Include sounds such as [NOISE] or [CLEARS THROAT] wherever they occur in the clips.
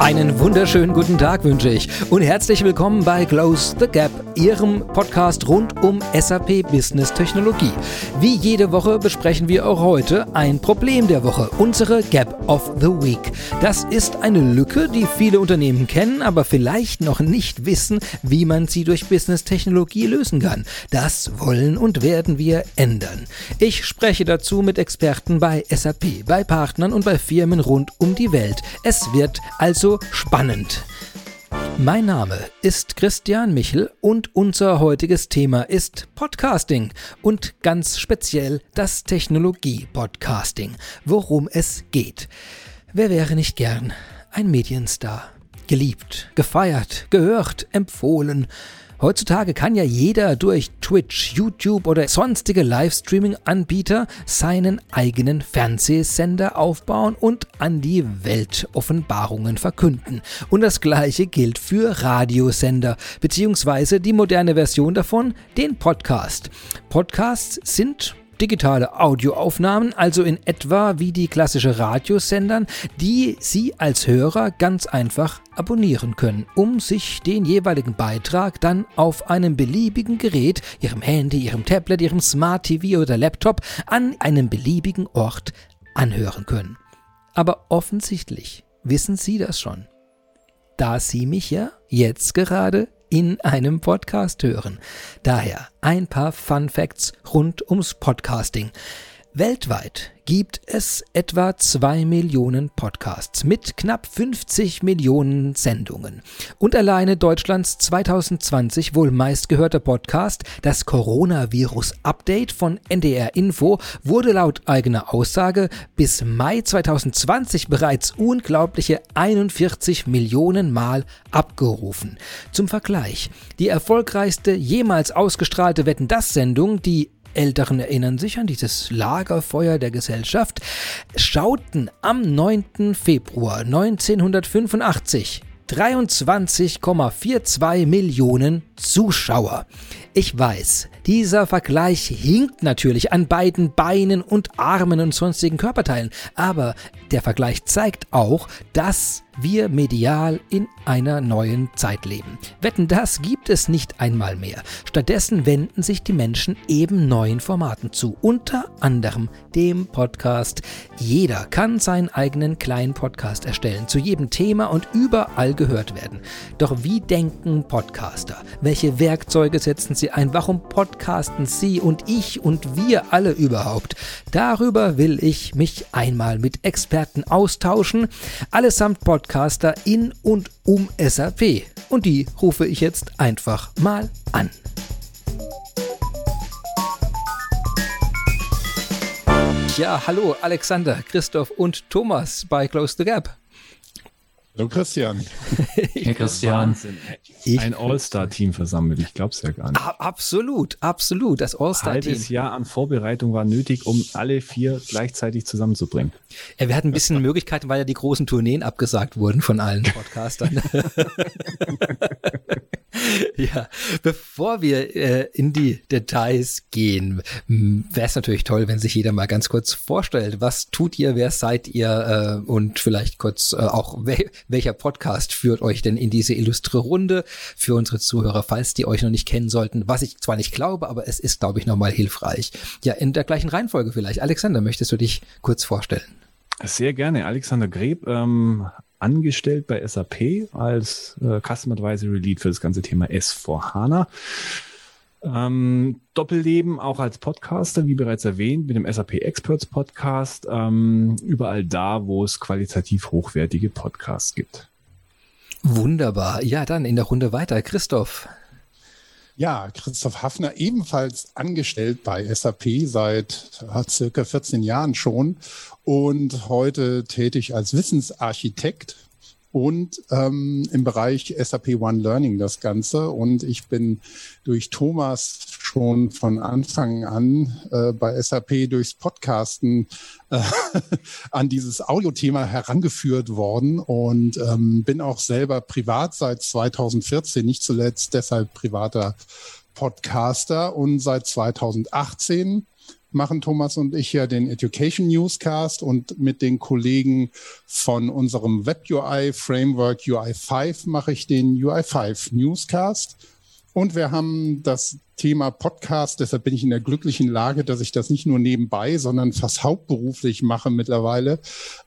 Einen wunderschönen guten Tag wünsche ich. Und herzlich willkommen bei Close the Gap, Ihrem Podcast rund um SAP Business Technologie. Wie jede Woche besprechen wir auch heute ein Problem der Woche, unsere Gap of the Week. Das ist eine Lücke, die viele Unternehmen kennen, aber vielleicht noch nicht wissen, wie man sie durch Business Technologie lösen kann. Das wollen und werden wir ändern. Ich spreche dazu mit Experten bei SAP, bei Partnern und bei Firmen rund um die Welt. Es wird also spannend. Mein Name ist Christian Michel und unser heutiges Thema ist Podcasting und ganz speziell das Technologie-Podcasting, worum es geht. Wer wäre nicht gern ein Medienstar? Geliebt, gefeiert, gehört, empfohlen, Heutzutage kann ja jeder durch Twitch, YouTube oder sonstige Livestreaming-Anbieter seinen eigenen Fernsehsender aufbauen und an die Welt Offenbarungen verkünden. Und das gleiche gilt für Radiosender, beziehungsweise die moderne Version davon, den Podcast. Podcasts sind digitale Audioaufnahmen, also in etwa wie die klassische Radiosendern, die Sie als Hörer ganz einfach abonnieren können, um sich den jeweiligen Beitrag dann auf einem beliebigen Gerät, Ihrem Handy, Ihrem Tablet, Ihrem Smart TV oder Laptop an einem beliebigen Ort anhören können. Aber offensichtlich wissen Sie das schon. Da Sie mich ja jetzt gerade in einem Podcast hören. Daher ein paar Fun Facts rund ums Podcasting. Weltweit gibt es etwa zwei Millionen Podcasts mit knapp 50 Millionen Sendungen. Und alleine Deutschlands 2020 wohl meistgehörter Podcast, das Coronavirus-Update von NDR Info, wurde laut eigener Aussage bis Mai 2020 bereits unglaubliche 41 Millionen Mal abgerufen. Zum Vergleich, die erfolgreichste jemals ausgestrahlte Wetten das Sendung, die Älteren erinnern sich an dieses Lagerfeuer der Gesellschaft, schauten am 9. Februar 1985 23,42 Millionen Zuschauer. Ich weiß, dieser Vergleich hinkt natürlich an beiden Beinen und Armen und sonstigen Körperteilen, aber der Vergleich zeigt auch, dass wir medial in einer neuen Zeit leben. Wetten, das gibt es nicht einmal mehr. Stattdessen wenden sich die Menschen eben neuen Formaten zu, unter anderem dem Podcast. Jeder kann seinen eigenen kleinen Podcast erstellen, zu jedem Thema und überall gehört werden. Doch wie denken Podcaster? Welche Werkzeuge setzen sie ein? Warum podcasten sie und ich und wir alle überhaupt? Darüber will ich mich einmal mit Experten austauschen, allesamt Podcaster in und um SAP. Und die rufe ich jetzt einfach mal an. Ja, hallo Alexander, Christoph und Thomas bei Close the Gap. Hallo Christian. hey Christian. Ein All-Star-Team versammelt, ich glaube es ja gar nicht. Absolut, absolut. Das All-Star-Team. Halbes Jahr an Vorbereitung war nötig, um alle vier gleichzeitig zusammenzubringen. Ja, wir hatten ein bisschen Möglichkeiten, weil ja die großen Tourneen abgesagt wurden von allen Podcastern. [LAUGHS] [LAUGHS] [LAUGHS] ja, bevor wir äh, in die Details gehen, wäre es natürlich toll, wenn sich jeder mal ganz kurz vorstellt. Was tut ihr, wer seid ihr äh, und vielleicht kurz äh, auch, wel welcher Podcast führt euch denn in diese illustre Runde für unsere Zuhörer, falls die euch noch nicht kennen sollten, was ich zwar nicht glaube, aber es ist, glaube ich, nochmal hilfreich. Ja, in der gleichen Reihenfolge vielleicht. Alexander, möchtest du dich kurz vorstellen? Sehr gerne. Alexander Greb, ähm, angestellt bei SAP als äh, Custom Advisory Lead für das ganze Thema S4HANA. Ähm, Doppelleben auch als Podcaster, wie bereits erwähnt, mit dem SAP Experts Podcast, ähm, überall da, wo es qualitativ hochwertige Podcasts gibt. Wunderbar. Ja, dann in der Runde weiter. Christoph. Ja, Christoph Hafner, ebenfalls angestellt bei SAP seit äh, circa 14 Jahren schon und heute tätig als Wissensarchitekt und ähm, im Bereich SAP One Learning das Ganze. Und ich bin durch Thomas schon von Anfang an äh, bei SAP durchs Podcasten äh, [LAUGHS] an dieses Audiothema herangeführt worden und ähm, bin auch selber privat seit 2014, nicht zuletzt deshalb privater Podcaster und seit 2018 machen Thomas und ich ja den Education Newscast und mit den Kollegen von unserem Web UI Framework UI5 mache ich den UI5 Newscast. Und wir haben das Thema Podcast, deshalb bin ich in der glücklichen Lage, dass ich das nicht nur nebenbei, sondern fast hauptberuflich mache mittlerweile,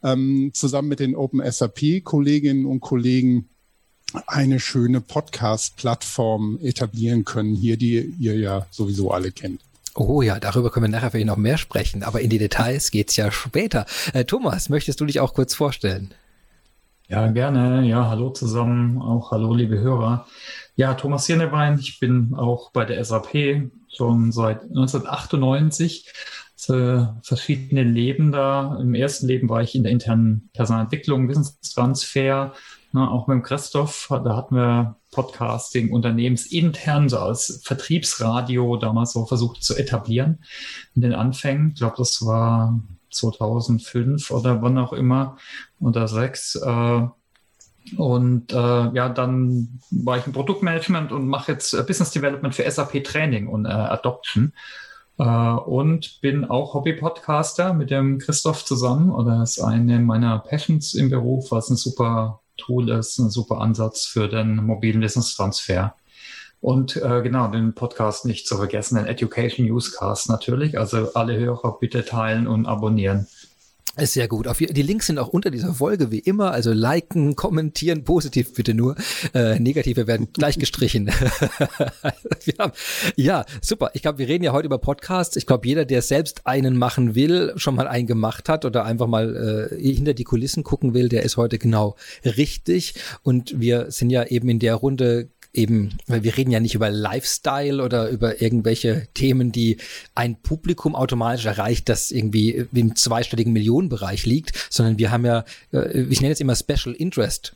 ähm, zusammen mit den Open SAP Kolleginnen und Kollegen eine schöne Podcast-Plattform etablieren können, hier, die ihr ja sowieso alle kennt. Oh ja, darüber können wir nachher vielleicht noch mehr sprechen, aber in die Details geht's ja später. Äh, Thomas, möchtest du dich auch kurz vorstellen? Ja, gerne. Ja, hallo zusammen, auch hallo liebe Hörer. Ja, Thomas Hirnebein, ich bin auch bei der SAP schon seit 1998. Äh, verschiedene Leben da. Im ersten Leben war ich in der internen Personalentwicklung, Wissenstransfer, ne, auch mit dem Christoph. Da hatten wir Podcasting unternehmensintern, so als Vertriebsradio damals so versucht zu etablieren in den Anfängen. Ich glaube, das war 2005 oder wann auch immer oder sechs. Äh, und äh, ja, dann war ich im Produktmanagement und mache jetzt äh, Business Development für SAP Training und äh, Adoption. Äh, und bin auch Hobby-Podcaster mit dem Christoph zusammen. Oder ist eine meiner Passions im Beruf, was ein super Tool ist, ein super Ansatz für den mobilen Wissenstransfer. Und äh, genau, den Podcast nicht zu vergessen, den Education Newscast natürlich. Also alle Hörer bitte teilen und abonnieren. Ist sehr gut. Auf, die Links sind auch unter dieser Folge wie immer. Also liken, kommentieren, positiv bitte nur. Äh, negative werden [LAUGHS] gleich gestrichen. [LAUGHS] haben, ja, super. Ich glaube, wir reden ja heute über Podcasts. Ich glaube, jeder, der selbst einen machen will, schon mal einen gemacht hat oder einfach mal äh, hinter die Kulissen gucken will, der ist heute genau richtig. Und wir sind ja eben in der Runde eben, weil wir reden ja nicht über Lifestyle oder über irgendwelche Themen, die ein Publikum automatisch erreicht, das irgendwie im zweistelligen Millionenbereich liegt, sondern wir haben ja, äh, ich nenne es immer Special Interest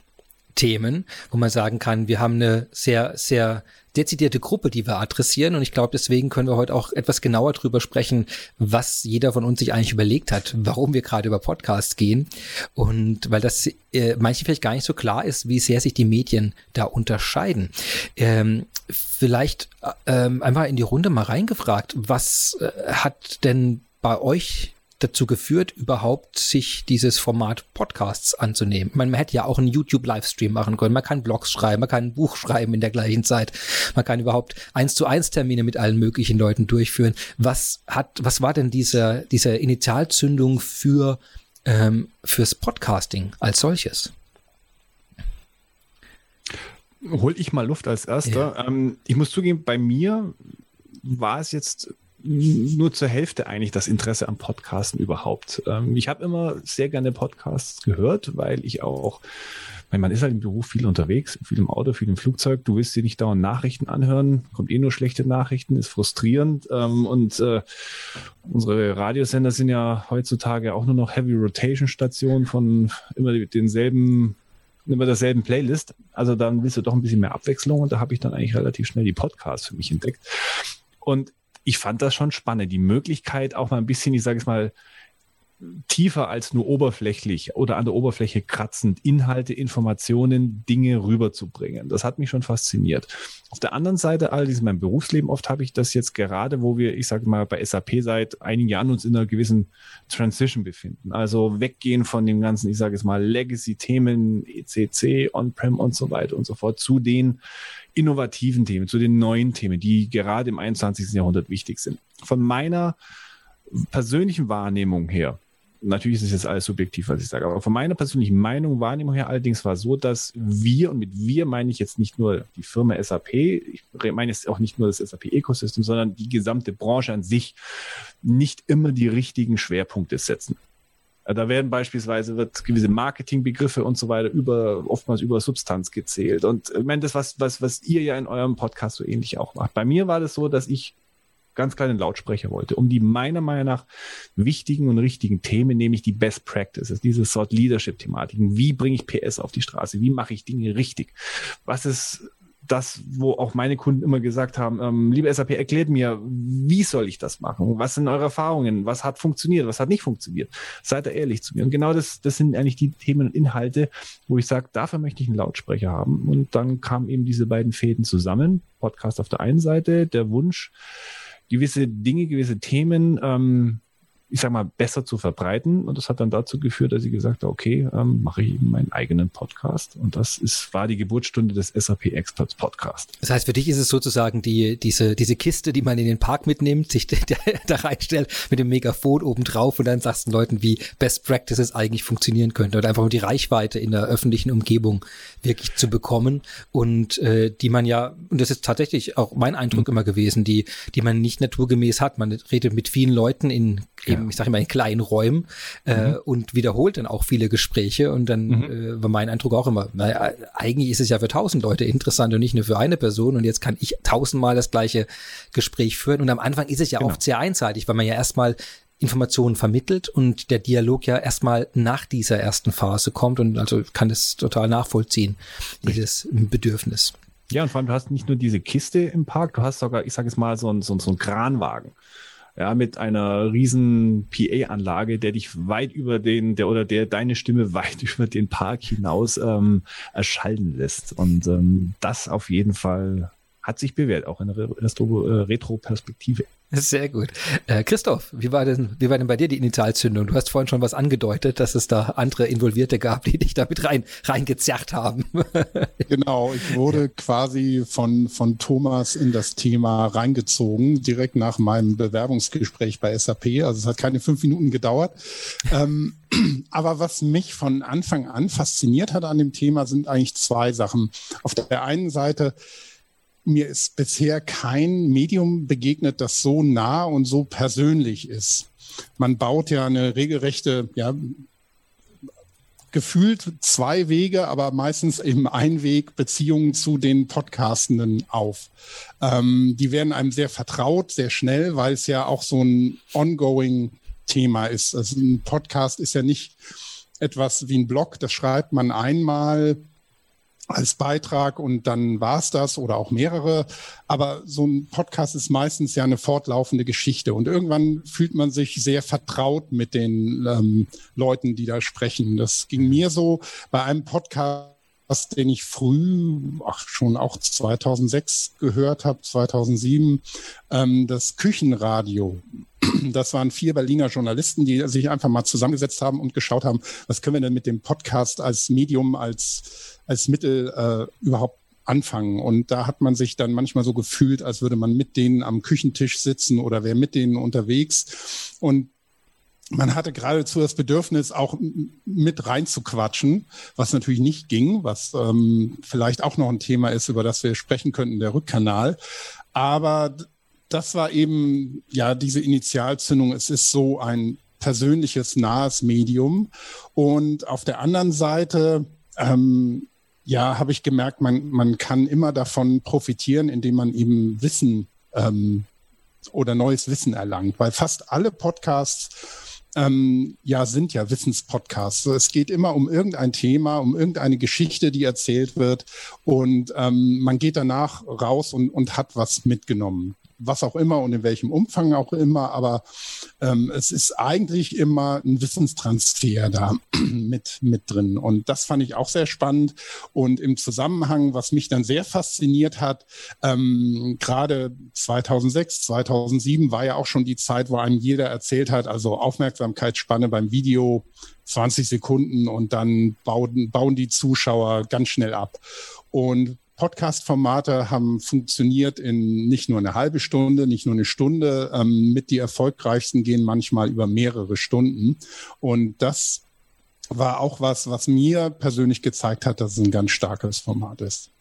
Themen, wo man sagen kann, wir haben eine sehr, sehr dezidierte Gruppe, die wir adressieren. Und ich glaube, deswegen können wir heute auch etwas genauer drüber sprechen, was jeder von uns sich eigentlich überlegt hat, warum wir gerade über Podcasts gehen. Und weil das äh, manchen vielleicht gar nicht so klar ist, wie sehr sich die Medien da unterscheiden. Ähm, vielleicht äh, ähm, einfach in die Runde mal reingefragt, was äh, hat denn bei euch dazu geführt, überhaupt sich dieses Format Podcasts anzunehmen. Meine, man hätte ja auch einen YouTube-Livestream machen können, man kann Blogs schreiben, man kann ein Buch schreiben in der gleichen Zeit, man kann überhaupt eins zu eins Termine mit allen möglichen Leuten durchführen. Was hat, was war denn diese, diese Initialzündung für ähm, fürs Podcasting als solches? Hol ich mal Luft als erster. Ja. Ähm, ich muss zugeben, bei mir war es jetzt nur zur Hälfte eigentlich das Interesse am Podcasten überhaupt. Ähm, ich habe immer sehr gerne Podcasts gehört, weil ich auch, weil man ist halt im Beruf viel unterwegs, viel im Auto, viel im Flugzeug. Du willst dir nicht dauernd Nachrichten anhören, kommt eh nur schlechte Nachrichten, ist frustrierend. Ähm, und äh, unsere Radiosender sind ja heutzutage auch nur noch Heavy Rotation Stationen von immer denselben immer derselben Playlist. Also dann willst du doch ein bisschen mehr Abwechslung und da habe ich dann eigentlich relativ schnell die Podcasts für mich entdeckt. Und ich fand das schon spannend. Die Möglichkeit, auch mal ein bisschen, ich sage es mal, tiefer als nur oberflächlich oder an der Oberfläche kratzend Inhalte, Informationen, Dinge rüberzubringen. Das hat mich schon fasziniert. Auf der anderen Seite, allerdings in meinem Berufsleben, oft habe ich das jetzt gerade, wo wir, ich sage mal, bei SAP seit einigen Jahren uns in einer gewissen Transition befinden. Also weggehen von dem ganzen, ich sage es mal, Legacy-Themen, ECC, On-Prem und so weiter und so fort, zu den innovativen Themen, zu den neuen Themen, die gerade im 21. Jahrhundert wichtig sind. Von meiner persönlichen Wahrnehmung her, natürlich ist es jetzt alles subjektiv, was ich sage, aber von meiner persönlichen Meinung, Wahrnehmung her allerdings war so, dass wir, und mit wir meine ich jetzt nicht nur die Firma SAP, ich meine jetzt auch nicht nur das SAP-Ökosystem, sondern die gesamte Branche an sich, nicht immer die richtigen Schwerpunkte setzen. Da werden beispielsweise wird gewisse Marketingbegriffe und so weiter über oftmals über Substanz gezählt. Und ich meine, das, was, was, was ihr ja in eurem Podcast so ähnlich auch macht. Bei mir war das so, dass ich ganz kleinen Lautsprecher wollte, um die meiner Meinung nach wichtigen und richtigen Themen, nämlich die Best Practices, diese Sort Leadership-Thematiken. Wie bringe ich PS auf die Straße? Wie mache ich Dinge richtig? Was ist das, wo auch meine Kunden immer gesagt haben, ähm, liebe SAP, erklärt mir, wie soll ich das machen? Was sind eure Erfahrungen? Was hat funktioniert? Was hat nicht funktioniert? Seid da ehrlich zu mir. Und genau das, das sind eigentlich die Themen und Inhalte, wo ich sage, dafür möchte ich einen Lautsprecher haben. Und dann kamen eben diese beiden Fäden zusammen. Podcast auf der einen Seite, der Wunsch, gewisse Dinge, gewisse Themen ähm, ich sag mal, besser zu verbreiten. Und das hat dann dazu geführt, dass ich gesagt habe, okay, ähm, mache ich eben meinen eigenen Podcast. Und das ist, war die Geburtsstunde des SAP Experts Podcast. Das heißt, für dich ist es sozusagen die, diese, diese Kiste, die man in den Park mitnimmt, sich [LAUGHS] da reinstellt mit dem Megafon oben drauf und dann sagst du Leuten, wie Best Practices eigentlich funktionieren könnte. Oder einfach um die Reichweite in der öffentlichen Umgebung wirklich zu bekommen. Und äh, die man ja, und das ist tatsächlich auch mein Eindruck mhm. immer gewesen, die, die man nicht naturgemäß hat. Man redet mit vielen Leuten in eben, ich sage immer, in kleinen Räumen äh, mhm. und wiederholt dann auch viele Gespräche. Und dann mhm. äh, war mein Eindruck auch immer, naja, eigentlich ist es ja für tausend Leute interessant und nicht nur für eine Person. Und jetzt kann ich tausendmal das gleiche Gespräch führen. Und am Anfang ist es ja genau. oft sehr einseitig, weil man ja erstmal Informationen vermittelt und der Dialog ja erstmal nach dieser ersten Phase kommt und also kann das total nachvollziehen, dieses Bedürfnis. Ja, und vor allem, du hast nicht nur diese Kiste im Park, du hast sogar, ich sage jetzt mal, so ein, so, so ein Kranwagen ja, mit einer riesen PA-Anlage, der dich weit über den, der oder der deine Stimme [LAUGHS] weit über den Park hinaus ähm, erschallen lässt. Und ähm, das auf jeden Fall hat sich bewährt, auch in der äh, Retro-Perspektive. Sehr gut. Äh, Christoph, wie war, denn, wie war denn bei dir die Initialzündung? Du hast vorhin schon was angedeutet, dass es da andere Involvierte gab, die dich damit rein, reingezerrt haben. [LAUGHS] genau, ich wurde quasi von, von Thomas in das Thema reingezogen, direkt nach meinem Bewerbungsgespräch bei SAP. Also es hat keine fünf Minuten gedauert. Ähm, [CLEARS THROAT] aber was mich von Anfang an fasziniert hat an dem Thema, sind eigentlich zwei Sachen. Auf der einen Seite mir ist bisher kein Medium begegnet, das so nah und so persönlich ist. Man baut ja eine regelrechte, ja, gefühlt zwei Wege, aber meistens eben ein Weg Beziehungen zu den Podcastenden auf. Ähm, die werden einem sehr vertraut, sehr schnell, weil es ja auch so ein ongoing Thema ist. Also ein Podcast ist ja nicht etwas wie ein Blog, das schreibt man einmal, als Beitrag und dann war's das oder auch mehrere. Aber so ein Podcast ist meistens ja eine fortlaufende Geschichte und irgendwann fühlt man sich sehr vertraut mit den ähm, Leuten, die da sprechen. Das ging mir so bei einem Podcast den ich früh, ach, schon auch 2006 gehört habe, 2007, ähm, das Küchenradio. [CLEARS THROAT] Das waren vier Berliner Journalisten, die sich einfach mal zusammengesetzt haben und geschaut haben, was können wir denn mit dem Podcast als Medium, als als Mittel äh, überhaupt anfangen. Und da hat man sich dann manchmal so gefühlt, als würde man mit denen am Küchentisch sitzen oder wäre mit denen unterwegs. Und man hatte geradezu das Bedürfnis, auch mit reinzuquatschen, was natürlich nicht ging, was ähm, vielleicht auch noch ein Thema ist, über das wir sprechen könnten, der Rückkanal. Aber das war eben ja diese Initialzündung. Es ist so ein persönliches, nahes Medium. Und auf der anderen Seite ähm, ja, habe ich gemerkt, man, man kann immer davon profitieren, indem man eben Wissen ähm, oder neues Wissen erlangt, weil fast alle Podcasts ähm, ja sind ja Wissenspodcasts. Es geht immer um irgendein Thema, um irgendeine Geschichte, die erzählt wird und ähm, man geht danach raus und, und hat was mitgenommen was auch immer und in welchem Umfang auch immer, aber ähm, es ist eigentlich immer ein Wissenstransfer da [CLEARS THROAT] mit, mit drin. Und das fand ich auch sehr spannend. Und im Zusammenhang, was mich dann sehr fasziniert hat, ähm, gerade 2006, 2007 war ja auch schon die Zeit, wo einem jeder erzählt hat, also Aufmerksamkeitsspanne beim Video 20 Sekunden und dann bauen, bauen die Zuschauer ganz schnell ab. Und Podcast-Formate haben funktioniert in nicht nur eine halbe Stunde, nicht nur eine Stunde. Ähm, mit die erfolgreichsten gehen manchmal über mehrere Stunden. Und das war auch was, was mir persönlich gezeigt hat, dass es ein ganz starkes Format ist.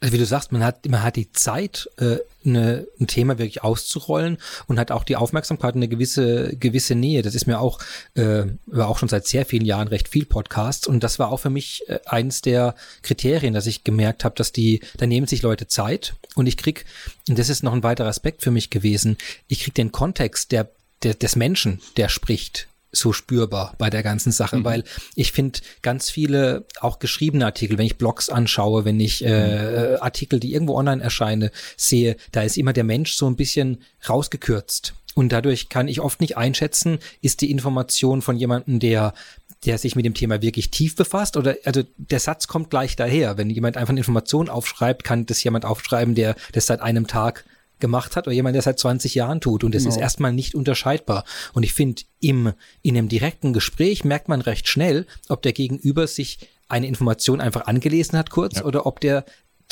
Also wie du sagst, man hat, man hat die Zeit, äh, eine, ein Thema wirklich auszurollen und hat auch die Aufmerksamkeit eine gewisse, gewisse Nähe. Das ist mir auch, äh, war auch schon seit sehr vielen Jahren recht viel Podcasts und das war auch für mich äh, eins der Kriterien, dass ich gemerkt habe, dass die, da nehmen sich Leute Zeit und ich krieg, und das ist noch ein weiterer Aspekt für mich gewesen, ich krieg den Kontext der, der des Menschen, der spricht, so spürbar bei der ganzen Sache, mhm. weil ich finde ganz viele auch geschriebene Artikel, wenn ich Blogs anschaue, wenn ich äh, Artikel, die irgendwo online erscheine, sehe, da ist immer der Mensch so ein bisschen rausgekürzt. Und dadurch kann ich oft nicht einschätzen, ist die Information von jemandem, der der sich mit dem Thema wirklich tief befasst oder also der Satz kommt gleich daher. Wenn jemand einfach eine Information aufschreibt, kann das jemand aufschreiben, der das seit einem Tag gemacht hat oder jemand, der seit 20 Jahren tut. Und das genau. ist erstmal nicht unterscheidbar. Und ich finde, im, in einem direkten Gespräch merkt man recht schnell, ob der Gegenüber sich eine Information einfach angelesen hat kurz ja. oder ob der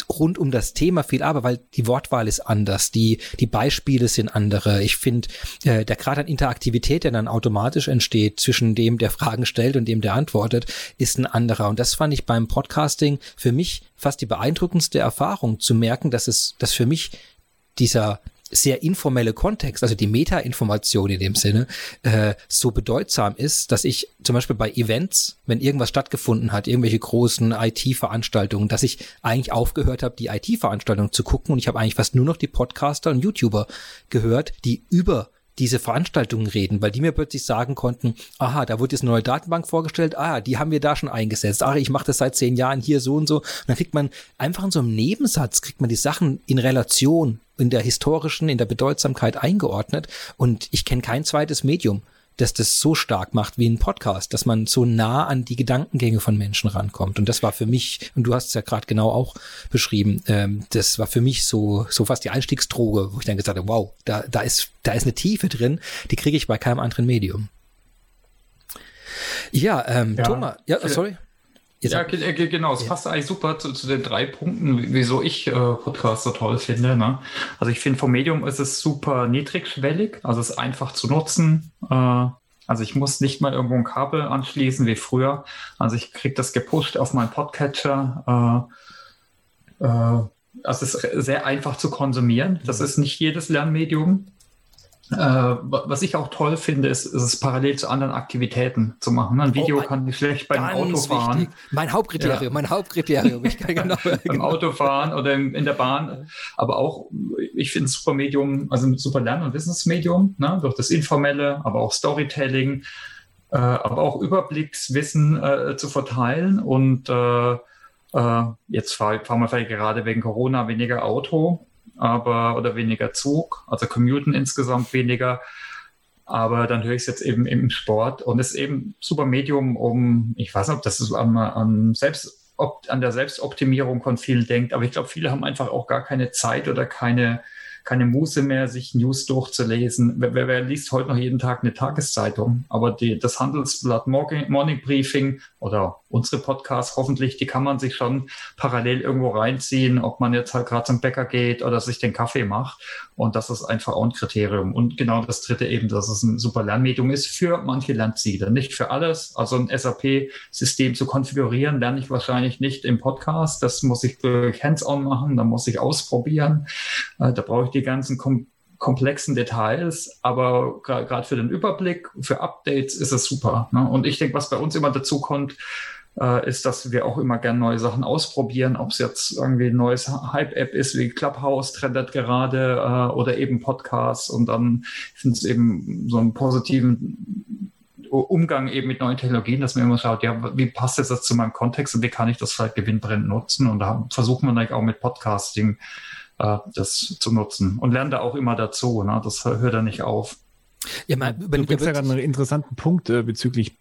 rund um das Thema viel aber, weil die Wortwahl ist anders, die, die Beispiele sind andere. Ich finde, äh, der Grad an Interaktivität, der dann automatisch entsteht zwischen dem, der Fragen stellt und dem, der antwortet, ist ein anderer. Und das fand ich beim Podcasting für mich fast die beeindruckendste Erfahrung, zu merken, dass es, dass für mich dieser sehr informelle Kontext, also die Meta-Information in dem Sinne, äh, so bedeutsam ist, dass ich zum Beispiel bei Events, wenn irgendwas stattgefunden hat, irgendwelche großen IT-Veranstaltungen, dass ich eigentlich aufgehört habe, die IT-Veranstaltung zu gucken. Und ich habe eigentlich fast nur noch die Podcaster und YouTuber gehört, die über diese Veranstaltungen reden, weil die mir plötzlich sagen konnten, aha, da wurde jetzt eine neue Datenbank vorgestellt, ah, die haben wir da schon eingesetzt, ach, ich mache das seit zehn Jahren hier so und so. Und dann kriegt man einfach in so einem Nebensatz, kriegt man die Sachen in Relation, in der historischen, in der Bedeutsamkeit eingeordnet. Und ich kenne kein zweites Medium, dass das so stark macht wie ein Podcast, dass man so nah an die Gedankengänge von Menschen rankommt. Und das war für mich, und du hast es ja gerade genau auch beschrieben, ähm, das war für mich so, so fast die Einstiegsdroge, wo ich dann gesagt habe, wow, da, da ist, da ist eine Tiefe drin, die kriege ich bei keinem anderen Medium. Ja, ähm, ja. Thomas, ja, sorry. Ja, genau. Es ja. passt eigentlich super zu, zu, den drei Punkten, wieso ich äh, Podcasts so toll finde. Ne? Also ich finde, vom Medium ist es super niedrigschwellig, also es ist einfach zu nutzen. Äh, also ich muss nicht mal irgendwo ein Kabel anschließen wie früher. Also ich kriege das gepusht auf meinen Podcatcher. Äh, äh, also es ist sehr einfach zu konsumieren. Das mhm. ist nicht jedes Lernmedium. Äh, was ich auch toll finde, ist, ist es parallel zu anderen Aktivitäten zu machen. Ein Video oh, kann ich schlecht beim Autofahren. Wichtig. Mein Hauptkriterium, ja. mein Hauptkriterium. Ich kann genau, [LAUGHS] beim genau. Autofahren oder in, in, der Bahn. Aber auch, ich finde super Medium, also ein super Lern- und Wissensmedium, ne, durch das Informelle, aber auch Storytelling, äh, aber auch Überblickswissen äh, zu verteilen und äh, äh jetzt fahren wir vielleicht gerade wegen Corona weniger Auto, aber oder weniger Zug, also Commuten insgesamt weniger. Aber dann höre ich es jetzt eben im Sport und es ist eben super Medium, um, ich weiß nicht, ob das ist an, an selbst an der Selbstoptimierung von vielen denkt, aber ich glaube, viele haben einfach auch gar keine Zeit oder keine keine Muße mehr, sich News durchzulesen. Wer, wer, wer liest heute noch jeden Tag eine Tageszeitung? Aber die, das Handelsblatt Morning, Morning Briefing oder unsere Podcasts hoffentlich, die kann man sich schon parallel irgendwo reinziehen, ob man jetzt halt gerade zum Bäcker geht oder sich den Kaffee macht. Und das ist einfach auch ein Kriterium. Und genau das dritte eben, dass es ein super Lernmedium ist für manche Lernziele, nicht für alles. Also ein SAP-System zu konfigurieren, lerne ich wahrscheinlich nicht im Podcast. Das muss ich durch Hands-on machen, da muss ich ausprobieren. Äh, da brauche ich die ganzen kom komplexen Details, aber gerade für den Überblick, für Updates ist es super. Ne? Und ich denke, was bei uns immer dazu kommt, äh, ist, dass wir auch immer gerne neue Sachen ausprobieren, ob es jetzt irgendwie ein neues Hype-App ist, wie Clubhouse trendet gerade äh, oder eben Podcasts und dann finde es eben so einen positiven Umgang eben mit neuen Technologien, dass man immer schaut, ja, wie passt das jetzt zu meinem Kontext und wie kann ich das vielleicht gewinnbringend nutzen? Und da versuchen wir eigentlich auch mit Podcasting äh, das zu nutzen und lernt da auch immer dazu. Ne? Das hört er nicht auf. Ja, mal, du bringst ja gerade einen interessanten Punkt äh, bezüglich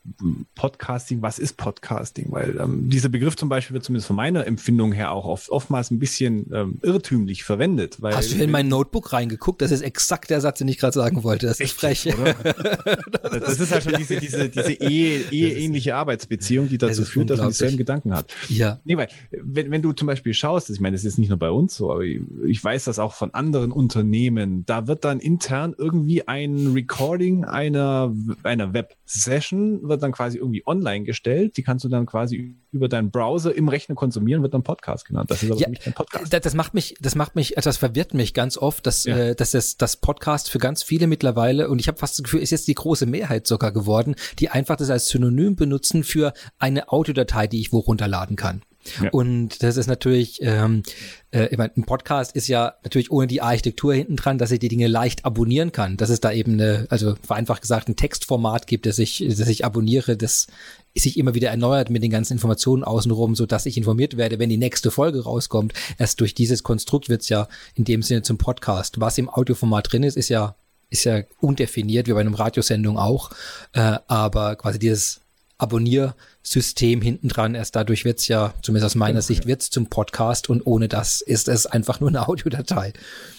Podcasting. Was ist Podcasting? Weil ähm, dieser Begriff zum Beispiel wird zumindest von meiner Empfindung her auch oft, oftmals ein bisschen ähm, irrtümlich verwendet. Hast du in mein Notebook reingeguckt? Das ist exakt der Satz, den ich gerade sagen wollte. Das ist frech. Das, [LAUGHS] das ist ja schon diese, diese, diese Ehe, eheähnliche Arbeitsbeziehung, die dazu das führt, dass man dieselben Gedanken hat. Ja. Nee, weil, wenn, wenn du zum Beispiel schaust, ich meine, das ist nicht nur bei uns so, aber ich, ich weiß das auch von anderen Unternehmen, da wird dann intern irgendwie ein Recording Recording einer, einer Web-Session wird dann quasi irgendwie online gestellt. Die kannst du dann quasi über deinen Browser im Rechner konsumieren, wird dann Podcast genannt. Das ist aber ja, nicht ein Podcast. Das, macht mich, das macht mich, das verwirrt mich ganz oft, dass, ja. äh, dass das, das Podcast für ganz viele mittlerweile, und ich habe fast das Gefühl, ist jetzt die große Mehrheit sogar geworden, die einfach das als Synonym benutzen für eine Audiodatei, die ich wo runterladen kann. Und das ist natürlich, ähm, äh, ich mein, ein Podcast ist ja natürlich ohne die Architektur hinten dran, dass ich die Dinge leicht abonnieren kann. Dass es da eben eine, also vereinfacht gesagt, ein Textformat gibt, das ich, das ich abonniere, das sich immer wieder erneuert mit den ganzen Informationen außenrum, so dass ich informiert werde, wenn die nächste Folge rauskommt. Erst durch dieses Konstrukt wird's ja in dem Sinne zum Podcast. Was im Audioformat drin ist, ist ja ist ja undefiniert, wie bei einem Radiosendung auch. Äh, aber quasi dieses Abonniersystem hinten dran. Erst dadurch wird's ja, zumindest aus meiner Sicht, wird's zum Podcast und ohne das ist es einfach nur eine Audiodatei.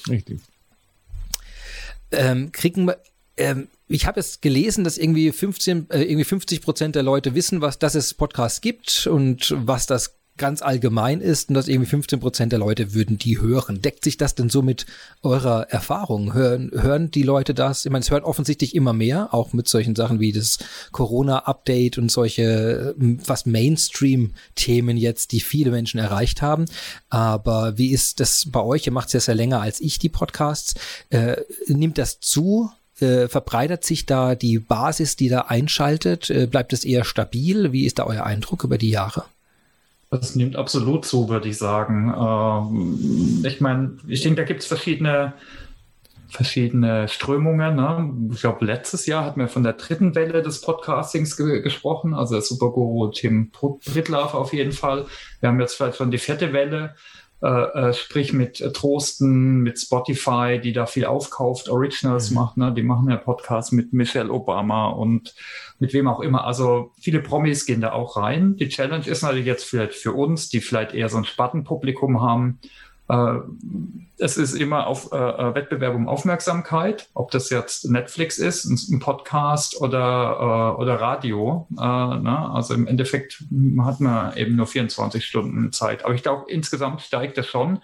Richtig. ähm, kriegen wir, ähm, ich habe es gelesen, dass irgendwie 15, äh, irgendwie 50 Prozent der Leute wissen, was, dass es Podcasts gibt und was das ganz allgemein ist und dass irgendwie 15 Prozent der Leute würden die hören. Deckt sich das denn so mit eurer Erfahrung? Hören, hören die Leute das? Ich meine, es hören offensichtlich immer mehr, auch mit solchen Sachen wie das Corona-Update und solche fast Mainstream-Themen jetzt, die viele Menschen erreicht haben. Aber wie ist das bei euch? Ihr macht es ja sehr länger als ich, die Podcasts. Äh, nimmt das zu? Äh, verbreitert sich da die Basis, die da einschaltet? Äh, bleibt es eher stabil? Wie ist da euer Eindruck über die Jahre? Das nimmt absolut zu, würde ich sagen. Ähm, ich meine, ich denke, da gibt es verschiedene, verschiedene Strömungen. Ne? Ich glaube, letztes Jahr hatten wir von der dritten Welle des Podcastings ge gesprochen, also der Superguru Tim Brittlaff auf jeden Fall. Wir haben jetzt vielleicht schon die vierte Welle. Äh, äh, sprich mit äh, Trosten, mit Spotify, die da viel aufkauft, Originals mhm. macht, ne? die machen ja Podcasts mit Michelle Obama und mit wem auch immer. Also viele Promis gehen da auch rein. Die Challenge ist natürlich jetzt vielleicht für uns, die vielleicht eher so ein Spartenpublikum haben, es ist immer auf äh, äh, Wettbewerb um Aufmerksamkeit, ob das jetzt Netflix ist, ein, Podcast oder, oder Radio. Ne? Also im Endeffekt hat man eben nur 24 Stunden Zeit. Aber ich glaube, insgesamt steigt das schon.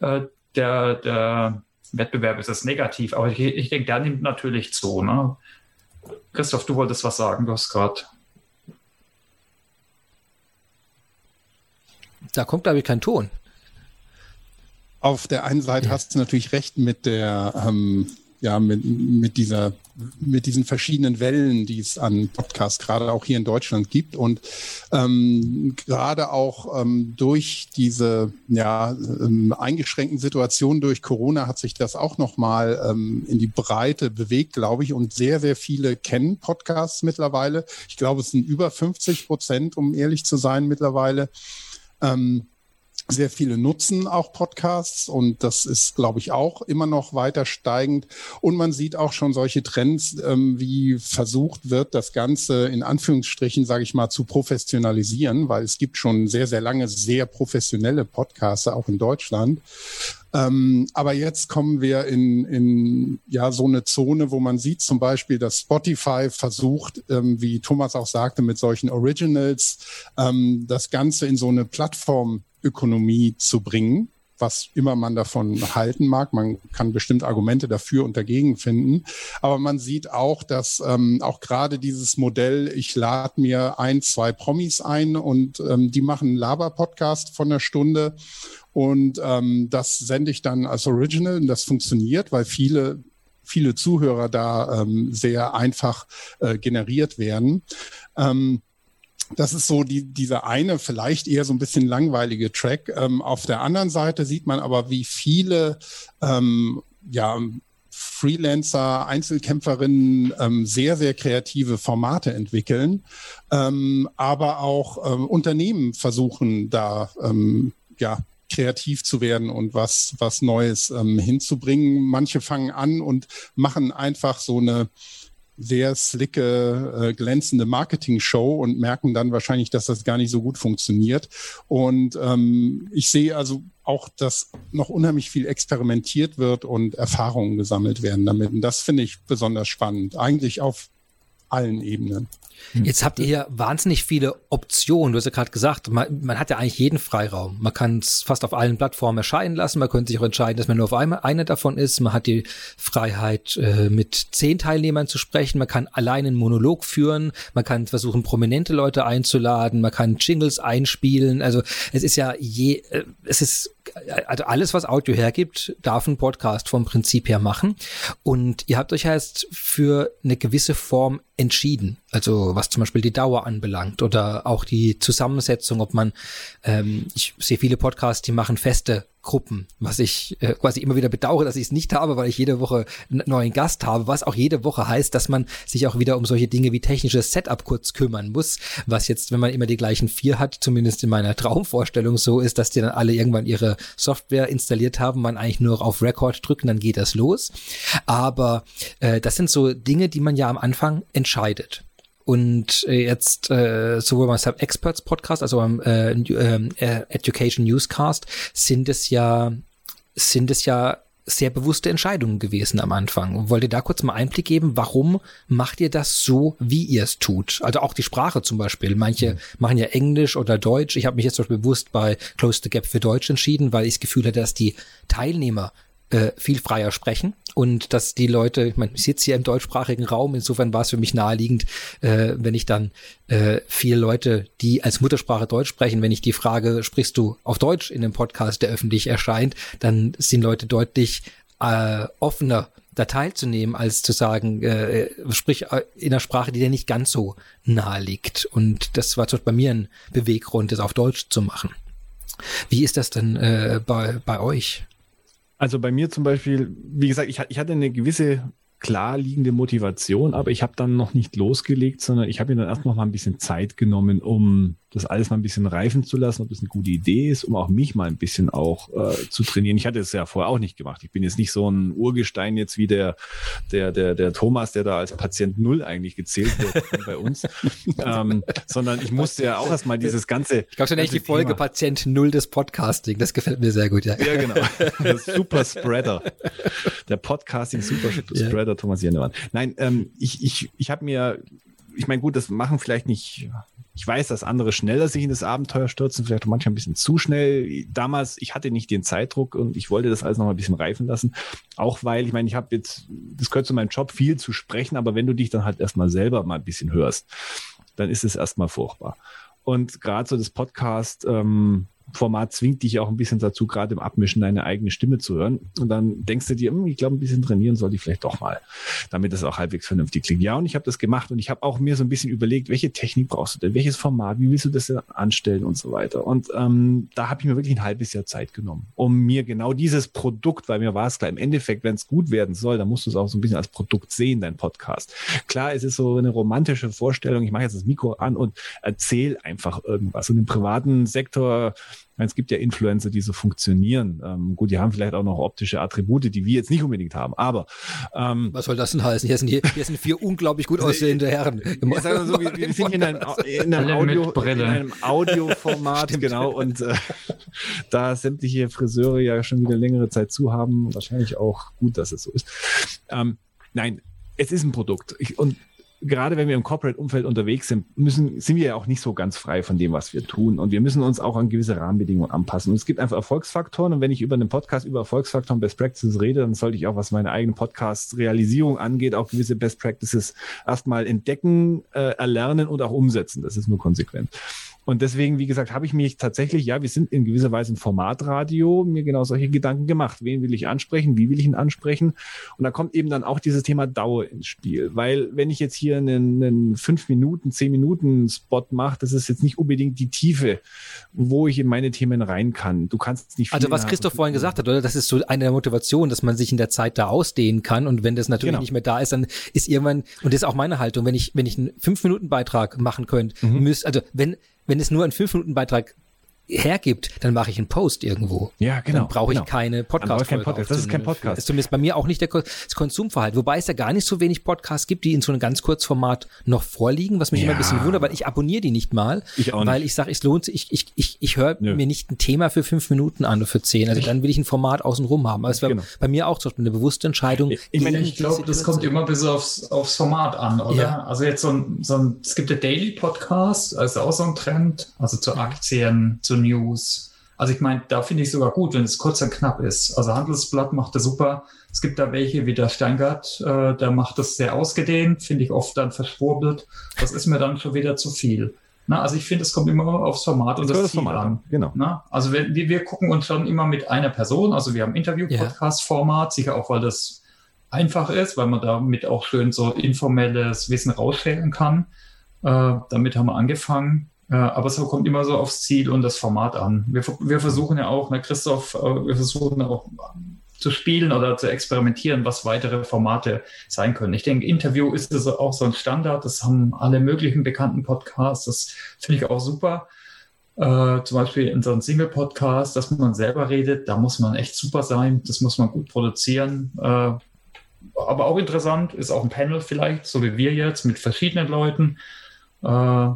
der, der Wettbewerb ist es negativ, aber ich, ich denke, der nimmt natürlich zu. Ne? Christoph, du wolltest was sagen, du hast gerade. Da kommt, glaube ich, kein Ton auf der einen Seite ja. hast du natürlich recht mit der, ähm, ja, mit, mit dieser, mit diesen verschiedenen Wellen, die es an Podcasts gerade auch hier in Deutschland gibt und ähm, gerade auch ähm, durch diese ja ähm, eingeschränkten Situationen durch Corona hat sich das auch noch mal ähm, in die Breite bewegt, glaube ich, und sehr sehr viele kennen Podcasts mittlerweile. Ich glaube, es sind über 50 Prozent, um ehrlich zu sein, mittlerweile. Ähm, sehr viele nutzen auch Podcasts und das ist, glaube ich, auch immer noch weiter steigend. Und man sieht auch schon solche Trends, ähm, wie versucht wird, das Ganze in Anführungsstrichen, sage ich mal, zu professionalisieren, weil es gibt schon sehr, sehr lange sehr professionelle Podcaster, auch in Deutschland. Ähm, aber jetzt kommen wir in, in ja so eine Zone, wo man sieht zum Beispiel, dass Spotify versucht, ähm, wie Thomas auch sagte, mit solchen Originals ähm, das Ganze in so eine Plattform Ökonomie zu bringen, was immer man davon halten mag. Man kann bestimmt Argumente dafür und dagegen finden. Aber man sieht auch, dass ähm, auch gerade dieses Modell, ich lade mir ein, zwei Promis ein und ähm, die machen einen Laber-Podcast von einer Stunde und ähm, das sende ich dann als Original und das funktioniert, weil viele viele Zuhörer da ähm, sehr einfach äh, generiert werden. Ähm, das ist so die, dieser eine, vielleicht eher so ein bisschen langweilige Track. Ähm, auf der anderen Seite sieht man aber, wie viele ähm, ja, Freelancer, Einzelkämpferinnen ähm, sehr, sehr kreative Formate entwickeln, ähm, aber auch ähm, Unternehmen versuchen da ähm, ja kreativ zu werden und was, was Neues ähm, hinzubringen. Manche fangen an und machen einfach so eine sehr slicke, äh, glänzende Marketing-Show und merken dann wahrscheinlich, dass das gar nicht so gut funktioniert. Und ähm, ich sehe also auch, dass noch unheimlich viel experimentiert wird und Erfahrungen gesammelt werden damit. Und das finde ich besonders spannend, eigentlich auf allen Ebenen. Hm. Jetzt habt ihr ja wahnsinnig viele Optionen. Du hast ja gerade gesagt, man, man, hat ja eigentlich jeden Freiraum. Man kann es fast auf allen Plattformen erscheinen lassen. Man könnte sich auch entscheiden, dass man nur auf eine, eine davon ist. Man hat die Freiheit, äh, mit zehn Teilnehmern zu sprechen. Man kann allein einen Monolog führen. Man kann versuchen, prominente Leute einzuladen. Man kann Jingles einspielen. Also es ist ja je, äh, es ist also alles, was Audio hergibt, darf ein Podcast vom Prinzip her machen. Und ihr habt euch erst für eine gewisse Form entschieden. Also was zum Beispiel die Dauer anbelangt oder auch die Zusammensetzung, ob man, ähm, ich sehe viele Podcasts, die machen feste Gruppen, was ich äh, quasi immer wieder bedauere, dass ich es nicht habe, weil ich jede Woche einen neuen Gast habe, was auch jede Woche heißt, dass man sich auch wieder um solche Dinge wie technisches Setup kurz kümmern muss, was jetzt, wenn man immer die gleichen vier hat, zumindest in meiner [LAUGHS] Traumvorstellung so ist, dass die dann alle irgendwann ihre Software installiert haben, man eigentlich nur auf Record drücken, dann geht das los. Aber äh, das sind so Dinge, die man ja am Anfang entscheidet. Und äh, jetzt äh, sowohl beim Sub Experts Podcast, also beim äh, ähm, äh, Education Newscast, sind es ja sind es ja sehr bewusste Entscheidungen gewesen am Anfang. Wollt ihr da kurz mal Einblick geben, warum macht ihr das so, wie ihr es tut? Also auch die Sprache zum Beispiel. Manche mhm. machen ja Englisch oder Deutsch. Ich habe mich jetzt zum Beispiel bewusst bei Close the Gap für Deutsch entschieden, weil ich das Gefühl hatte, dass die Teilnehmer äh, viel freier sprechen und dass die Leute, ich meine, ich sitze hier im deutschsprachigen Raum, insofern war es für mich naheliegend, äh, wenn ich dann äh, viele Leute, die als Muttersprache Deutsch sprechen, wenn ich die frage, sprichst du auf Deutsch in einem Podcast, der öffentlich erscheint, dann sind Leute deutlich äh, offener da teilzunehmen, als zu sagen, äh, sprich äh, in einer Sprache, die dir nicht ganz so nahe liegt. Und das war zum Beispiel bei mir ein Beweggrund, das auf Deutsch zu machen. Wie ist das denn äh, bei, bei euch? Also bei mir zum Beispiel, wie gesagt, ich, ich hatte eine gewisse klar liegende Motivation, aber ich habe dann noch nicht losgelegt, sondern ich habe mir dann erst noch mal ein bisschen Zeit genommen, um das alles mal ein bisschen reifen zu lassen, ob das eine gute Idee ist, um auch mich mal ein bisschen auch äh, zu trainieren. Ich hatte es ja vorher auch nicht gemacht. Ich bin jetzt nicht so ein Urgestein jetzt wie der, der, der, der Thomas, der da als Patient Null eigentlich gezählt wird [LAUGHS] bei uns, ähm, sondern ich musste ja auch erstmal dieses ganze. Ich glaube schon echt die Folge Thema. Patient Null des Podcasting. Das gefällt mir sehr gut, ja. Ja, genau. [LAUGHS] Der Super Spreader. Der Podcasting Super Spreader, ja. Thomas Jennemann. Nein, ähm, ich, ich, ich habe mir ich meine, gut, das machen vielleicht nicht, ich weiß, dass andere schneller sich in das Abenteuer stürzen, vielleicht manchmal ein bisschen zu schnell. Damals, ich hatte nicht den Zeitdruck und ich wollte das alles noch mal ein bisschen reifen lassen. Auch weil, ich meine, ich habe jetzt, das gehört zu meinem Job, viel zu sprechen, aber wenn du dich dann halt erstmal selber mal ein bisschen hörst, dann ist es erstmal furchtbar. Und gerade so das Podcast, ähm, Format zwingt dich auch ein bisschen dazu, gerade im Abmischen deine eigene Stimme zu hören. Und dann denkst du dir, hm, ich glaube, ein bisschen trainieren sollte ich vielleicht doch mal, damit das auch halbwegs vernünftig klingt. Ja, und ich habe das gemacht und ich habe auch mir so ein bisschen überlegt, welche Technik brauchst du denn, welches Format, wie willst du das denn anstellen und so weiter. Und ähm, da habe ich mir wirklich ein halbes Jahr Zeit genommen, um mir genau dieses Produkt, weil mir war es klar, im Endeffekt, wenn es gut werden soll, dann musst du es auch so ein bisschen als Produkt sehen, dein Podcast. Klar, es ist so eine romantische Vorstellung, ich mache jetzt das Mikro an und erzähle einfach irgendwas. Und im privaten Sektor es gibt ja Influencer, die so funktionieren. Ähm, gut, die haben vielleicht auch noch optische Attribute, die wir jetzt nicht unbedingt haben. Aber ähm, was soll das denn heißen? Hier sind, hier, hier sind vier unglaublich gut aussehende Herren. Im so, wir, wir sind hier in einem, in einem, Audio, in einem Audioformat, genau. Und äh, da sämtliche Friseure ja schon wieder längere Zeit zu haben, wahrscheinlich auch gut, dass es so ist. Ähm, nein, es ist ein Produkt. Ich, und gerade wenn wir im Corporate-Umfeld unterwegs sind, müssen, sind wir ja auch nicht so ganz frei von dem, was wir tun. Und wir müssen uns auch an gewisse Rahmenbedingungen anpassen. Und es gibt einfach Erfolgsfaktoren. Und wenn ich über einen Podcast über Erfolgsfaktoren Best Practices rede, dann sollte ich auch, was meine eigene Podcast-Realisierung angeht, auch gewisse Best Practices erstmal entdecken, äh, erlernen und auch umsetzen. Das ist nur konsequent. Und deswegen, wie gesagt, habe ich mich tatsächlich, ja, wir sind in gewisser Weise ein Formatradio, mir genau solche Gedanken gemacht. Wen will ich ansprechen? Wie will ich ihn ansprechen? Und da kommt eben dann auch dieses Thema Dauer ins Spiel. Weil wenn ich jetzt hier einen, einen fünf Minuten, zehn Minuten Spot mache, das ist jetzt nicht unbedingt die Tiefe, wo ich in meine Themen rein kann. Du kannst nicht Also was Christoph vorhin gesagt hat, oder? Das ist so eine der Motivationen, dass man sich in der Zeit da ausdehnen kann. Und wenn das natürlich genau. nicht mehr da ist, dann ist irgendwann, und das ist auch meine Haltung, wenn ich, wenn ich einen fünf Minuten Beitrag machen könnte, mhm. müsst, also wenn, wenn es nur ein 5-Minuten-Beitrag hergibt, dann mache ich einen Post irgendwo. Ja, genau. Dann brauche ich genau. keine podcast kein Podcast. Das ist kein Podcast. Das ist zumindest bei mir auch nicht der das Konsumverhalten. Wobei es ja gar nicht so wenig Podcasts gibt, die in so einem ganz Kurzformat noch vorliegen, was mich ja. immer ein bisschen wundert, weil ich abonniere die nicht mal. Ich auch nicht. Weil ich sage, es lohnt sich, ich, ich, ich, ich höre mir nicht ein Thema für fünf Minuten an oder für zehn. Also dann will ich ein Format außen rum haben. Aber es war genau. bei mir auch zum Beispiel eine bewusste Entscheidung. Ich, ich meine, ich glaube, das kommt immer bis aufs, aufs Format an, oder? Ja. Also jetzt so ein, so ein, es gibt ja Daily Podcast, also auch so ein Trend, also zu Aktien, zu News, also ich meine, da finde ich sogar gut, wenn es kurz und knapp ist. Also Handelsblatt macht das super. Es gibt da welche wie der Steingart, äh, der macht das sehr ausgedehnt, finde ich oft dann verschwurbelt. Das ist mir dann schon wieder zu viel. Na, also ich finde, es kommt immer aufs Format und das, das Ziel Format an. Genau. Na, also wir, wir gucken uns schon immer mit einer Person, also wir haben Interview-Podcast-Format, yeah. sicher auch, weil das einfach ist, weil man damit auch schön so informelles Wissen rausstellen kann. Äh, damit haben wir angefangen. Aber es kommt immer so aufs Ziel und das Format an. Wir, wir versuchen ja auch, ne, Christoph, äh, wir versuchen auch zu spielen oder zu experimentieren, was weitere Formate sein können. Ich denke, Interview ist es auch so ein Standard. Das haben alle möglichen bekannten Podcasts. Das finde ich auch super. Äh, zum Beispiel in so einem Single-Podcast, dass man selber redet, da muss man echt super sein. Das muss man gut produzieren. Äh, aber auch interessant ist auch ein Panel vielleicht, so wie wir jetzt, mit verschiedenen Leuten. Äh,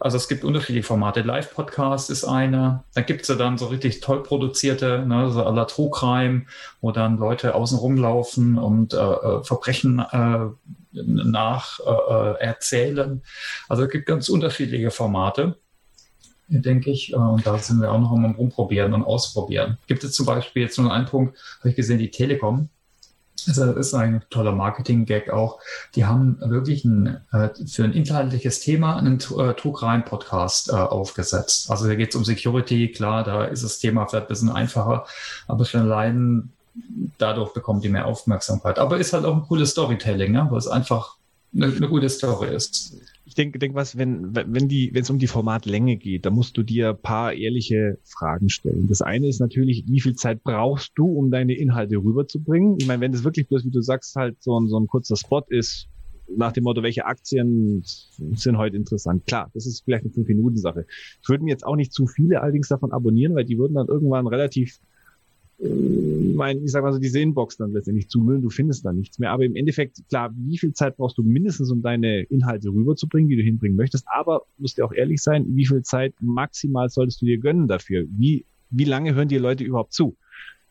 Also es gibt unterschiedliche Formate. Live-Podcast ist eine. Dann gibt es ja dann so richtig toll produzierte, ne, so à la True Crime, wo dann Leute außen rumlaufen und äh, äh Verbrechen äh, nach äh, äh. Also es gibt ganz unterschiedliche Formate denke ich. Äh, und da sind wir auch noch am Rumprobieren und Ausprobieren. Gibt es zum Beispiel jetzt nur einen Punkt, habe ich gesehen, die Telekom das ist ein toller Marketing-Gag auch. Die haben wirklich ein, äh, für ein inhaltliches Thema einen äh, Trugrein-Podcast äh, aufgesetzt. Also da geht es um Security, klar, da ist das Thema vielleicht ein bisschen einfacher, aber schon allein dadurch bekommt die mehr Aufmerksamkeit. Aber ist halt auch ein cooles Storytelling, ne? weil es einfach eine, eine gute Story ist ich denke, denk was, wenn, wenn die, wenn es um die Formatlänge geht, da musst du dir ein paar ehrliche Fragen stellen. Das eine ist natürlich, wie viel Zeit brauchst du, um deine Inhalte rüberzubringen? Ich meine, wenn das wirklich bloß, wie du sagst, halt so ein, so ein kurzer Spot ist, nach dem Motto, welche Aktien sind heute interessant. Klar, das ist vielleicht eine 5-Minuten-Sache. Ich würde mir jetzt auch nicht zu viele allerdings davon abonnieren, weil die würden dann irgendwann relativ mein, ich sag mal so, diese Inbox dann letztendlich zumüllen, du findest da nichts mehr. Aber im Endeffekt, klar, wie viel Zeit brauchst du mindestens, um deine Inhalte rüberzubringen, die du hinbringen möchtest, aber musst dir auch ehrlich sein, wie viel Zeit maximal solltest du dir gönnen dafür? Wie, wie lange hören dir Leute überhaupt zu?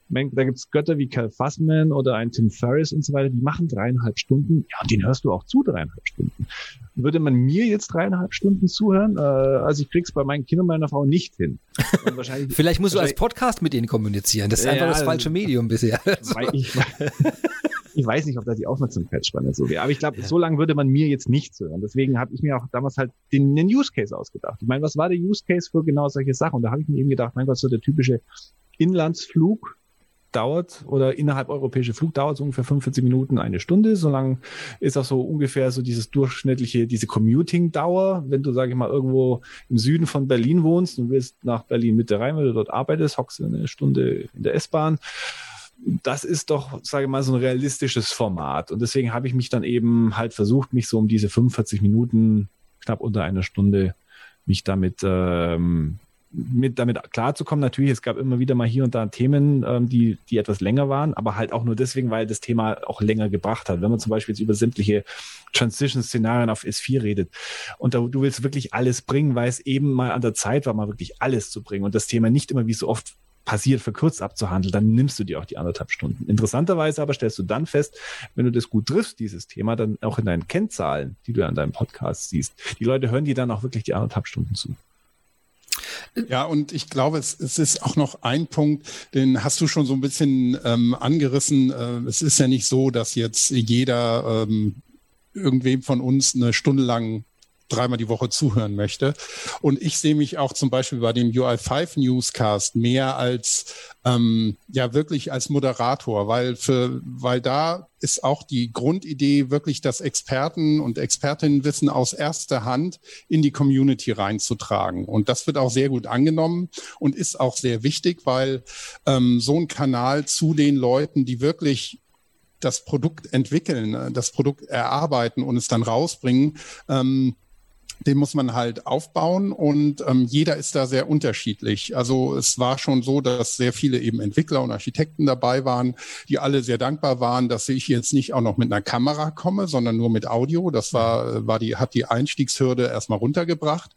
Da gibt's Götter wie Cal Fussman oder ein Tim Ferriss und so weiter, die machen dreieinhalb Stunden. Ja, und den hörst du auch zu dreieinhalb Stunden. Würde man mir jetzt dreieinhalb Stunden zuhören? Äh, also ich krieg's bei meinen Kindern und meiner Frau nicht hin. [LAUGHS] Vielleicht musst du als Podcast mit ihnen kommunizieren. Das ist einfach das falsche Medium bisher. [LAUGHS] Ich, [LAUGHS] ich weiß nicht, ob da die Aufmerksamkeitsspanne so wäre. Aber ich glaube, ja. so lange würde man mir jetzt nicht hören. Deswegen habe ich mir auch damals halt den, den Use Case ausgedacht. Ich meine, was war der Use Case für genau solche Sachen? Und da habe ich mir eben gedacht, mein Gott, so der typische Inlandsflug dauert oder innerhalb europäische Flug dauert so ungefähr 45 Minuten, eine Stunde. So lang ist auch so ungefähr so dieses durchschnittliche, diese Commuting-Dauer. Wenn du, sage ich mal, irgendwo im Süden von Berlin wohnst und willst nach Berlin Mitte rein, weil du dort arbeitest, hockst du eine Stunde in der S-Bahn. Das ist doch, sage ich mal, so ein realistisches Format. Und deswegen habe ich mich dann eben halt versucht, mich so um diese 45 Minuten, knapp unter einer Stunde, mich damit ähm, mit damit klarzukommen. Natürlich, es gab immer wieder mal hier und da Themen, ähm, die, die etwas länger waren, aber halt auch nur deswegen, weil das Thema auch länger gebracht hat. Wenn man zum Beispiel jetzt über sämtliche Transition-Szenarien auf S4 redet und da, du willst wirklich alles bringen, weil es eben mal an der Zeit war, mal wirklich alles zu bringen und das Thema nicht immer wie so oft passiert, verkürzt abzuhandeln, dann nimmst du dir auch die anderthalb Stunden. Interessanterweise aber stellst du dann fest, wenn du das gut triffst, dieses Thema, dann auch in deinen Kennzahlen, die du an deinem Podcast siehst, die Leute hören dir dann auch wirklich die anderthalb Stunden zu. Ja, und ich glaube, es, es ist auch noch ein Punkt, den hast du schon so ein bisschen ähm, angerissen. Äh, es ist ja nicht so, dass jetzt jeder ähm, irgendwem von uns eine Stunde lang dreimal die Woche zuhören möchte. Und ich sehe mich auch zum Beispiel bei dem UI5 Newscast mehr als ähm, ja wirklich als Moderator, weil für weil da ist auch die Grundidee wirklich das Experten und Expertinnenwissen aus erster Hand in die Community reinzutragen. Und das wird auch sehr gut angenommen und ist auch sehr wichtig, weil ähm, so ein Kanal zu den Leuten, die wirklich das Produkt entwickeln, äh, das Produkt erarbeiten und es dann rausbringen, ähm, den muss man halt aufbauen und ähm, jeder ist da sehr unterschiedlich. Also es war schon so, dass sehr viele eben Entwickler und Architekten dabei waren, die alle sehr dankbar waren, dass ich jetzt nicht auch noch mit einer Kamera komme, sondern nur mit Audio. Das war, war die, hat die Einstiegshürde erstmal runtergebracht.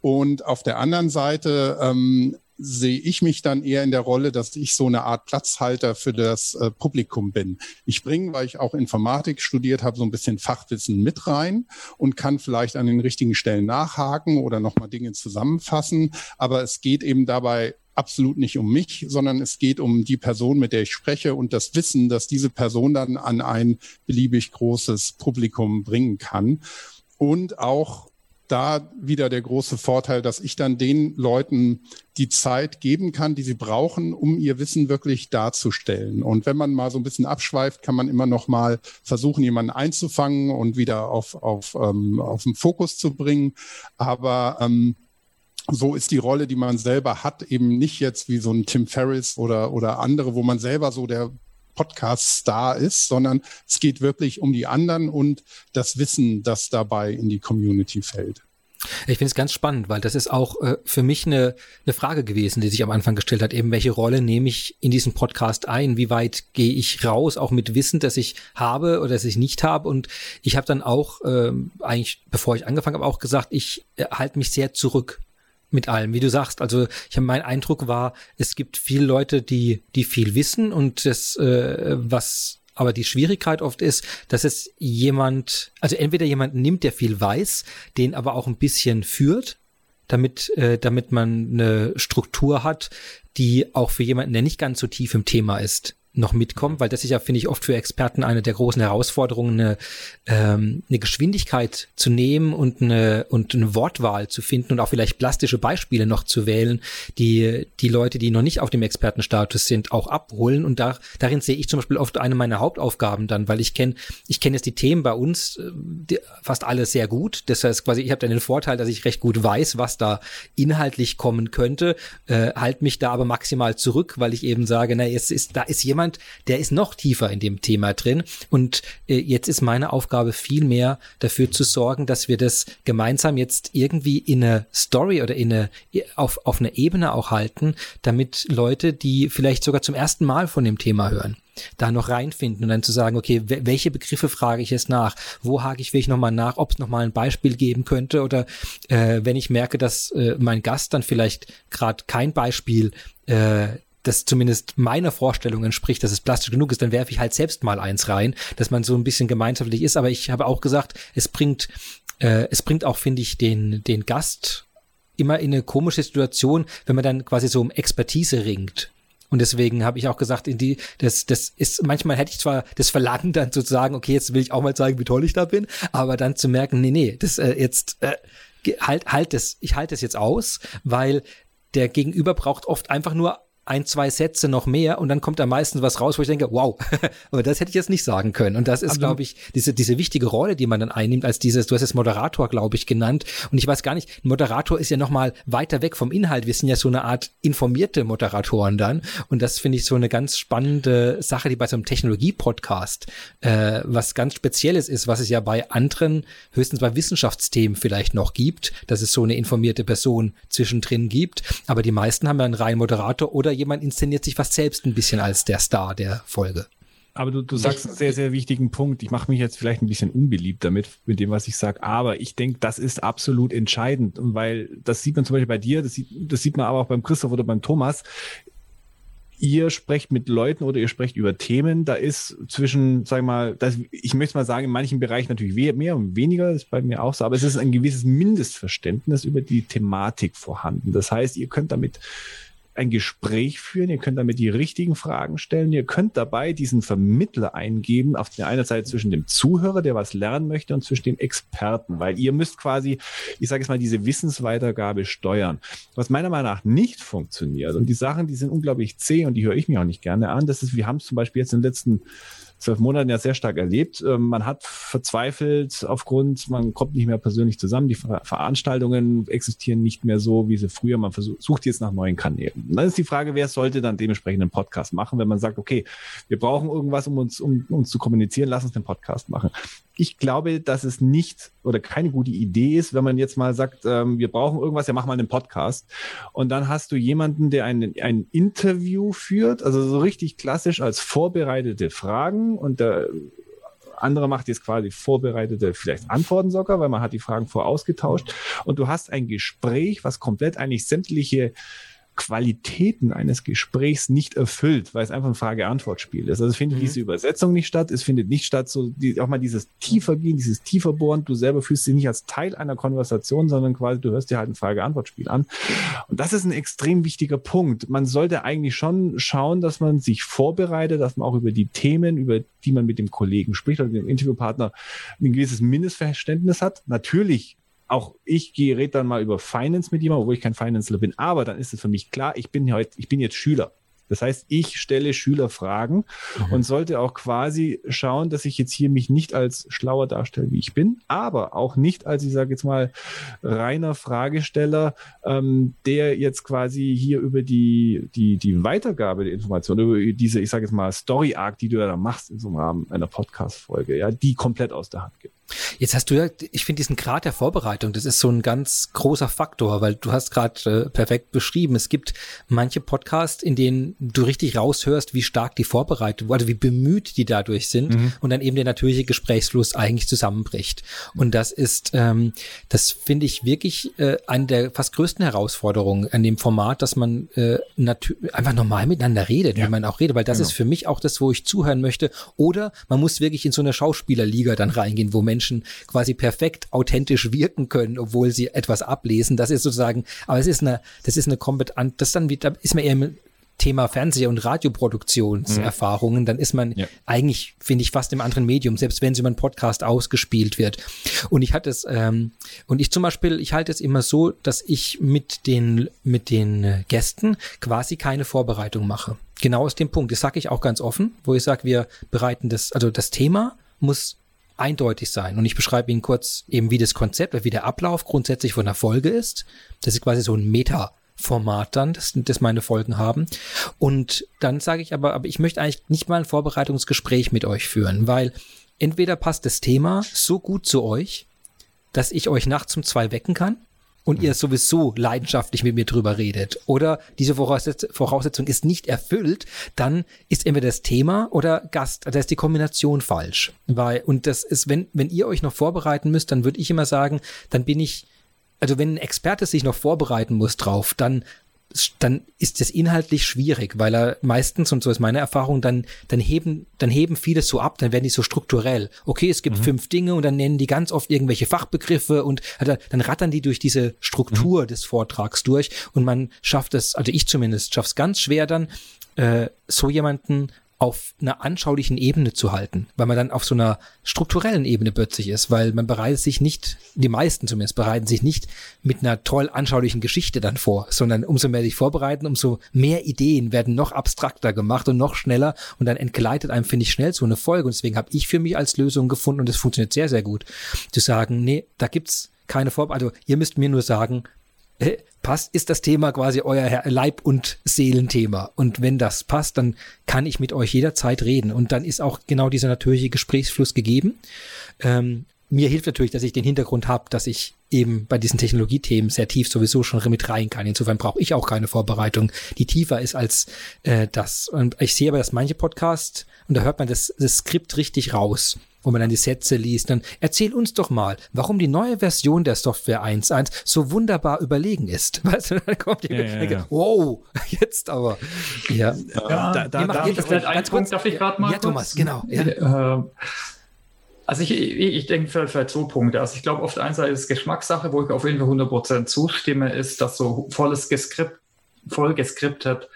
Und auf der anderen Seite ähm, sehe ich mich dann eher in der Rolle, dass ich so eine Art Platzhalter für das äh, Publikum bin. Ich bringe, weil ich auch Informatik studiert habe, so ein bisschen Fachwissen mit rein und kann vielleicht an den richtigen Stellen nachhaken oder nochmal Dinge zusammenfassen. Aber es geht eben dabei absolut nicht um mich, sondern es geht um die Person, mit der ich spreche und das Wissen, dass diese Person dann an ein beliebig großes Publikum bringen kann. Und auch da wieder der große Vorteil, dass ich dann den Leuten die Zeit geben kann, die sie brauchen, um ihr Wissen wirklich darzustellen. Und wenn man mal so ein bisschen abschweift, kann man immer noch mal versuchen, jemanden einzufangen und wieder auf, auf, ähm, auf den Fokus zu bringen. Aber ähm, so ist die Rolle, die man selber hat, eben nicht jetzt wie so ein Tim Ferriss oder, oder andere, wo man selber so der Podcast-Star ist, sondern es geht wirklich um die anderen und das Wissen, das dabei in die Community fällt. Ich finde es ganz spannend, weil das ist auch äh, für mich eine, eine Frage gewesen, die sich am Anfang gestellt hat, eben welche Rolle nehme ich in diesen Podcast ein, wie weit gehe ich raus, auch mit Wissen, das ich habe oder das ich nicht habe. Und ich habe dann auch, ähm, eigentlich, bevor ich angefangen habe, auch gesagt, ich äh, halte mich sehr zurück mit allem, wie du sagst. Also ich habe mein Eindruck war, es gibt viele Leute, die die viel wissen und das äh, was aber die Schwierigkeit oft ist, dass es jemand, also entweder jemand nimmt, der viel weiß, den aber auch ein bisschen führt, damit, äh, damit man eine Struktur hat, die auch für jemanden, der nicht ganz so tief im Thema ist, noch mitkommt, weil das ist ja, finde ich, oft für Experten eine der großen Herausforderungen, eine, ähm, eine Geschwindigkeit zu nehmen und eine, und eine Wortwahl zu finden und auch vielleicht plastische Beispiele noch zu wählen, die die Leute, die noch nicht auf dem Expertenstatus sind, auch abholen. Und da, darin sehe ich zum Beispiel oft eine meiner Hauptaufgaben dann, weil ich kenne, ich kenne jetzt die Themen bei uns äh, die, fast alle sehr gut. Das heißt quasi, ich habe dann den Vorteil, dass ich recht gut weiß, was da inhaltlich kommen könnte, äh, halt mich da aber maximal zurück, weil ich eben sage, na, jetzt ist, da ist jemand, jemand, der ist noch tiefer in dem Thema drin. Und äh, jetzt ist meine Aufgabe viel mehr dafür zu sorgen, dass wir das gemeinsam jetzt irgendwie in eine Story oder in eine, auf, auf eine Ebene auch halten, damit Leute, die vielleicht sogar zum ersten Mal von dem Thema hören, da noch reinfinden und dann zu sagen, okay, welche Begriffe frage ich jetzt nach? Wo hake ich wirklich nochmal nach, ob es nochmal ein Beispiel geben könnte? Oder äh, wenn ich merke, dass äh, mein Gast dann vielleicht gerade kein Beispiel äh, das zumindest meiner Vorstellung entspricht, dass es plastisch genug ist, dann werfe ich halt selbst mal eins rein, dass man so ein bisschen gemeinschaftlich ist. Aber ich habe auch gesagt, es bringt, äh, es bringt auch, finde ich, den, den Gast immer in eine komische Situation, wenn man dann quasi so um Expertise ringt. Und deswegen habe ich auch gesagt, in die, das, das ist, manchmal hätte ich zwar das Verlangen dann sozusagen, okay, jetzt will ich auch mal zeigen, wie toll ich da bin, aber dann zu merken, nee, nee, das äh, jetzt, äh, halt, halt es, ich halte es jetzt aus, weil der Gegenüber braucht oft einfach nur ein, zwei Sätze noch mehr und dann kommt da meistens was raus, wo ich denke, wow, [LAUGHS] aber das hätte ich jetzt nicht sagen können. Und das ist, glaube ich, diese, diese wichtige Rolle, die man dann einnimmt, als dieses, du hast es Moderator, glaube ich, genannt. Und ich weiß gar nicht, ein Moderator ist ja nochmal weiter weg vom Inhalt. Wir sind ja so eine Art informierte Moderatoren dann. Und das finde ich so eine ganz spannende Sache, die bei so einem Technologie-Podcast äh, was ganz Spezielles ist, was es ja bei anderen, höchstens bei Wissenschaftsthemen vielleicht noch gibt, dass es so eine informierte Person zwischendrin gibt. Aber die meisten haben ja einen reinen Moderator oder jemand inszeniert sich fast selbst ein bisschen als der Star der Folge. Aber du, du sagst einen sehr, sehr wichtigen Punkt. Ich mache mich jetzt vielleicht ein bisschen unbeliebt damit, mit dem, was ich sage. Aber ich denke, das ist absolut entscheidend. Und weil das sieht man zum Beispiel bei dir, das sieht, das sieht man aber auch beim Christoph oder beim Thomas ihr sprecht mit Leuten oder ihr sprecht über Themen, da ist zwischen, sag ich mal, das, ich möchte mal sagen, in manchen Bereichen natürlich mehr und weniger, das ist bei mir auch so, aber es ist ein gewisses Mindestverständnis über die Thematik vorhanden. Das heißt, ihr könnt damit ein Gespräch führen, ihr könnt damit die richtigen Fragen stellen, ihr könnt dabei diesen Vermittler eingeben, auf der einen Seite zwischen dem Zuhörer, der was lernen möchte, und zwischen dem Experten, weil ihr müsst quasi, ich sage jetzt mal, diese Wissensweitergabe steuern. Was meiner Meinung nach nicht funktioniert, und die Sachen, die sind unglaublich zäh und die höre ich mir auch nicht gerne an, das ist, wir haben es zum Beispiel jetzt in den letzten zwölf Monaten ja sehr stark erlebt. Ähm, man hat verzweifelt aufgrund, man kommt nicht mehr persönlich zusammen. Die Veranstaltungen existieren nicht mehr so, wie sie früher. Man versucht, sucht jetzt nach neuen Kanälen. Und dann ist die Frage, wer sollte dann dementsprechend einen Podcast machen, wenn man sagt, okay, wir brauchen irgendwas, um uns, um uns zu kommunizieren, lass uns den Podcast machen ich glaube, dass es nicht oder keine gute Idee ist, wenn man jetzt mal sagt, ähm, wir brauchen irgendwas, ja, mach mal einen Podcast. Und dann hast du jemanden, der ein, ein Interview führt, also so richtig klassisch als vorbereitete Fragen und der andere macht jetzt quasi vorbereitete vielleicht Antworten sogar, weil man hat die Fragen vorausgetauscht und du hast ein Gespräch, was komplett eigentlich sämtliche Qualitäten eines Gesprächs nicht erfüllt, weil es einfach ein Frage-Antwort-Spiel ist. Also es findet mhm. diese Übersetzung nicht statt, es findet nicht statt, so die, auch mal dieses Tiefergehen, dieses Tieferbohren. Du selber fühlst dich nicht als Teil einer Konversation, sondern quasi du hörst dir halt ein Frage-Antwort-Spiel an. Und das ist ein extrem wichtiger Punkt. Man sollte eigentlich schon schauen, dass man sich vorbereitet, dass man auch über die Themen, über die man mit dem Kollegen spricht oder dem Interviewpartner ein gewisses Mindestverständnis hat. Natürlich auch ich gehe rede dann mal über Finance mit jemandem, obwohl ich kein Financer bin, aber dann ist es für mich klar, ich bin heute, ich bin jetzt Schüler. Das heißt, ich stelle Schülerfragen mhm. und sollte auch quasi schauen, dass ich jetzt hier mich nicht als schlauer darstelle, wie ich bin, aber auch nicht als, ich sage jetzt mal, reiner Fragesteller, ähm, der jetzt quasi hier über die, die, die Weitergabe der Informationen, über diese, ich sage jetzt mal, Story-Arc, die du da machst in so einem Rahmen einer Podcast-Folge, ja, die komplett aus der Hand gibt. Jetzt hast du ja, ich finde diesen Grad der Vorbereitung, das ist so ein ganz großer Faktor, weil du hast gerade äh, perfekt beschrieben, es gibt manche Podcasts, in denen du richtig raushörst, wie stark die Vorbereitung, also wie bemüht die dadurch sind mhm. und dann eben der natürliche Gesprächsfluss eigentlich zusammenbricht. Und das ist, ähm, das finde ich wirklich äh, eine der fast größten Herausforderungen an dem Format, dass man äh, einfach normal miteinander redet, ja. wie man auch redet, weil das genau. ist für mich auch das, wo ich zuhören möchte. Oder man muss wirklich in so eine Schauspielerliga dann reingehen, wo Menschen quasi perfekt authentisch wirken können, obwohl sie etwas ablesen. Das ist sozusagen, aber es ist eine, das ist eine kompetent, das dann wieder, ist man eher im Thema Fernseh- und Radioproduktionserfahrungen, mhm. dann ist man ja. eigentlich, finde ich, fast im anderen Medium, selbst wenn es über einen Podcast ausgespielt wird. Und ich hatte es, ähm, und ich zum Beispiel, ich halte es immer so, dass ich mit den, mit den Gästen quasi keine Vorbereitung mache. Genau aus dem Punkt. Das sage ich auch ganz offen, wo ich sage, wir bereiten das, also das Thema muss eindeutig sein. Und ich beschreibe Ihnen kurz eben, wie das Konzept, wie der Ablauf grundsätzlich von der Folge ist. Das ist quasi so ein Meta-Format dann, das, das meine Folgen haben. Und dann sage ich aber, aber ich möchte eigentlich nicht mal ein Vorbereitungsgespräch mit euch führen, weil entweder passt das Thema so gut zu euch, dass ich euch nachts um zwei wecken kann und ihr sowieso leidenschaftlich mit mir drüber redet oder diese Voraussetzung ist nicht erfüllt, dann ist entweder das Thema oder Gast, da ist die Kombination falsch. Weil, und das ist, wenn, wenn ihr euch noch vorbereiten müsst, dann würde ich immer sagen, dann bin ich, also wenn ein Experte sich noch vorbereiten muss drauf, dann dann ist das inhaltlich schwierig, weil er meistens, und so ist meine Erfahrung, dann, dann heben, dann heben viele so ab, dann werden die so strukturell. Okay, es gibt mhm. fünf Dinge und dann nennen die ganz oft irgendwelche Fachbegriffe und dann rattern die durch diese Struktur mhm. des Vortrags durch und man schafft es, also ich zumindest, schafft es ganz schwer dann, äh, so jemanden auf einer anschaulichen Ebene zu halten, weil man dann auf so einer strukturellen Ebene plötzlich ist, weil man bereitet sich nicht, die meisten zumindest bereiten sich nicht mit einer toll anschaulichen Geschichte dann vor, sondern umso mehr sich vorbereiten, umso mehr Ideen werden noch abstrakter gemacht und noch schneller und dann entgleitet einem, finde ich, schnell so eine Folge. Und deswegen habe ich für mich als Lösung gefunden und es funktioniert sehr, sehr gut, zu sagen, nee, da gibt's keine Vorbereitung, also ihr müsst mir nur sagen, passt, ist das Thema quasi euer Leib- und Seelenthema. Und wenn das passt, dann kann ich mit euch jederzeit reden. Und dann ist auch genau dieser natürliche Gesprächsfluss gegeben. Ähm, mir hilft natürlich, dass ich den Hintergrund habe, dass ich eben bei diesen Technologiethemen sehr tief sowieso schon mit rein kann. Insofern brauche ich auch keine Vorbereitung, die tiefer ist als äh, das. Und ich sehe aber, dass manche Podcasts, und da hört man das, das Skript richtig raus wo man dann die Sätze liest, dann erzähl uns doch mal, warum die neue Version der Software 1.1 so wunderbar überlegen ist. [LAUGHS] Weißt du, dann kommt die ja, ja, ja. wow, [LAUGHS] jetzt aber. Ja, ja da, da, da, das vielleicht ganz Punkt, darf ich gerade mal? Ja, Thomas, genau. Ja. Äh, also ich, ich, ich denke vielleicht, so Punkte. Also ich glaube, oft einseitig ist Geschmackssache, wo ich auf jeden Fall 100% zustimme, ist, dass so volles Geskript, voll geskriptet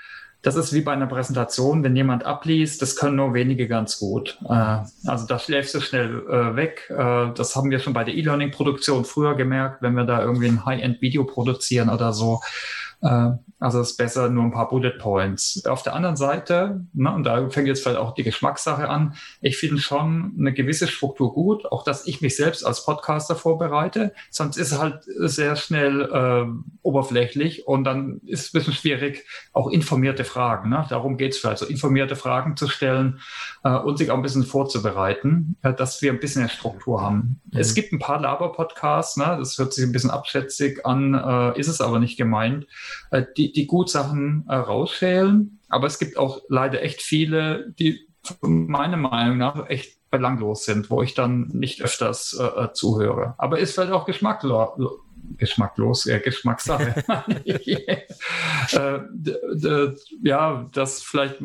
das ist wie bei einer Präsentation, wenn jemand abliest, das können nur wenige ganz gut. Äh, also da schläfst du schnell äh, weg. Äh, das haben wir schon bei der E-Learning-Produktion früher gemerkt, wenn wir da irgendwie ein High-End-Video produzieren oder so. Äh, also es ist besser nur ein paar Bullet Points. Auf der anderen Seite, ne, und da fängt jetzt vielleicht auch die Geschmackssache an, ich finde schon eine gewisse Struktur gut, auch dass ich mich selbst als Podcaster vorbereite, sonst ist es halt sehr schnell äh, oberflächlich und dann ist es ein bisschen schwierig, auch informierte Fragen, ne? darum geht es vielleicht, so informierte Fragen zu stellen äh, und sich auch ein bisschen vorzubereiten, äh, dass wir ein bisschen eine Struktur haben. Mhm. Es gibt ein paar Laber-Podcasts, ne? das hört sich ein bisschen abschätzig an, äh, ist es aber nicht gemeint, äh, die die, gut Sachen äh, rausschälen. Aber es gibt auch leider echt viele, die meiner Meinung nach echt belanglos sind, wo ich dann nicht öfters äh, äh zuhöre. Aber ist vielleicht auch geschmacklos. Geschmacklos, äh, Geschmackssache. [LAUGHS] [LAUGHS] äh, ja, das vielleicht,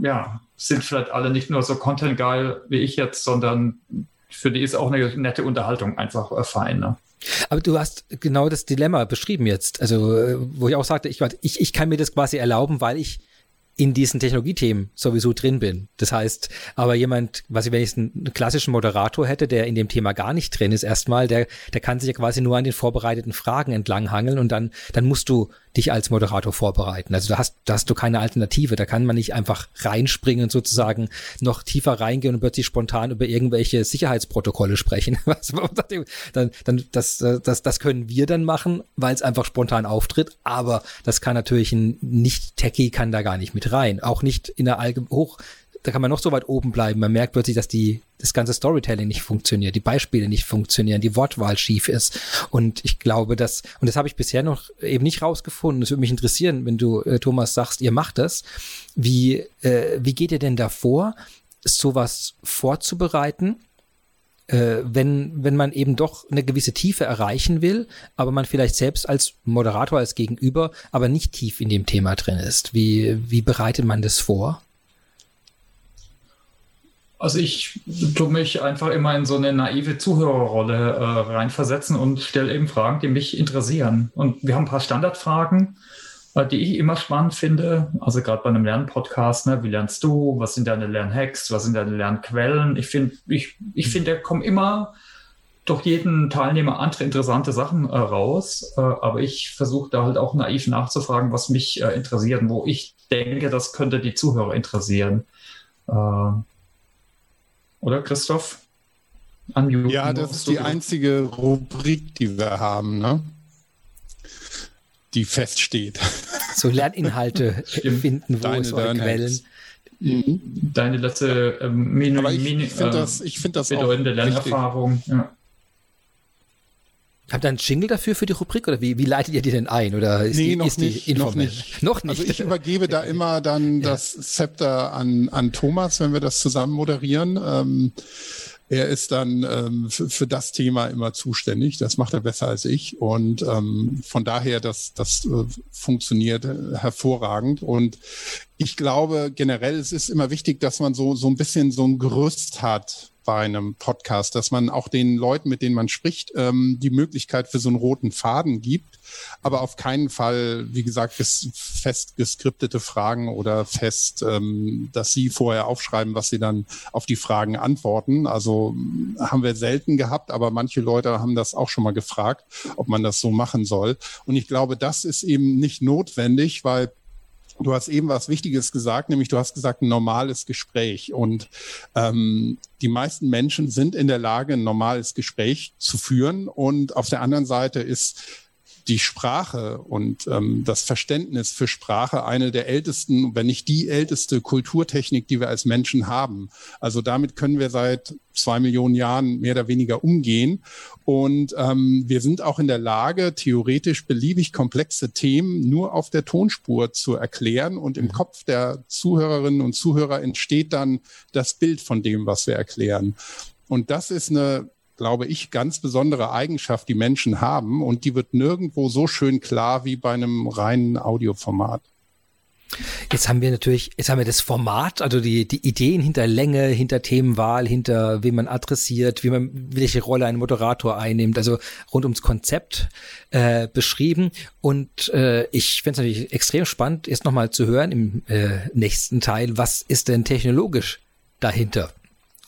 ja, sind vielleicht alle nicht nur so content geil wie ich jetzt, sondern für die ist auch eine nette Unterhaltung einfach äh, fein. Ne? Aber du hast genau das Dilemma beschrieben jetzt. Also, äh, wo ich auch sagte, ich, ich, ich kann mir das quasi erlauben, weil ich in diesen Technologiethemen sowieso drin bin. Das heißt, aber jemand, was ich, wenn ich einen klassischen Moderator hätte, der in dem Thema gar nicht drin ist, erstmal, der, der kann sich ja quasi nur an den vorbereiteten Fragen entlanghangeln und dann, dann musst du dich als Moderator vorbereiten. Also da hast, da hast du keine Alternative. Da kann man nicht einfach reinspringen und sozusagen noch tiefer reingehen und plötzlich spontan über irgendwelche Sicherheitsprotokolle sprechen. [LAUGHS] dann, dann, das, das, das können wir dann machen, weil es einfach spontan auftritt. Aber das kann natürlich ein Nicht-Techie kann da gar nicht mit rein. Auch nicht in der allgemein hoch da kann man noch so weit oben bleiben. Man merkt plötzlich, dass die, das ganze Storytelling nicht funktioniert, die Beispiele nicht funktionieren, die Wortwahl schief ist. Und ich glaube, dass, und das habe ich bisher noch eben nicht rausgefunden. Es würde mich interessieren, wenn du, äh, Thomas, sagst, ihr macht das. Wie, äh, wie geht ihr denn davor, sowas vorzubereiten? äh, wenn, wenn man eben doch eine gewisse Tiefe erreichen will, aber man vielleicht selbst als Moderator, als Gegenüber, aber nicht tief in dem Thema drin ist. Wie, wie bereitet man das vor? Also ich tue mich einfach immer in so eine naive Zuhörerrolle äh, reinversetzen und stelle eben Fragen, die mich interessieren. Und wir haben ein paar Standardfragen, äh, die ich immer spannend finde. Also gerade bei einem Lernpodcast, ne, wie lernst du? Was sind deine Lernhacks? Was sind deine Lernquellen? Ich finde, ich, ich finde, da kommen immer durch jeden Teilnehmer andere interessante Sachen äh, raus. Äh, aber ich versuche da halt auch naiv nachzufragen, was mich äh, interessiert und wo ich denke, das könnte die Zuhörer interessieren. Äh, oder Christoph? Unmuten ja, das ist die einzige Rubrik, die wir haben, ne? die feststeht. [LAUGHS] So Lerninhalte finden, wo Deine es eure Quellen. Deine letzte ähm, Mini, Aber ich finde das, ich find das bedeutende Lernerfahrung. Ja. Habt ihr einen Jingle dafür für die Rubrik oder wie, wie leitet ihr die denn ein? Oder ist nee, die, noch, ist nicht, die noch nicht. Noch nicht. Also ich übergebe da immer dann [LAUGHS] ja. das Zepter an, an Thomas, wenn wir das zusammen moderieren. Ähm, er ist dann ähm, für, für, das Thema immer zuständig. Das macht er besser als ich. Und ähm, von daher, das, das äh, funktioniert hervorragend. Und ich glaube generell, es ist immer wichtig, dass man so, so ein bisschen so ein Gerüst hat bei einem Podcast, dass man auch den Leuten, mit denen man spricht, ähm, die Möglichkeit für so einen roten Faden gibt, aber auf keinen Fall, wie gesagt, fest geskriptete Fragen oder fest, ähm, dass sie vorher aufschreiben, was sie dann auf die Fragen antworten. Also haben wir selten gehabt, aber manche Leute haben das auch schon mal gefragt, ob man das so machen soll. Und ich glaube, das ist eben nicht notwendig, weil Du hast eben was Wichtiges gesagt, nämlich du hast gesagt, ein normales Gespräch. Und ähm, die meisten Menschen sind in der Lage, ein normales Gespräch zu führen. Und auf der anderen Seite ist die Sprache und ähm, das Verständnis für Sprache eine der ältesten, wenn nicht die älteste Kulturtechnik, die wir als Menschen haben. Also damit können wir seit zwei Millionen Jahren mehr oder weniger umgehen. Und ähm, wir sind auch in der Lage, theoretisch beliebig komplexe Themen nur auf der Tonspur zu erklären. Und im mhm. Kopf der Zuhörerinnen und Zuhörer entsteht dann das Bild von dem, was wir erklären. Und das ist eine glaube ich, ganz besondere Eigenschaft, die Menschen haben. Und die wird nirgendwo so schön klar wie bei einem reinen Audioformat. Jetzt haben wir natürlich, jetzt haben wir das Format, also die, die Ideen hinter Länge, hinter Themenwahl, hinter wen man adressiert, wie man, welche Rolle ein Moderator einnimmt, also rund ums Konzept äh, beschrieben. Und äh, ich fände es natürlich extrem spannend, jetzt nochmal zu hören im äh, nächsten Teil, was ist denn technologisch dahinter?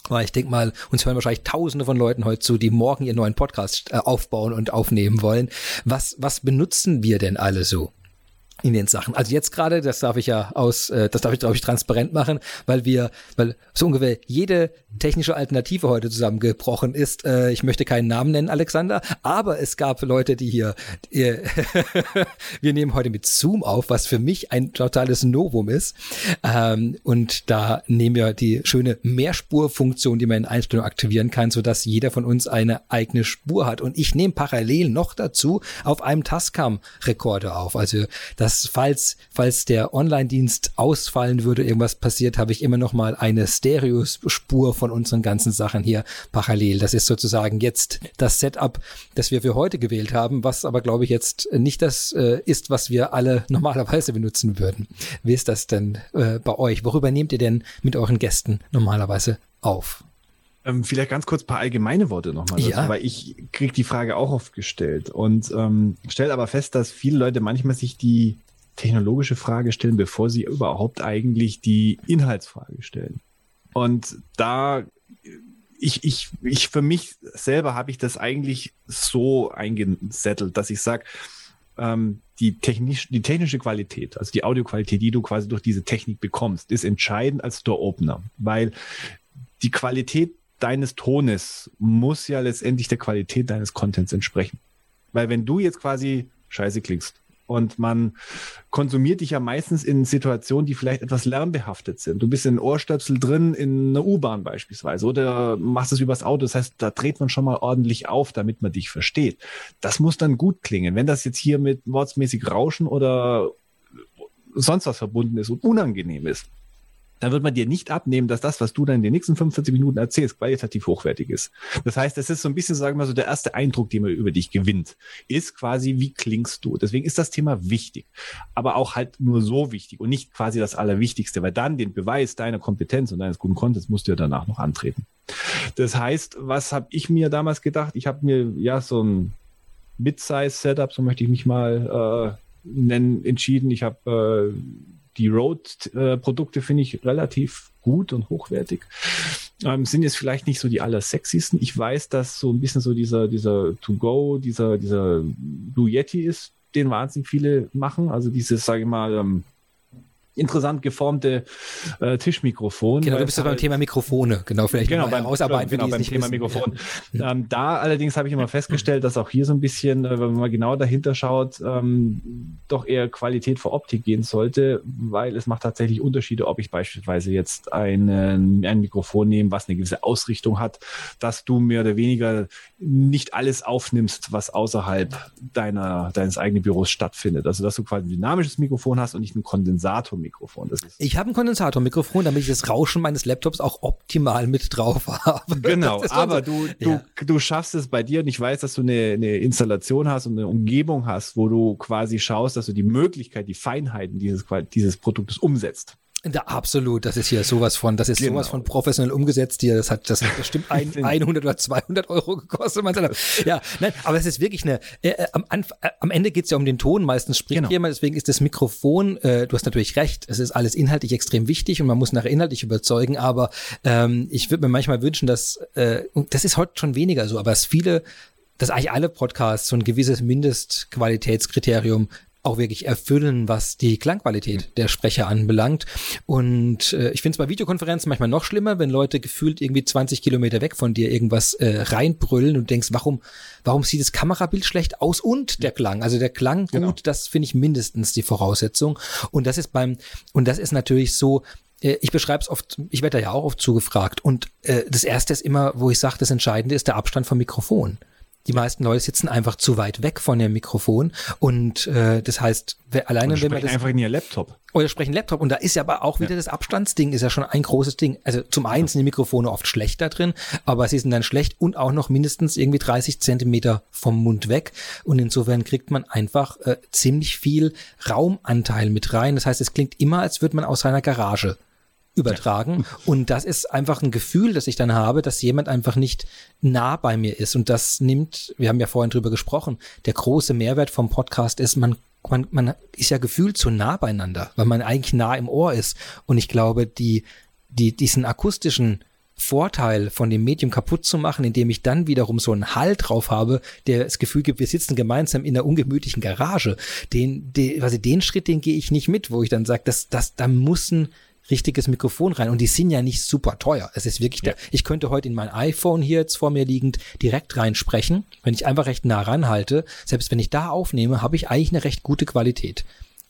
Weil ich denke mal, uns hören wahrscheinlich tausende von Leuten heute zu, die morgen ihren neuen Podcast äh, aufbauen und aufnehmen wollen. Was, was benutzen wir denn alle so? In den Sachen. Also jetzt gerade, das darf ich ja aus, äh, das darf ich glaube ich transparent machen, weil wir, weil so ungefähr jede technische Alternative heute zusammengebrochen ist. Äh, ich möchte keinen Namen nennen, Alexander, aber es gab Leute, die hier, äh, [LAUGHS] wir nehmen heute mit Zoom auf, was für mich ein totales Novum ist. Ähm, und da nehmen wir die schöne Mehrspurfunktion, die man in Einstellungen aktivieren kann, so dass jeder von uns eine eigene Spur hat. Und ich nehme parallel noch dazu auf einem Tascam-Rekorder auf. Also das dass falls, falls der Online-Dienst ausfallen würde, irgendwas passiert, habe ich immer noch mal eine Stereospur von unseren ganzen Sachen hier parallel. Das ist sozusagen jetzt das Setup, das wir für heute gewählt haben, was aber glaube ich jetzt nicht das äh, ist, was wir alle [LAUGHS] normalerweise benutzen würden. Wie ist das denn äh, bei euch? Worüber nehmt ihr denn mit euren Gästen normalerweise auf? Ähm, vielleicht ganz kurz paar allgemeine Worte nochmal dazu, ja. weil ich kriege die Frage auch oft gestellt und ähm, stelle aber fest, dass viele Leute manchmal sich die technologische Frage stellen, bevor sie überhaupt eigentlich die Inhaltsfrage stellen. Und da ich, ich, ich für mich selber habe ich das eigentlich so eingesettelt, dass ich sage, ähm, die, technisch, die technische Qualität, also die Audioqualität, die du quasi durch diese Technik bekommst, ist entscheidend als Door-Opener, weil die Qualität deines Tones muss ja letztendlich der Qualität deines Contents entsprechen. Weil wenn du jetzt quasi scheiße klingst Und man konsumiert dich ja meistens in Situationen, die vielleicht etwas lärmbehaftet sind. Du bist in Ohrstöpsel drin, in einer U-Bahn beispielsweise, oder machst es übers Auto. Das heißt, da dreht man schon mal ordentlich auf, damit man dich versteht. Das muss dann gut klingen. Wenn das jetzt hier mit wortsmäßig Rauschen oder sonst was verbunden ist und unangenehm ist, dann wird man dir nicht abnehmen, dass das, was du dann in den nächsten 45 Minuten erzählst, qualitativ hochwertig ist. Das heißt, das ist so ein bisschen, sagen wir so, der erste Eindruck, den man über dich gewinnt, ist quasi, wie klingst du? Deswegen ist das Thema wichtig, aber auch halt nur so wichtig und nicht quasi das Allerwichtigste, weil dann den Beweis deiner Kompetenz und deines guten Contents musst du ja danach noch antreten. Das heißt, was habe ich mir damals gedacht? Ich habe mir ja so ein Mid-Size-Setup, so möchte ich mich mal äh, nennen, entschieden. Ich habe äh, die Road-Produkte finde ich relativ gut und hochwertig. Ähm, sind jetzt vielleicht nicht so die allersexiesten. Ich weiß, dass so ein bisschen so dieser, dieser To-Go, dieser, dieser Blue Yeti ist, den wahnsinnig viele machen. Also dieses, sage ich mal, ähm, interessant geformte äh, Tischmikrofon. Genau, du bist ja beim halt, Thema Mikrofone, genau, vielleicht genau, beim, ausarbeiten, genau, beim Thema wissen. Mikrofon. Ja. Ähm, da allerdings habe ich immer festgestellt, dass auch hier so ein bisschen, äh, wenn man mal genau dahinter schaut, ähm, doch eher Qualität vor Optik gehen sollte, weil es macht tatsächlich Unterschiede, ob ich beispielsweise jetzt einen, ein Mikrofon nehme, was eine gewisse Ausrichtung hat, dass du mehr oder weniger nicht alles aufnimmst, was außerhalb deiner, deines eigenen Büros stattfindet. Also dass du quasi ein dynamisches Mikrofon hast und nicht ein Kondensator Kondensatormikrofon. Das ist ich habe ein Kondensatormikrofon, damit ich das Rauschen meines Laptops auch optimal mit drauf habe. Genau, [LAUGHS] aber so. du, du, ja. du schaffst es bei dir und ich weiß, dass du eine, eine Installation hast und eine Umgebung hast, wo du quasi schaust, dass du die Möglichkeit, die Feinheiten dieses, dieses Produktes umsetzt. Da, absolut, das ist hier sowas von, das ist genau. sowas von professionell umgesetzt hier. Das hat, das hat bestimmt ein, [LAUGHS] 100 oder 200 Euro gekostet. Ja, nein, aber es ist wirklich eine. Äh, äh am, äh, am Ende geht's ja um den Ton. Meistens spricht genau. jemand, deswegen ist das Mikrofon. Äh, du hast natürlich recht. Es ist alles inhaltlich extrem wichtig und man muss nachher inhaltlich überzeugen. Aber ähm, ich würde mir manchmal wünschen, dass äh, das ist heute schon weniger so, aber es viele dass eigentlich alle Podcasts so ein gewisses Mindestqualitätskriterium auch wirklich erfüllen, was die Klangqualität der Sprecher anbelangt. Und äh, ich finde es bei Videokonferenzen manchmal noch schlimmer, wenn Leute gefühlt irgendwie 20 Kilometer weg von dir irgendwas äh, reinbrüllen und denkst, warum, warum sieht das Kamerabild schlecht aus und der Klang? Also der Klang genau. gut, das finde ich mindestens die Voraussetzung. Und das ist beim, und das ist natürlich so, äh, ich beschreibe es oft, ich werde da ja auch oft zugefragt. Und äh, das erste ist immer, wo ich sage, das Entscheidende ist der Abstand vom Mikrofon. Die meisten Leute sitzen einfach zu weit weg von dem Mikrofon und äh, das heißt, wer, alleine wenn man das einfach in ihr Laptop oder sprechen Laptop und da ist ja aber auch wieder ja. das Abstandsding ist ja schon ein großes Ding. Also zum einen sind die Mikrofone oft schlechter drin, aber sie sind dann schlecht und auch noch mindestens irgendwie 30 Zentimeter vom Mund weg und insofern kriegt man einfach äh, ziemlich viel Raumanteil mit rein. Das heißt, es klingt immer, als würde man aus seiner Garage übertragen. Und das ist einfach ein Gefühl, das ich dann habe, dass jemand einfach nicht nah bei mir ist. Und das nimmt, wir haben ja vorhin drüber gesprochen, der große Mehrwert vom Podcast ist, man man, man ist ja gefühlt zu nah beieinander, weil man eigentlich nah im Ohr ist. Und ich glaube, die, die, diesen akustischen Vorteil von dem Medium kaputt zu machen, indem ich dann wiederum so einen Hall drauf habe, der das Gefühl gibt, wir sitzen gemeinsam in einer ungemütlichen Garage. Den, den, also den Schritt, den gehe ich nicht mit, wo ich dann sage, das, das, da muss ein richtiges Mikrofon rein und die sind ja nicht super teuer. Es ist wirklich, ja. der, ich könnte heute in mein iPhone hier jetzt vor mir liegend direkt reinsprechen, wenn ich einfach recht nah ranhalte. Selbst wenn ich da aufnehme, habe ich eigentlich eine recht gute Qualität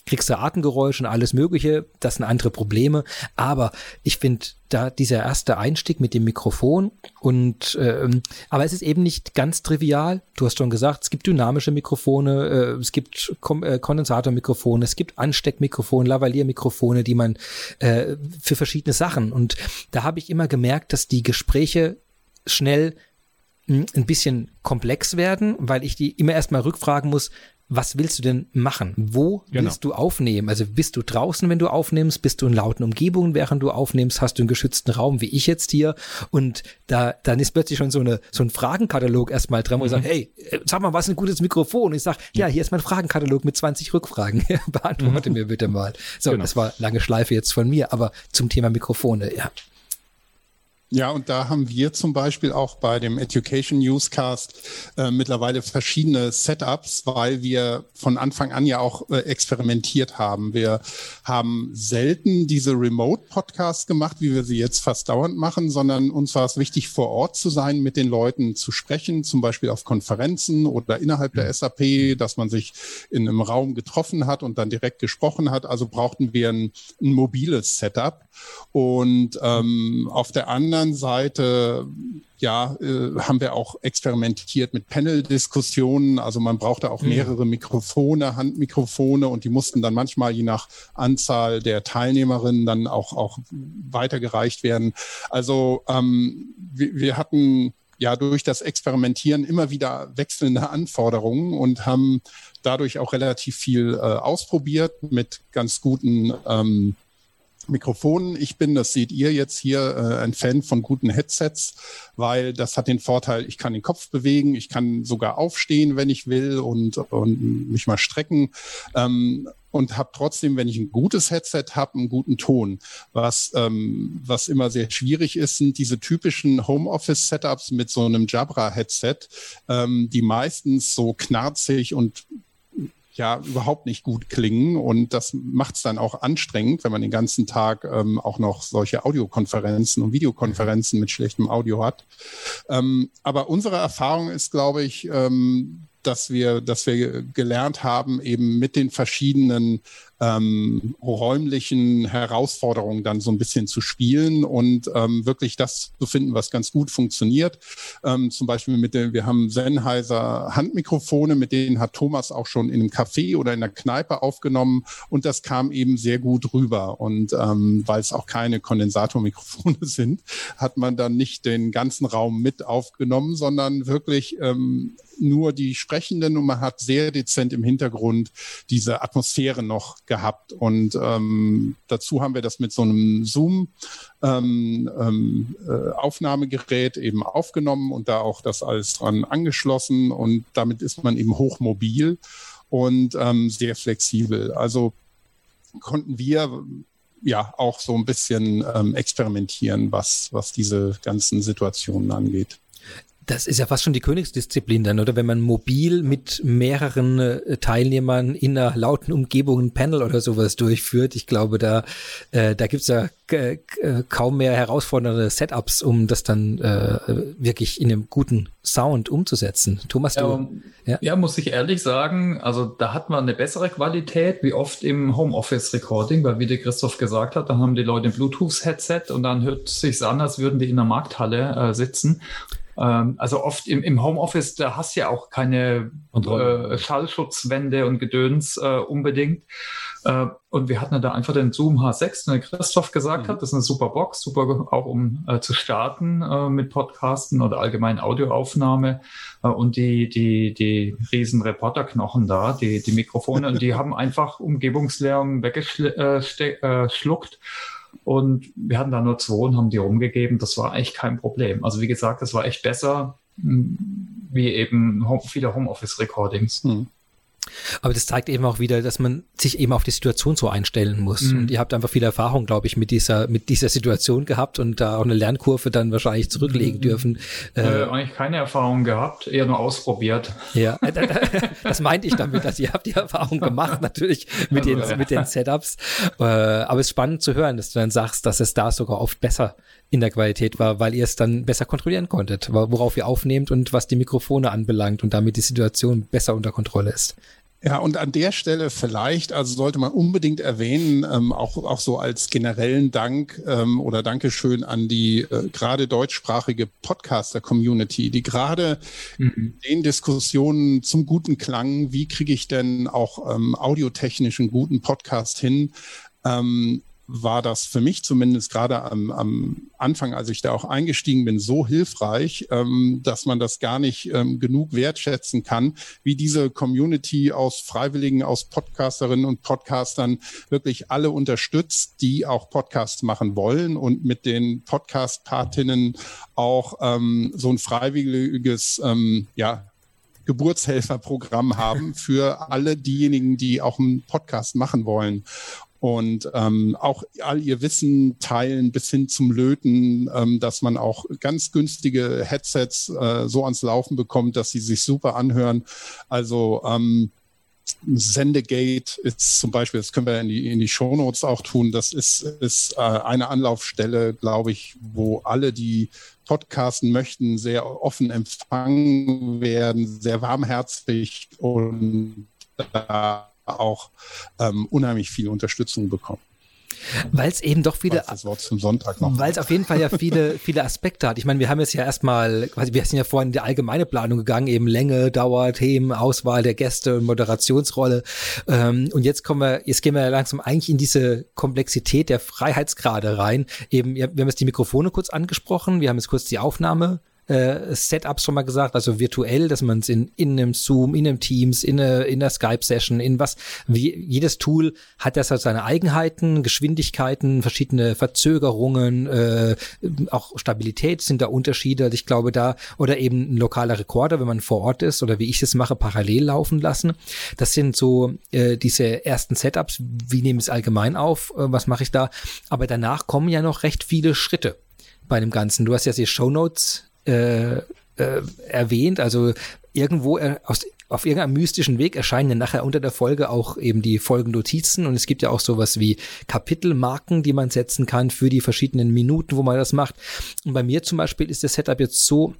kriegst du Atemgeräusche und alles Mögliche, das sind andere Probleme. Aber ich finde da dieser erste Einstieg mit dem Mikrofon und ähm, aber es ist eben nicht ganz trivial. Du hast schon gesagt, es gibt dynamische Mikrofone, äh, es gibt Kom äh, Kondensatormikrofone, es gibt Ansteckmikrofone, Lavalliermikrofone, die man äh, für verschiedene Sachen. Und da habe ich immer gemerkt, dass die Gespräche schnell hm, ein bisschen komplex werden, weil ich die immer erstmal rückfragen muss, was willst du denn machen? Wo genau. willst du aufnehmen? Also bist du draußen, wenn du aufnimmst? Bist du in lauten Umgebungen, während du aufnimmst? Hast du einen geschützten Raum, wie ich jetzt hier? Und da, dann ist plötzlich schon so eine, so ein Fragenkatalog erstmal dran, wo mhm. ich sage, hey, äh, sag mal, was ist ein gutes Mikrofon? Und ich sage, ja, hier ist mein Fragenkatalog mit 20 Rückfragen. [LAUGHS] Beantworte mhm. mir bitte mal. So, genau. das war lange Schleife jetzt von mir, aber zum Thema Mikrofone, ja. Ja, und da haben wir zum Beispiel auch bei dem Education Newscast äh, mittlerweile verschiedene Setups, weil wir von Anfang an ja auch äh, experimentiert haben. Wir haben selten diese Remote-Podcasts gemacht, wie wir sie jetzt fast dauernd machen, sondern uns war es wichtig, vor Ort zu sein, mit den Leuten zu sprechen, zum Beispiel auf Konferenzen oder innerhalb der SAP, dass man sich in einem Raum getroffen hat und dann direkt gesprochen hat. Also brauchten wir ein, ein mobiles Setup. Und ähm, auf der anderen Seite ja, äh, haben wir auch experimentiert mit Panel-Diskussionen. Also man brauchte auch hm. mehrere Mikrofone, Handmikrofone und die mussten dann manchmal je nach Anzahl der Teilnehmerinnen dann auch, auch weitergereicht werden. Also ähm, wir, wir hatten ja durch das Experimentieren immer wieder wechselnde Anforderungen und haben dadurch auch relativ viel äh, ausprobiert mit ganz guten ähm, Mikrofonen. Ich bin, das seht ihr jetzt hier, äh, ein Fan von guten Headsets, weil das hat den Vorteil, ich kann den Kopf bewegen, ich kann sogar aufstehen, wenn ich will und, und mich mal strecken. Ähm, und habe trotzdem, wenn ich ein gutes Headset habe, einen guten Ton. Was, ähm, was immer sehr schwierig ist, sind diese typischen Homeoffice-Setups mit so einem Jabra-Headset, ähm, die meistens so knarzig und ja überhaupt nicht gut klingen und das macht es dann auch anstrengend, wenn man den ganzen Tag ähm, auch noch solche Audiokonferenzen und Videokonferenzen mit schlechtem Audio hat. Ähm, aber unsere Erfahrung ist, glaube ich, ähm, dass wir, dass wir gelernt haben, eben mit den verschiedenen ähm, räumlichen Herausforderungen dann so ein bisschen zu spielen und ähm, wirklich das zu finden, was ganz gut funktioniert. Ähm, zum Beispiel mit dem, wir haben Sennheiser Handmikrofone, mit denen hat Thomas auch schon in einem Café oder in der Kneipe aufgenommen und das kam eben sehr gut rüber. Und ähm, weil es auch keine Kondensatormikrofone [LAUGHS] sind, hat man dann nicht den ganzen Raum mit aufgenommen, sondern wirklich ähm, nur die Sprechenden und man hat sehr dezent im Hintergrund diese Atmosphäre noch gehabt. Und ähm, dazu haben wir das mit so einem Zoom ähm, ähm, äh, Aufnahmegerät eben aufgenommen und da auch das alles dran angeschlossen und damit ist man eben hochmobil und ähm, sehr flexibel. Also konnten wir ja auch so ein bisschen ähm, experimentieren, was, was diese ganzen Situationen angeht. Das ist ja fast schon die Königsdisziplin dann, oder? Wenn man mobil mit mehreren äh, Teilnehmern in einer lauten Umgebung ein Panel oder sowas durchführt. Ich glaube, da, äh, da gibt's ja äh, kaum mehr herausfordernde Setups, um das dann äh, wirklich in einem guten Sound umzusetzen. Thomas, ja, du, ja? ja, muss ich ehrlich sagen, also da hat man eine bessere Qualität, wie oft im Homeoffice-Recording, weil wie der Christoph gesagt hat, da haben die Leute ein Bluetooth-Headset und dann hört sich's an, als würden die in der Markthalle äh, sitzen. Ähm, also oft im, im Homeoffice, da hast du ja auch keine äh, Schallschutzwände und Gedöns äh, unbedingt. Äh, und wir hatten da einfach den Zoom H6, den Christoph gesagt mhm. hat, das ist eine super Box, super auch um äh, zu starten äh, mit Podcasten oder allgemein Audioaufnahme. Äh, und die, die, die riesen Reporterknochen da, die, die Mikrofone, und die haben [LAUGHS] einfach Umgebungslärm weggeschluckt. Und wir hatten da nur zwei und haben die rumgegeben. Das war eigentlich kein Problem. Also wie gesagt, das war echt besser hm, wie eben viele Homeoffice-Recordings. Hm. Aber das zeigt eben auch wieder, dass man sich eben auf die Situation so einstellen muss. Mhm. Und ihr habt einfach viel Erfahrung, glaube ich, mit dieser, mit dieser Situation gehabt und da auch eine Lernkurve dann wahrscheinlich zurücklegen mhm. dürfen. Äh, äh, eigentlich keine Erfahrung gehabt, eher nur ausprobiert. Ja, [LAUGHS] das meinte ich damit, dass ihr habt die Erfahrung gemacht, natürlich mit den, mit den Setups. Äh, aber es ist spannend zu hören, dass du dann sagst, dass es da sogar oft besser in der Qualität war, weil ihr es dann besser kontrollieren konntet, worauf ihr aufnehmt und was die Mikrofone anbelangt und damit die Situation besser unter Kontrolle ist. Ja, und an der Stelle vielleicht, also sollte man unbedingt erwähnen, ähm, auch, auch so als generellen Dank ähm, oder Dankeschön an die äh, gerade deutschsprachige Podcaster-Community, die gerade mhm. in den Diskussionen zum guten Klang, wie kriege ich denn auch ähm, audiotechnisch einen guten Podcast hin, ähm, war das für mich zumindest gerade am, am Anfang, als ich da auch eingestiegen bin, so hilfreich, ähm, dass man das gar nicht ähm, genug wertschätzen kann, wie diese Community aus Freiwilligen, aus Podcasterinnen und Podcastern wirklich alle unterstützt, die auch Podcasts machen wollen und mit den Podcast-Partinnen auch ähm, so ein freiwilliges, ähm, ja, Geburtshelferprogramm haben für alle diejenigen, die auch einen Podcast machen wollen. Und ähm, auch all ihr Wissen teilen bis hin zum Löten, ähm, dass man auch ganz günstige Headsets äh, so ans Laufen bekommt, dass sie sich super anhören. Also ähm, Sendegate ist zum Beispiel, das können wir in die, in die Shownotes auch tun, das ist, ist äh, eine Anlaufstelle, glaube ich, wo alle, die podcasten möchten, sehr offen empfangen werden, sehr warmherzig und äh, auch ähm, unheimlich viel Unterstützung bekommen. Weil es eben doch viele, weil es auf jeden Fall ja viele, [LAUGHS] viele Aspekte hat. Ich meine, wir haben jetzt ja erstmal, wir sind ja vorhin in die allgemeine Planung gegangen, eben Länge, Dauer, Themen, Auswahl der Gäste und Moderationsrolle. Ähm, und jetzt kommen wir, jetzt gehen wir langsam eigentlich in diese Komplexität der Freiheitsgrade rein. Eben, wir haben jetzt die Mikrofone kurz angesprochen, wir haben jetzt kurz die Aufnahme äh, Setups schon mal gesagt, also virtuell, dass man es in, in einem Zoom, in einem Teams, in, eine, in einer Skype-Session, in was, wie jedes Tool hat das halt seine Eigenheiten, Geschwindigkeiten, verschiedene Verzögerungen, äh, auch Stabilität sind da Unterschiede. Ich glaube da, oder eben ein lokaler Rekorder, wenn man vor Ort ist, oder wie ich es mache, parallel laufen lassen. Das sind so äh, diese ersten Setups, wie nehme ich es allgemein auf, äh, was mache ich da? Aber danach kommen ja noch recht viele Schritte bei dem Ganzen. Du hast ja die Show Notes äh, äh, erwähnt. Also irgendwo äh, aus, auf irgendeinem mystischen Weg erscheinen nachher unter der Folge auch eben die Folgennotizen und es gibt ja auch sowas wie Kapitelmarken, die man setzen kann für die verschiedenen Minuten, wo man das macht. Und bei mir zum Beispiel ist das Setup jetzt so,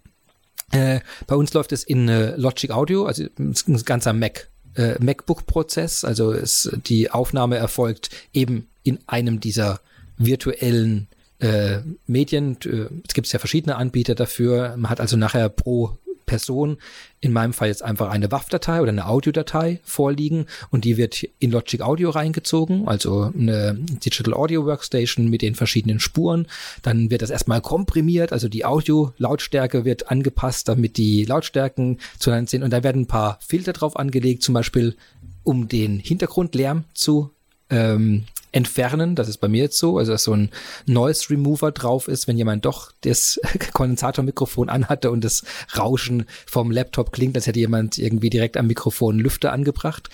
äh, bei uns läuft es in äh, Logic Audio, also ein ganzer Mac, äh, MacBook-Prozess, also es, die Aufnahme erfolgt eben in einem dieser virtuellen äh, Medien. Äh, es gibt ja verschiedene Anbieter dafür. Man hat also nachher pro Person in meinem Fall jetzt einfach eine WAV-Datei oder eine Audiodatei vorliegen und die wird in Logic Audio reingezogen, also eine Digital Audio Workstation mit den verschiedenen Spuren. Dann wird das erstmal komprimiert, also die Audio-Lautstärke wird angepasst, damit die Lautstärken zueinander sind und da werden ein paar Filter drauf angelegt, zum Beispiel um den Hintergrundlärm zu ähm, entfernen. Das ist bei mir jetzt so. Also, dass so ein Noise Remover drauf ist, wenn jemand doch das [LAUGHS] Kondensatormikrofon anhatte und das Rauschen vom Laptop klingt, als hätte jemand irgendwie direkt am Mikrofon Lüfter angebracht.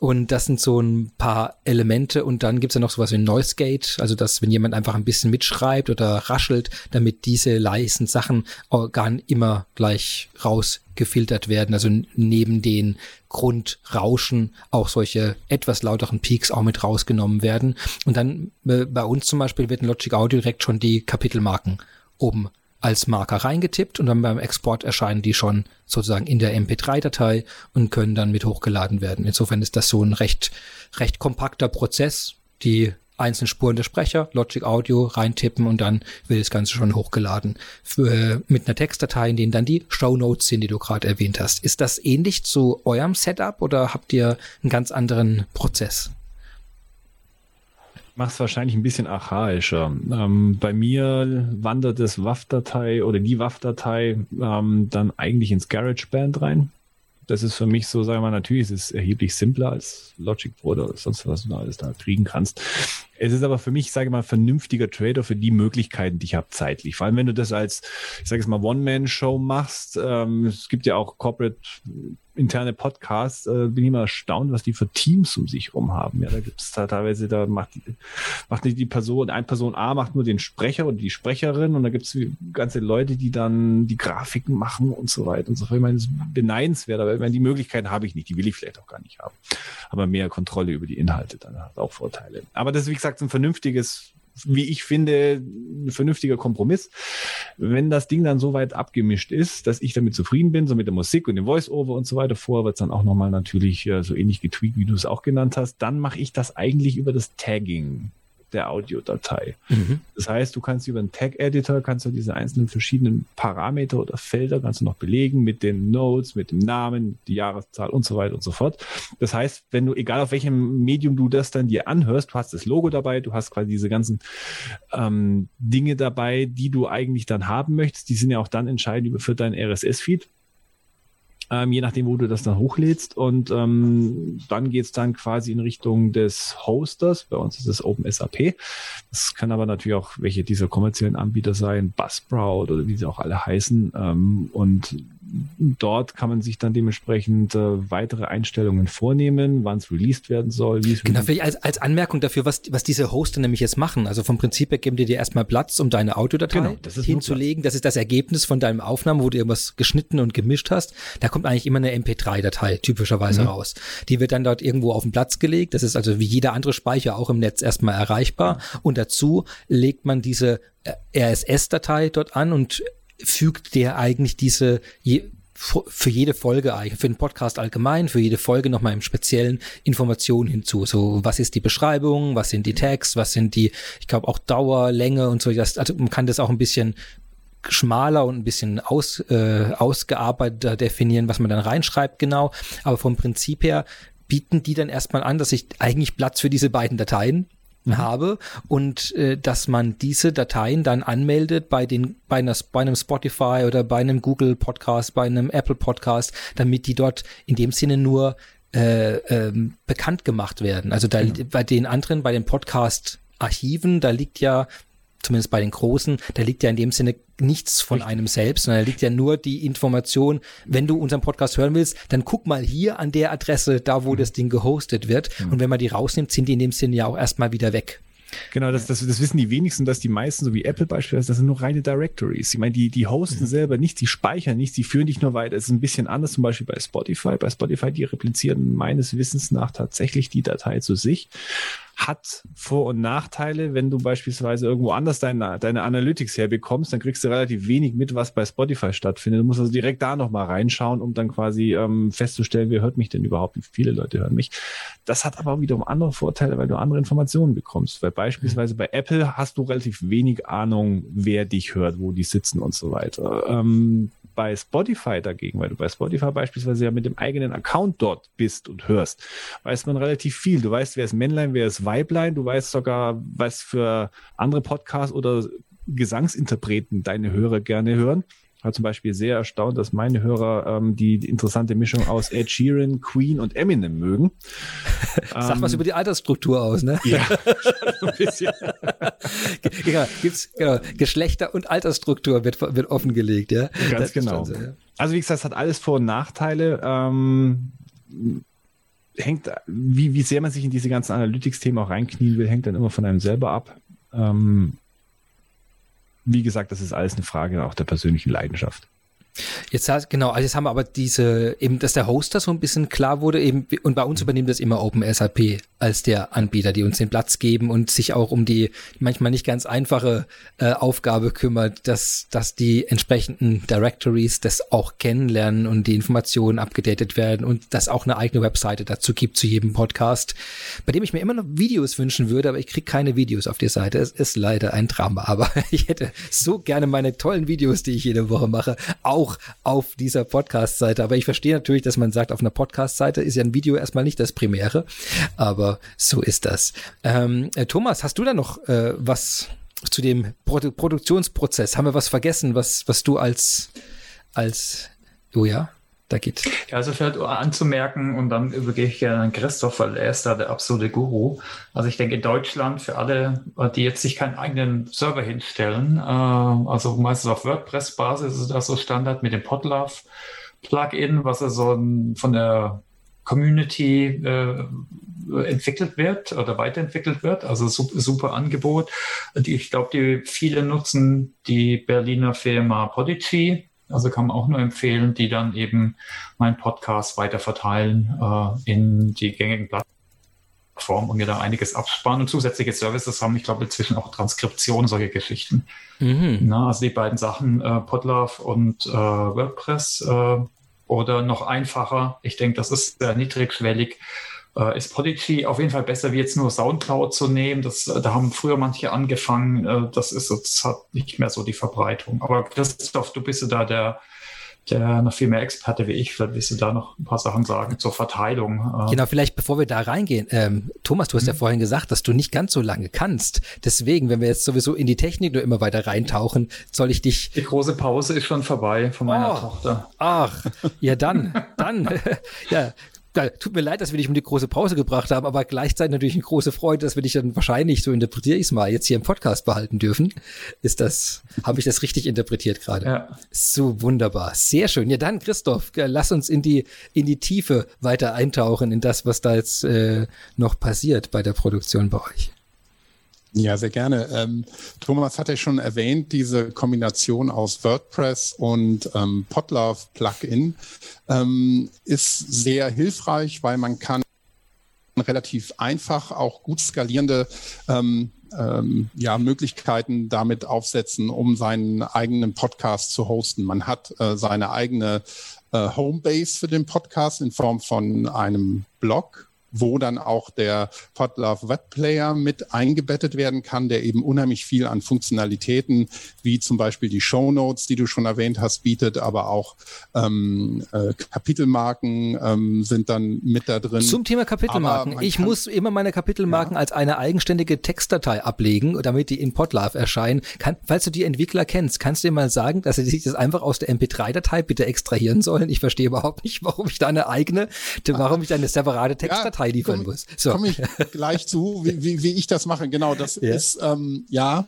Und das sind so ein paar Elemente. Und dann gibt's ja noch sowas wie Noise Gate. Also, dass wenn jemand einfach ein bisschen mitschreibt oder raschelt, damit diese leisen Sachen gar immer gleich raus gefiltert werden, also neben den Grundrauschen auch solche etwas lauteren Peaks auch mit rausgenommen werden. Und dann äh, bei uns zum Beispiel wird in Logic Audio direkt schon die Kapitelmarken oben als Marker reingetippt und dann beim Export erscheinen die schon sozusagen in der MP3-Datei und können dann mit hochgeladen werden. Insofern ist das so ein recht, recht kompakter Prozess. Die einzelnen Spuren der Sprecher, Logic Audio reintippen und dann wird das Ganze schon hochgeladen. Für, mit einer Textdatei, in denen dann die Show Notes sind, die du gerade erwähnt hast. Ist das ähnlich zu eurem Setup oder habt ihr einen ganz anderen Prozess? Mach's wahrscheinlich ein bisschen archaischer. Ähm, bei mir wandert das WAV-Datei oder die WAV-Datei ähm, dann eigentlich ins GarageBand rein. Das ist für mich so, sagen wir mal, natürlich ist es erheblich simpler als Logic Pro oder sonst was du alles da kriegen kannst. Es ist aber für mich, sage ich mal, vernünftiger Trader für die Möglichkeiten, die ich habe zeitlich. Vor allem, wenn du das als, ich sage jetzt mal, One-Man-Show machst. Ähm, es gibt ja auch Corporate interne Podcasts, äh, bin ich immer erstaunt, was die für Teams um sich rum haben. Ja, da gibt es da teilweise, da macht die, macht nicht die Person, ein Person A macht nur den Sprecher oder die Sprecherin und da gibt es ganze Leute, die dann die Grafiken machen und so weiter und so fort. Ich meine, das ist beneidenswert, aber ich meine, die Möglichkeiten habe ich nicht, die will ich vielleicht auch gar nicht haben. Aber mehr Kontrolle über die Inhalte dann hat auch Vorteile. Aber das ist, wie gesagt, ein vernünftiges wie ich finde, ein vernünftiger Kompromiss. Wenn das Ding dann so weit abgemischt ist, dass ich damit zufrieden bin, so mit der Musik und dem Voice-Over und so weiter, vorher wird es dann auch nochmal natürlich äh, so ähnlich getweakt, wie du es auch genannt hast, dann mache ich das eigentlich über das Tagging der Audiodatei. Mhm. Das heißt, du kannst über einen Tag-Editor, kannst du diese einzelnen verschiedenen Parameter oder Felder kannst du noch belegen mit den Notes, mit dem Namen, die Jahreszahl und so weiter und so fort. Das heißt, wenn du, egal auf welchem Medium du das dann dir anhörst, du hast das Logo dabei, du hast quasi diese ganzen ähm, Dinge dabei, die du eigentlich dann haben möchtest, die sind ja auch dann entscheidend für deinen RSS-Feed ähm, je nachdem, wo du das dann hochlädst. Und ähm, dann geht's dann quasi in Richtung des Hosters. Bei uns ist es OpenSAP. Das kann aber natürlich auch welche dieser kommerziellen Anbieter sein, Buzzsprout oder wie sie auch alle heißen. Ähm, und dort kann man sich dann dementsprechend äh, weitere Einstellungen vornehmen, wann es released werden soll. Wie es genau, vielleicht als, als Anmerkung dafür, was, was diese Hoster nämlich jetzt machen. Also vom Prinzip her geben die dir erstmal Platz, um deine Audiodatei genau, das hinzulegen. Das ist das Ergebnis von deinem Aufnahme, wo du irgendwas geschnitten und gemischt hast. Da kommt eigentlich immer eine MP3-Datei typischerweise mhm. raus. Die wird dann dort irgendwo auf den Platz gelegt. Das ist also wie jeder andere Speicher auch im Netz erstmal erreichbar. Und dazu legt man diese RSS-Datei dort an und fügt der eigentlich diese je, für jede Folge eigentlich, für den Podcast allgemein, für jede Folge nochmal im Speziellen Informationen hinzu. So, was ist die Beschreibung, was sind die Tags, was sind die, ich glaube auch Dauer, Länge und so. Das, also man kann das auch ein bisschen schmaler und ein bisschen aus, äh, ausgearbeiteter definieren, was man dann reinschreibt genau. Aber vom Prinzip her bieten die dann erstmal an, dass ich eigentlich Platz für diese beiden Dateien mhm. habe und äh, dass man diese Dateien dann anmeldet bei den bei, einer, bei einem Spotify oder bei einem Google Podcast, bei einem Apple Podcast, damit die dort in dem Sinne nur äh, ähm, bekannt gemacht werden. Also da mhm. bei den anderen, bei den Podcast Archiven, da liegt ja zumindest bei den Großen, da liegt ja in dem Sinne nichts von Richtig. einem selbst, sondern da liegt ja nur die Information, wenn du unseren Podcast hören willst, dann guck mal hier an der Adresse, da wo mhm. das Ding gehostet wird. Mhm. Und wenn man die rausnimmt, sind die in dem Sinne ja auch erstmal wieder weg. Genau, das, das, das wissen die wenigsten, dass die meisten, so wie Apple beispielsweise, das sind nur reine Directories. Ich meine, die, die hosten mhm. selber nichts, die speichern nichts, die führen dich nur weiter. Es ist ein bisschen anders, zum Beispiel bei Spotify. Bei Spotify, die replizieren meines Wissens nach tatsächlich die Datei zu sich hat Vor- und Nachteile. Wenn du beispielsweise irgendwo anders deine, deine Analytics herbekommst, dann kriegst du relativ wenig mit, was bei Spotify stattfindet. Du musst also direkt da nochmal reinschauen, um dann quasi ähm, festzustellen, wer hört mich denn überhaupt, wie viele Leute hören mich. Das hat aber wiederum andere Vorteile, weil du andere Informationen bekommst. Weil beispielsweise bei Apple hast du relativ wenig Ahnung, wer dich hört, wo die sitzen und so weiter. Ähm, bei Spotify dagegen, weil du bei Spotify beispielsweise ja mit dem eigenen Account dort bist und hörst, weiß man relativ viel. Du weißt, wer ist Männlein, wer ist Weiblein, du weißt sogar, was für andere Podcasts oder Gesangsinterpreten deine Hörer gerne hören war zum Beispiel sehr erstaunt, dass meine Hörer ähm, die, die interessante Mischung aus Ed Sheeran, Queen und Eminem mögen. [LAUGHS] Sag ähm, was über die Altersstruktur aus, ne? Ja, [LAUGHS] ein bisschen. genau, gibt's, genau, Geschlechter- und Altersstruktur wird, wird offengelegt, ja. Ganz das genau. So, ja. Also wie gesagt, es hat alles Vor- und Nachteile. Ähm, hängt, wie, wie sehr man sich in diese ganzen Analytics-Themen auch reinknien will, hängt dann immer von einem selber ab. Ähm, wie gesagt, das ist alles eine Frage auch der persönlichen Leidenschaft. Jetzt genau, also jetzt haben wir aber diese, eben, dass der Hoster so ein bisschen klar wurde, eben, und bei uns übernimmt das immer OpenSAP als der Anbieter, die uns den Platz geben und sich auch um die manchmal nicht ganz einfache äh, Aufgabe kümmert, dass, dass die entsprechenden Directories das auch kennenlernen und die Informationen abgedatet werden und dass auch eine eigene Webseite dazu gibt zu jedem Podcast, bei dem ich mir immer noch Videos wünschen würde, aber ich kriege keine Videos auf die Seite. Es ist leider ein Drama, aber [LAUGHS] ich hätte so gerne meine tollen Videos, die ich jede Woche mache, auch auch auf dieser Podcast-Seite. Aber ich verstehe natürlich, dass man sagt, auf einer Podcast-Seite ist ja ein Video erstmal nicht das Primäre. Aber so ist das. Ähm, äh, Thomas, hast du da noch äh, was zu dem Produ Produktionsprozess? Haben wir was vergessen, was, was du als, als, oh ja? Da geht. Ja, also vielleicht anzumerken und dann übergehe ich gerne an Christoph, weil er ist da der absolute Guru. Also ich denke in Deutschland für alle, die jetzt sich keinen eigenen Server hinstellen, äh, also meistens auf WordPress-Basis ist das so Standard mit dem Podlove Plugin, was also von der Community äh, entwickelt wird oder weiterentwickelt wird. Also super, Angebot. Ich glaube, die viele nutzen die Berliner Firma Podigy also kann man auch nur empfehlen, die dann eben meinen Podcast weiter verteilen äh, in die gängigen Plattformen und mir da einiges absparen. Und zusätzliche Services haben, ich glaube, inzwischen auch Transkription, solche Geschichten. Mhm. Na, also die beiden Sachen, äh, Podlove und äh, WordPress äh, oder noch einfacher. Ich denke, das ist sehr niedrigschwellig äh, ist Podigy auf jeden Fall besser, wie jetzt nur Soundcloud zu nehmen. Das, äh, da haben früher manche angefangen. Äh, das ist das hat nicht mehr so die Verbreitung. Aber Christoph, du bist ja da der, der noch viel mehr Experte wie ich. Vielleicht willst du da noch ein paar Sachen sagen zur Verteilung. Äh. Genau, vielleicht bevor wir da reingehen. Ähm, Thomas, du hast mhm. ja vorhin gesagt, dass du nicht ganz so lange kannst. Deswegen, wenn wir jetzt sowieso in die Technik nur immer weiter reintauchen, soll ich dich. Die große Pause ist schon vorbei von meiner oh, Tochter. Ach, ja dann, dann, [LAUGHS] [LAUGHS] ja, Tut mir leid, dass wir dich um die große Pause gebracht haben, aber gleichzeitig natürlich eine große Freude, dass wir dich dann wahrscheinlich, so interpretiere ich es mal, jetzt hier im Podcast behalten dürfen. Ist das, habe ich das richtig interpretiert gerade? Ja. So wunderbar. Sehr schön. Ja, dann, Christoph, lass uns in die, in die Tiefe weiter eintauchen, in das, was da jetzt äh, noch passiert bei der Produktion bei euch. Ja, sehr gerne. Ähm, Thomas hat ja schon erwähnt, diese Kombination aus WordPress und ähm, Podlove Plugin ähm, ist sehr hilfreich, weil man kann relativ einfach auch gut skalierende ähm, ähm, ja, Möglichkeiten damit aufsetzen, um seinen eigenen Podcast zu hosten. Man hat äh, seine eigene äh, Homebase für den Podcast in Form von einem Blog wo dann auch der Podlove Web Player mit eingebettet werden kann, der eben unheimlich viel an Funktionalitäten, wie zum Beispiel die Show Notes, die du schon erwähnt hast, bietet, aber auch ähm, äh, Kapitelmarken ähm, sind dann mit da drin. Zum Thema Kapitelmarken. Ich muss immer meine Kapitelmarken ja. als eine eigenständige Textdatei ablegen, damit die in Podlove erscheinen. Kann, falls du die Entwickler kennst, kannst du dir mal sagen, dass sie sich das einfach aus der MP3-Datei bitte extrahieren sollen? Ich verstehe überhaupt nicht, warum ich da eine eigene, warum ich da eine separate Textdatei Datei liefern komm, muss. So. Komme ich gleich zu, wie, wie, wie, ich das mache. Genau, das [LAUGHS] ja. ist, ähm, ja,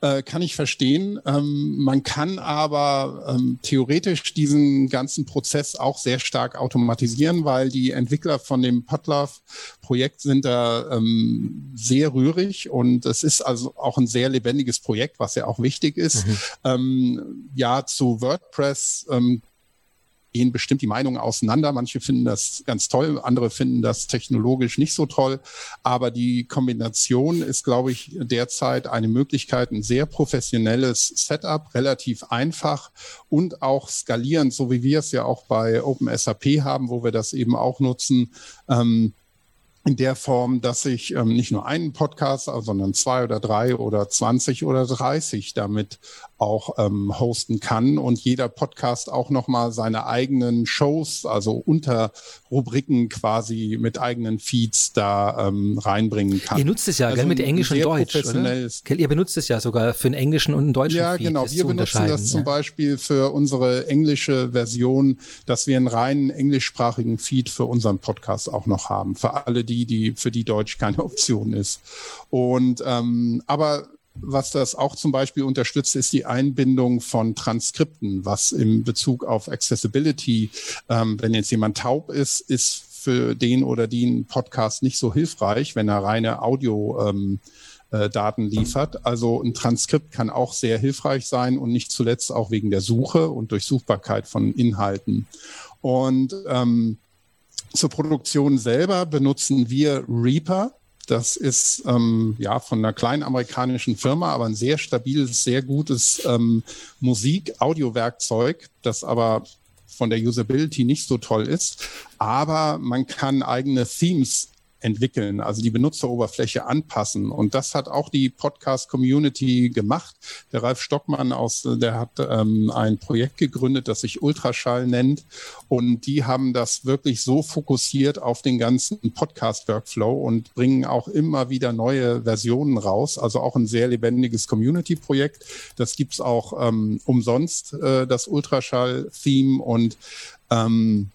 äh, kann ich verstehen. Ähm, man kann aber ähm, theoretisch diesen ganzen Prozess auch sehr stark automatisieren, weil die Entwickler von dem Podlove-Projekt sind da ähm, sehr rührig und es ist also auch ein sehr lebendiges Projekt, was ja auch wichtig ist. Mhm. Ähm, ja, zu WordPress ähm, gehen bestimmt die Meinungen auseinander. Manche finden das ganz toll, andere finden das technologisch nicht so toll. Aber die Kombination ist, glaube ich, derzeit eine Möglichkeit, ein sehr professionelles Setup, relativ einfach und auch skalierend, so wie wir es ja auch bei OpenSAP haben, wo wir das eben auch nutzen. Ähm, in der Form, dass ich ähm, nicht nur einen Podcast, sondern zwei oder drei oder zwanzig oder dreißig damit auch ähm, hosten kann und jeder Podcast auch nochmal seine eigenen Shows, also Unterrubriken quasi mit eigenen Feeds da ähm, reinbringen kann. Ihr nutzt es ja also gell, mit Englisch und Deutsch, oder? Ihr benutzt es ja sogar für einen englischen und einen deutschen ja, Feed. Ja, genau. Wir benutzen das zum Beispiel für unsere englische Version, dass wir einen reinen englischsprachigen Feed für unseren Podcast auch noch haben. Für alle die, die für die Deutsch keine [LAUGHS] Option ist. Und ähm, aber was das auch zum Beispiel unterstützt, ist die Einbindung von Transkripten, was im Bezug auf Accessibility, ähm, wenn jetzt jemand taub ist, ist für den oder den Podcast nicht so hilfreich, wenn er reine Audio ähm, äh, Daten liefert. Also ein Transkript kann auch sehr hilfreich sein und nicht zuletzt auch wegen der Suche und Durchsuchbarkeit von Inhalten. Und ähm, zur Produktion selber benutzen wir Reaper. Das ist ähm, ja von einer kleinen amerikanischen Firma, aber ein sehr stabiles, sehr gutes ähm, Musik-Audio-Werkzeug, das aber von der Usability nicht so toll ist. Aber man kann eigene Themes entwickeln, also die Benutzeroberfläche anpassen. Und das hat auch die Podcast-Community gemacht. Der Ralf Stockmann aus, der hat ähm, ein Projekt gegründet, das sich Ultraschall nennt. Und die haben das wirklich so fokussiert auf den ganzen Podcast-Workflow und bringen auch immer wieder neue Versionen raus. Also auch ein sehr lebendiges Community-Projekt. Das gibt's auch ähm, umsonst, äh, das Ultraschall-Theme und ähm,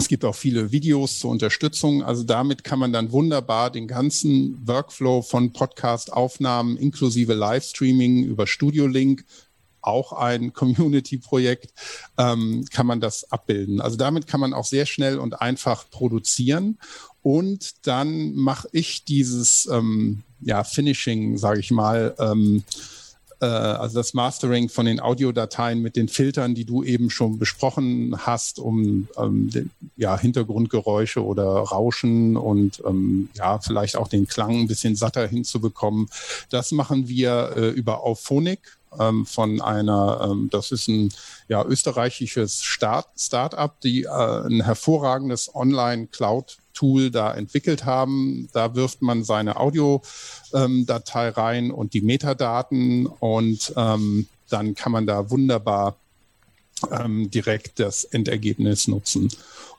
es gibt auch viele Videos zur Unterstützung. Also damit kann man dann wunderbar den ganzen Workflow von Podcast-Aufnahmen inklusive Livestreaming über Studio Link auch ein [LAUGHS] Community-Projekt, ähm, kann man das abbilden. Also damit kann man auch sehr schnell und einfach produzieren. Und dann mache ich dieses ähm, ja, Finishing, sage ich mal, ähm, äh, also das Mastering von den Audiodateien mit den Filtern, die du eben schon besprochen hast, um ähm, den, ja, Hintergrundgeräusche oder Rauschen und ähm, ja, vielleicht auch den Klang ein bisschen satter hinzubekommen. Das machen wir äh, über Auphonic ähm, von einer, ähm, das ist ein ja, österreichisches Start, Start-up, die äh, ein hervorragendes Online-Cloud Tool da entwickelt haben. Da wirft man seine Audiodatei ähm, rein und die Metadaten und ähm, dann kann man da wunderbar ähm, direkt das Endergebnis nutzen.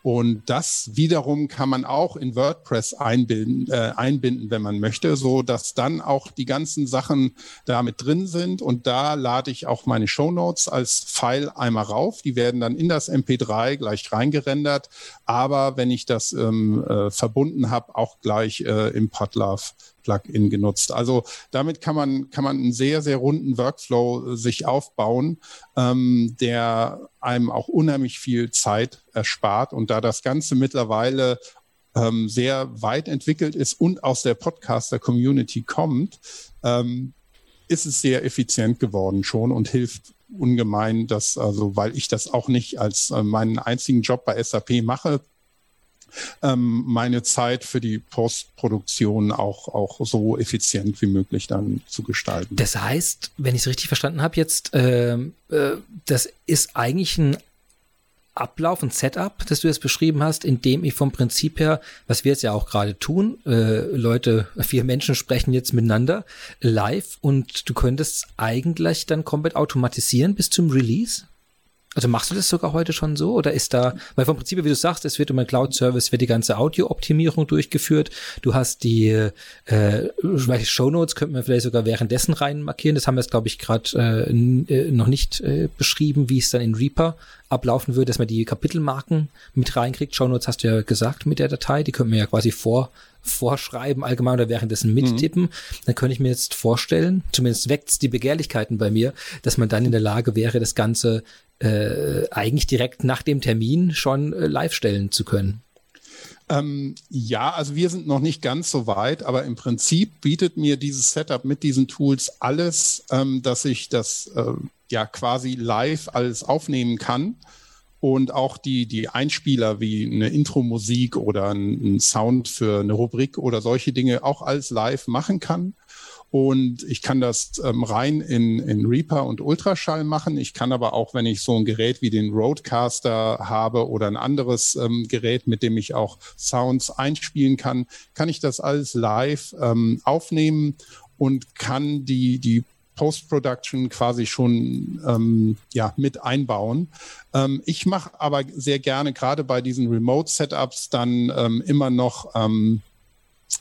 Und das wiederum kann man auch in WordPress einbinden, äh, einbinden, wenn man möchte, so dass dann auch die ganzen Sachen damit drin sind. Und da lade ich auch meine Show Notes als File einmal rauf. Die werden dann in das MP3 gleich reingerendert. Aber wenn ich das ähm, äh, verbunden habe, auch gleich äh, im Podlove Plugin genutzt. Also damit kann man, kann man einen sehr, sehr runden Workflow sich aufbauen, ähm, der einem auch unheimlich viel Zeit erspart. Und da das Ganze mittlerweile ähm, sehr weit entwickelt ist und aus der Podcaster-Community kommt, ähm, ist es sehr effizient geworden schon und hilft ungemein, dass, also weil ich das auch nicht als äh, meinen einzigen Job bei SAP mache, ähm, meine Zeit für die Postproduktion auch, auch so effizient wie möglich dann zu gestalten. Das heißt, wenn ich es richtig verstanden habe, jetzt, äh, äh, das ist eigentlich ein Ablauf und Setup, das du jetzt beschrieben hast, in dem ich vom Prinzip her, was wir jetzt ja auch gerade tun, äh, Leute, vier Menschen sprechen jetzt miteinander live und du könntest eigentlich dann komplett automatisieren bis zum Release? Also machst du das sogar heute schon so oder ist da, weil vom Prinzip, wie du sagst, es wird ein Cloud-Service, wird die ganze Audio-Optimierung durchgeführt. Du hast die äh, Show Notes könnten wir vielleicht sogar währenddessen rein markieren. Das haben wir jetzt, glaube ich, gerade äh, äh, noch nicht äh, beschrieben, wie es dann in Reaper ablaufen würde, dass man die Kapitelmarken mit reinkriegt. Show Notes hast du ja gesagt mit der Datei, die könnten wir ja quasi vor vorschreiben allgemein oder währenddessen mittippen, mhm. dann könnte ich mir jetzt vorstellen, zumindest weckt es die Begehrlichkeiten bei mir, dass man dann in der Lage wäre, das Ganze äh, eigentlich direkt nach dem Termin schon äh, live stellen zu können. Ähm, ja, also wir sind noch nicht ganz so weit, aber im Prinzip bietet mir dieses Setup mit diesen Tools alles, ähm, dass ich das äh, ja quasi live alles aufnehmen kann und auch die, die Einspieler wie eine Intro-Musik oder ein, ein Sound für eine Rubrik oder solche Dinge auch alles live machen kann. Und ich kann das ähm, rein in, in Reaper und Ultraschall machen. Ich kann aber auch, wenn ich so ein Gerät wie den Roadcaster habe oder ein anderes ähm, Gerät, mit dem ich auch Sounds einspielen kann, kann ich das alles live ähm, aufnehmen und kann die, die Post-Production quasi schon ähm, ja, mit einbauen. Ähm, ich mache aber sehr gerne, gerade bei diesen Remote-Setups, dann ähm, immer noch ähm, äh,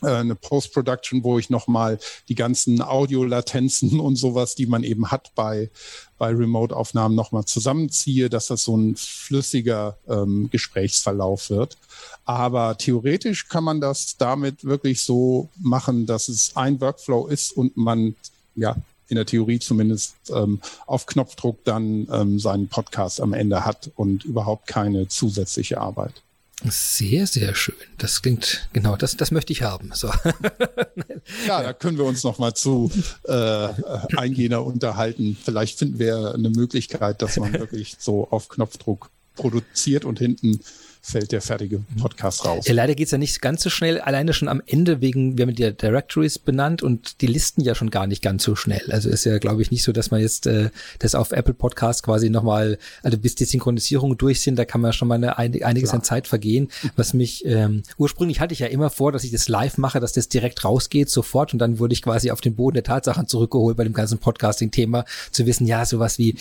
eine Post-Production, wo ich nochmal die ganzen Audiolatenzen und sowas, die man eben hat bei, bei Remote-Aufnahmen nochmal zusammenziehe, dass das so ein flüssiger ähm, Gesprächsverlauf wird. Aber theoretisch kann man das damit wirklich so machen, dass es ein Workflow ist und man ja in der Theorie zumindest ähm, auf Knopfdruck dann ähm, seinen Podcast am Ende hat und überhaupt keine zusätzliche Arbeit. Sehr, sehr schön. Das klingt, genau, das, das möchte ich haben. So. [LAUGHS] ja, da können wir uns noch mal zu äh, eingehender unterhalten. Vielleicht finden wir eine Möglichkeit, dass man [LAUGHS] wirklich so auf Knopfdruck produziert und hinten fällt der fertige Podcast raus. Ja, leider geht's ja nicht ganz so schnell, alleine schon am Ende wegen, wir haben die Directories benannt und die Listen ja schon gar nicht ganz so schnell. Also ist ja, glaube ich, nicht so, dass man jetzt äh, das auf Apple Podcast quasi nochmal, also bis die Synchronisierung durch sind, da kann man schon mal eine, einiges Klar. an Zeit vergehen. Was mich, ähm, ursprünglich hatte ich ja immer vor, dass ich das live mache, dass das direkt rausgeht, sofort und dann wurde ich quasi auf den Boden der Tatsachen zurückgeholt bei dem ganzen Podcasting-Thema, zu wissen, ja, sowas wie,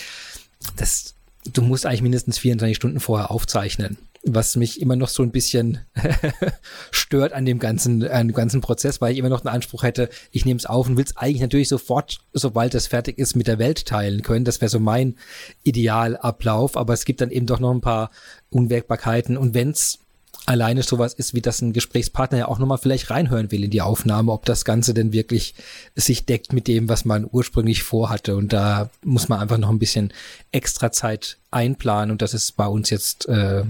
das, du musst eigentlich mindestens 24 Stunden vorher aufzeichnen was mich immer noch so ein bisschen [LAUGHS] stört an dem ganzen, an dem ganzen Prozess, weil ich immer noch den Anspruch hätte, ich nehme es auf und will es eigentlich natürlich sofort, sobald es fertig ist, mit der Welt teilen können. Das wäre so mein Idealablauf, aber es gibt dann eben doch noch ein paar Unwägbarkeiten und wenn es alleine sowas ist, wie das ein Gesprächspartner ja auch nochmal vielleicht reinhören will in die Aufnahme, ob das Ganze denn wirklich sich deckt mit dem, was man ursprünglich vorhatte. Und da muss man einfach noch ein bisschen extra Zeit einplanen. Und das ist bei uns jetzt äh,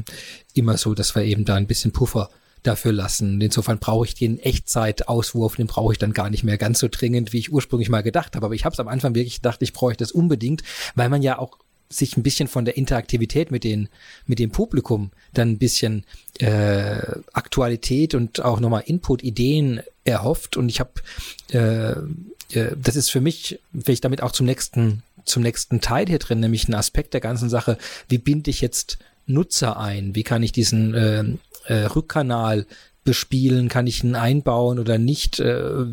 immer so, dass wir eben da ein bisschen Puffer dafür lassen. Insofern brauche ich den Echtzeitauswurf, den brauche ich dann gar nicht mehr ganz so dringend, wie ich ursprünglich mal gedacht habe. Aber ich habe es am Anfang wirklich gedacht, ich brauche das unbedingt, weil man ja auch sich ein bisschen von der Interaktivität mit den mit dem Publikum dann ein bisschen äh, Aktualität und auch nochmal Input, Ideen erhofft und ich habe äh, äh, das ist für mich vielleicht damit auch zum nächsten zum nächsten Teil hier drin, nämlich ein Aspekt der ganzen Sache. Wie binde ich jetzt Nutzer ein? Wie kann ich diesen äh, äh, Rückkanal bespielen? Kann ich ihn einbauen oder nicht? Äh,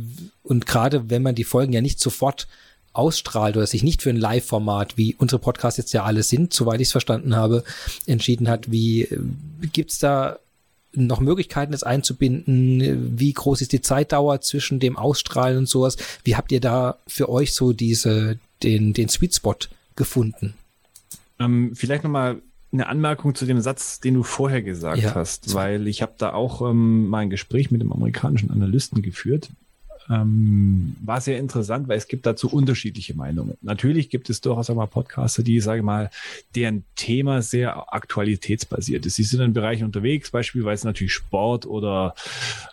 und gerade wenn man die Folgen ja nicht sofort ausstrahlt oder sich nicht für ein Live-Format, wie unsere Podcasts jetzt ja alle sind, soweit ich es verstanden habe, entschieden hat. Wie äh, gibt's da noch Möglichkeiten, das einzubinden? Wie groß ist die Zeitdauer zwischen dem Ausstrahlen und sowas? Wie habt ihr da für euch so diese, den, den Sweet Spot gefunden? Ähm, vielleicht nochmal eine Anmerkung zu dem Satz, den du vorher gesagt ja. hast, weil ich habe da auch ähm, mal ein Gespräch mit einem amerikanischen Analysten geführt. Ähm, war sehr interessant, weil es gibt dazu unterschiedliche Meinungen. Natürlich gibt es durchaus auch mal Podcaster, die, sage ich mal, deren Thema sehr aktualitätsbasiert ist. Sie sind in Bereichen unterwegs, beispielsweise natürlich Sport oder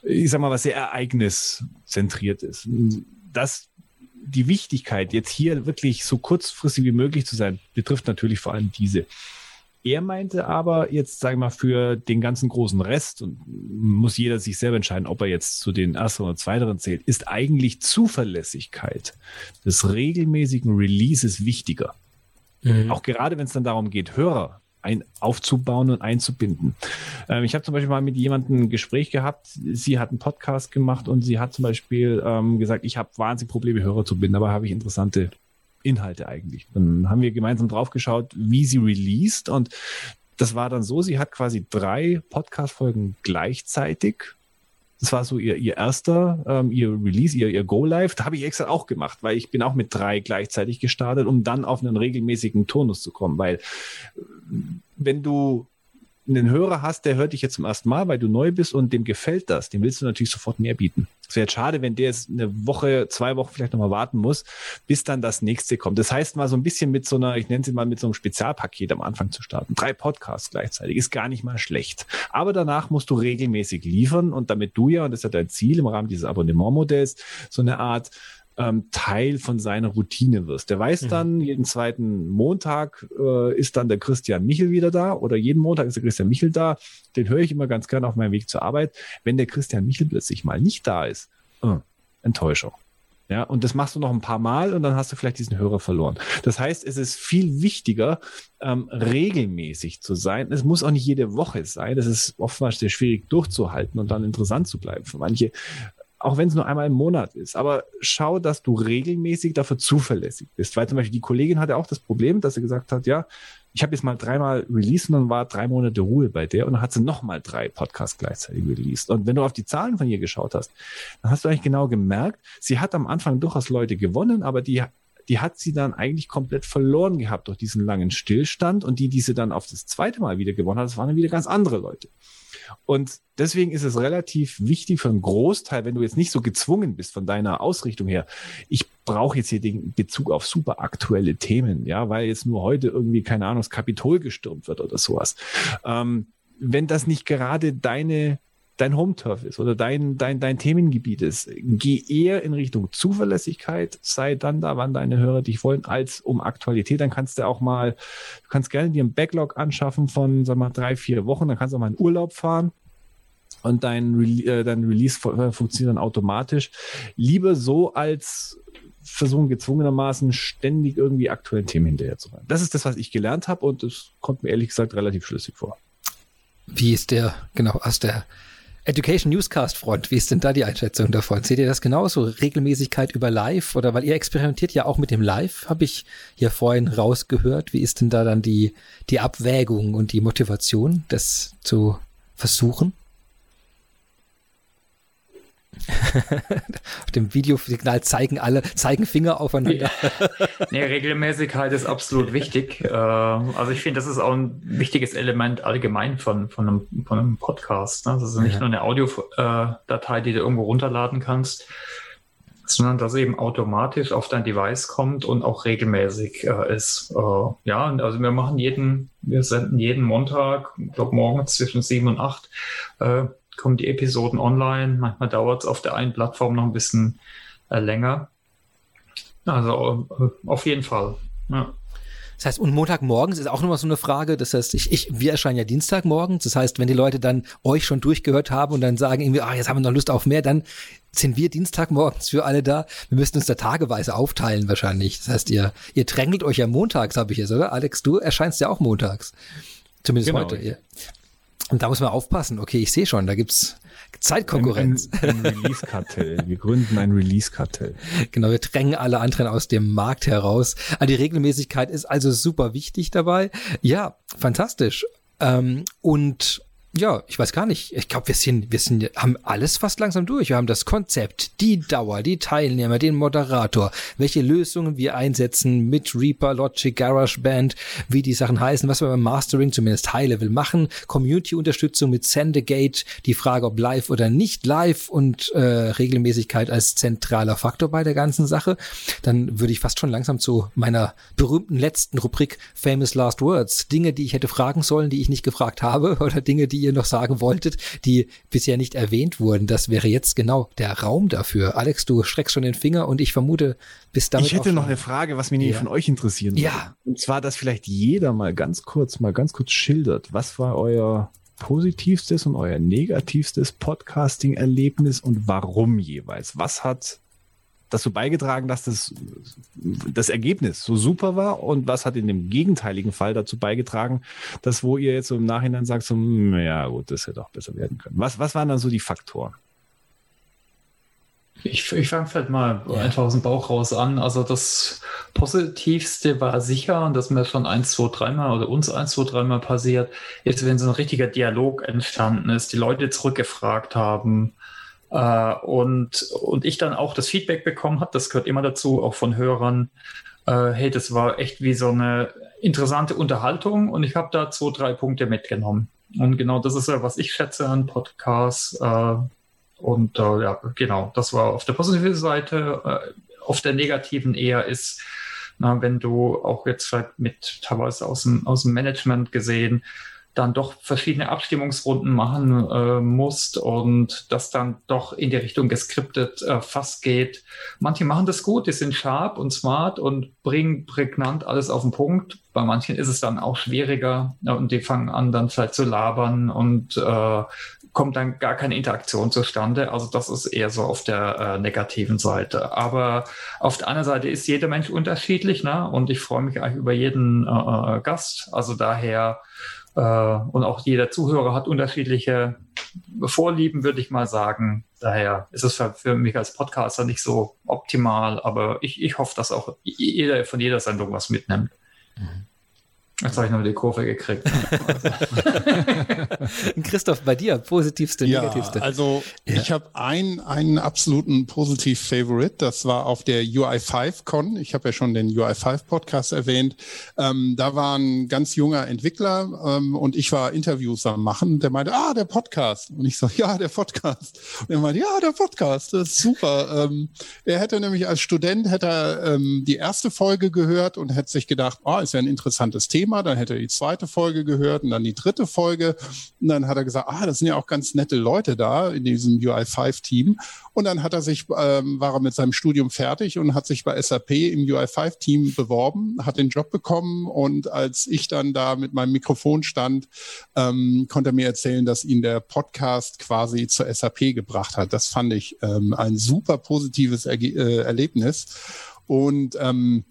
ich sag mal, was sehr ereigniszentriert ist. Das die Wichtigkeit, jetzt hier wirklich so kurzfristig wie möglich zu sein, betrifft natürlich vor allem diese. Er meinte aber jetzt, sagen wir mal, für den ganzen großen Rest und muss jeder sich selber entscheiden, ob er jetzt zu den ersten oder zweiteren zählt, ist eigentlich Zuverlässigkeit des regelmäßigen Releases wichtiger. Mhm. Auch gerade wenn es dann darum geht, Hörer ein, aufzubauen und einzubinden. Ähm, ich habe zum Beispiel mal mit jemandem ein Gespräch gehabt. Sie hat einen Podcast gemacht und sie hat zum Beispiel ähm, gesagt, ich habe wahnsinnig Probleme, Hörer zu binden, aber habe ich interessante Inhalte eigentlich. Dann haben wir gemeinsam drauf geschaut, wie sie released und das war dann so, sie hat quasi drei Podcast-Folgen gleichzeitig. Das war so ihr, ihr erster, ähm, ihr Release, ihr, ihr Go-Live. Da habe ich extra auch gemacht, weil ich bin auch mit drei gleichzeitig gestartet, um dann auf einen regelmäßigen Turnus zu kommen. Weil wenn du einen Hörer hast, der hört dich jetzt zum ersten Mal, weil du neu bist und dem gefällt das, dem willst du natürlich sofort mehr bieten. Es wäre schade, wenn der jetzt eine Woche, zwei Wochen vielleicht nochmal warten muss, bis dann das nächste kommt. Das heißt mal so ein bisschen mit so einer, ich nenne sie mal mit so einem Spezialpaket am Anfang zu starten. Drei Podcasts gleichzeitig ist gar nicht mal schlecht. Aber danach musst du regelmäßig liefern und damit du ja, und das ist ja dein Ziel im Rahmen dieses Abonnementmodells, so eine Art ähm, Teil von seiner Routine wirst. Der weiß mhm. dann, jeden zweiten Montag äh, ist dann der Christian Michel wieder da oder jeden Montag ist der Christian Michel da. Den höre ich immer ganz gerne auf meinem Weg zur Arbeit. Wenn der Christian Michel plötzlich mal nicht da ist, äh, Enttäuschung. Ja, und das machst du noch ein paar Mal und dann hast du vielleicht diesen Hörer verloren. Das heißt, es ist viel wichtiger, ähm, regelmäßig zu sein. Es muss auch nicht jede Woche sein. Das ist oftmals sehr schwierig durchzuhalten und dann interessant zu bleiben für manche auch wenn es nur einmal im Monat ist. Aber schau, dass du regelmäßig dafür zuverlässig bist. Weil zum Beispiel die Kollegin hatte auch das Problem, dass sie gesagt hat, ja, ich habe jetzt mal dreimal released und dann war drei Monate Ruhe bei der und dann hat sie nochmal drei Podcasts gleichzeitig released. Und wenn du auf die Zahlen von ihr geschaut hast, dann hast du eigentlich genau gemerkt, sie hat am Anfang durchaus Leute gewonnen, aber die die hat sie dann eigentlich komplett verloren gehabt durch diesen langen Stillstand und die, die sie dann auf das zweite Mal wieder gewonnen hat, das waren dann wieder ganz andere Leute. Und deswegen ist es relativ wichtig für einen Großteil, wenn du jetzt nicht so gezwungen bist von deiner Ausrichtung her, ich brauche jetzt hier den Bezug auf super aktuelle Themen, ja, weil jetzt nur heute irgendwie, keine Ahnung, das Kapitol gestürmt wird oder sowas. Ähm, wenn das nicht gerade deine dein Home-Turf ist oder dein, dein, dein Themengebiet ist, geh eher in Richtung Zuverlässigkeit, sei dann da, wann deine Hörer dich wollen, als um Aktualität. Dann kannst du auch mal, du kannst gerne dir einen Backlog anschaffen von, sag mal, drei, vier Wochen, dann kannst du auch mal in Urlaub fahren und dein, äh, dein Release äh, funktioniert dann automatisch. Lieber so als versuchen gezwungenermaßen ständig irgendwie aktuellen Themen hinterher zu rein. Das ist das, was ich gelernt habe und es kommt mir ehrlich gesagt relativ schlüssig vor. Wie ist der, genau, aus der Education Newscast Front, wie ist denn da die Einschätzung davon? Seht ihr das genauso? Regelmäßigkeit über Live oder weil ihr experimentiert ja auch mit dem Live, habe ich hier vorhin rausgehört. Wie ist denn da dann die, die Abwägung und die Motivation, das zu versuchen? Auf dem Videosignal zeigen alle, zeigen Finger aufeinander. nee, Regelmäßigkeit ist absolut wichtig. Äh, also ich finde, das ist auch ein wichtiges Element allgemein von, von, einem, von einem Podcast. Ne? Das ist nicht ja. nur eine Audiodatei, die du irgendwo runterladen kannst, sondern dass eben automatisch auf dein Device kommt und auch regelmäßig äh, ist. Äh, ja, also wir machen jeden, wir senden jeden Montag, ich glaube morgens zwischen sieben und acht, äh, kommen die Episoden online. Manchmal dauert es auf der einen Plattform noch ein bisschen äh, länger. Also äh, auf jeden Fall. Ja. Das heißt, und Montagmorgens ist auch nochmal so eine Frage. Das heißt, ich, ich, wir erscheinen ja Dienstagmorgens. Das heißt, wenn die Leute dann euch schon durchgehört haben und dann sagen irgendwie, ah, jetzt haben wir noch Lust auf mehr, dann sind wir Dienstagmorgens für alle da. Wir müssten uns da tageweise aufteilen wahrscheinlich. Das heißt, ihr, ihr drängelt euch ja montags, habe ich jetzt, oder? Alex, du erscheinst ja auch montags. Zumindest genau. heute. Und da muss man aufpassen. Okay, ich sehe schon, da gibt's Zeitkonkurrenz. Ein, ein, ein Release-Kartell. Wir gründen ein Release-Kartell. [LAUGHS] Genau, wir drängen alle anderen aus dem Markt heraus. Ah, die Regelmäßigkeit ist also super wichtig dabei. Ja, fantastisch. Ähm, und ja, ich weiß gar nicht. Ich glaube, wir sind, wir sind, haben alles fast langsam durch. Wir haben das Konzept, die Dauer, die Teilnehmer, den Moderator, welche Lösungen wir einsetzen mit Reaper, Logic, GarageBand, wie die Sachen heißen, was wir beim Mastering zumindest High Level machen, Community-Unterstützung mit Sendegate, die Frage, ob live oder nicht live und äh, Regelmäßigkeit als zentraler Faktor bei der ganzen Sache. Dann würde ich fast schon langsam zu meiner berühmten letzten Rubrik Famous Last Words. Dinge, die ich hätte fragen sollen, die ich nicht gefragt habe [LAUGHS] oder Dinge, die ihr noch sagen wolltet, die bisher nicht erwähnt wurden. Das wäre jetzt genau der Raum dafür. Alex, du schreckst schon den Finger und ich vermute, bis damit. Ich hätte noch eine Frage, was mich ja. von euch interessieren würde. Ja. Und zwar, dass vielleicht jeder mal ganz kurz, mal ganz kurz schildert, was war euer positivstes und euer negativstes Podcasting-Erlebnis und warum jeweils? Was hat dazu beigetragen, dass das, das Ergebnis so super war? Und was hat in dem gegenteiligen Fall dazu beigetragen, dass wo ihr jetzt so im Nachhinein sagt, so, hm, ja gut, das hätte auch besser werden können? Was, was waren dann so die Faktoren? Ich, ich fange vielleicht mal ja. einfach aus dem Bauch raus an. Also das Positivste war sicher, und das mir schon ein, zwei, dreimal oder uns ein, zwei, dreimal passiert, ist, wenn so ein richtiger Dialog entstanden ist, die Leute zurückgefragt haben, äh, und, und ich dann auch das Feedback bekommen habe, das gehört immer dazu, auch von Hörern, äh, hey, das war echt wie so eine interessante Unterhaltung und ich habe da zwei, drei Punkte mitgenommen. Und genau das ist ja, was ich schätze an Podcasts. Äh, und äh, ja, genau, das war auf der positiven Seite. Äh, auf der negativen eher ist, na, wenn du auch jetzt vielleicht mit teilweise aus dem, aus dem Management gesehen, dann doch verschiedene Abstimmungsrunden machen äh, musst und das dann doch in die Richtung geskriptet äh, fast geht. Manche machen das gut, die sind sharp und smart und bringen prägnant alles auf den Punkt. Bei manchen ist es dann auch schwieriger ja, und die fangen an dann vielleicht zu labern und äh, kommt dann gar keine Interaktion zustande. Also das ist eher so auf der äh, negativen Seite. Aber auf der anderen Seite ist jeder Mensch unterschiedlich, ne? Und ich freue mich eigentlich über jeden äh, äh Gast. Also daher äh, und auch jeder Zuhörer hat unterschiedliche Vorlieben, würde ich mal sagen. Daher ist es für, für, mich als Podcaster nicht so optimal, aber ich, ich hoffe, dass auch jeder von jeder Sendung was mitnimmt. Mhm. Jetzt habe ich noch die Kurve gekriegt. [LAUGHS] Christoph, bei dir, positivste, ja, negativste? Also ja. ich habe einen, einen absoluten Positiv-Favorite, das war auf der UI5-Con. Ich habe ja schon den UI5-Podcast erwähnt. Ähm, da war ein ganz junger Entwickler ähm, und ich war Interviews am machen. Der meinte, ah, der Podcast. Und ich so, ja, der Podcast. Und er meinte, ja, der Podcast, das ist super. Ähm, er hätte nämlich als Student hätte er, ähm, die erste Folge gehört und hätte sich gedacht, oh, ist ja ein interessantes Thema Thema, dann hätte er die zweite Folge gehört und dann die dritte Folge. Und dann hat er gesagt, ah, das sind ja auch ganz nette Leute da in diesem UI5-Team. Und dann hat er sich, ähm, war er mit seinem Studium fertig und hat sich bei SAP im UI5-Team beworben, hat den Job bekommen. Und als ich dann da mit meinem Mikrofon stand, ähm, konnte er mir erzählen, dass ihn der Podcast quasi zur SAP gebracht hat. Das fand ich ähm, ein super positives Erge äh, Erlebnis. Und ähm,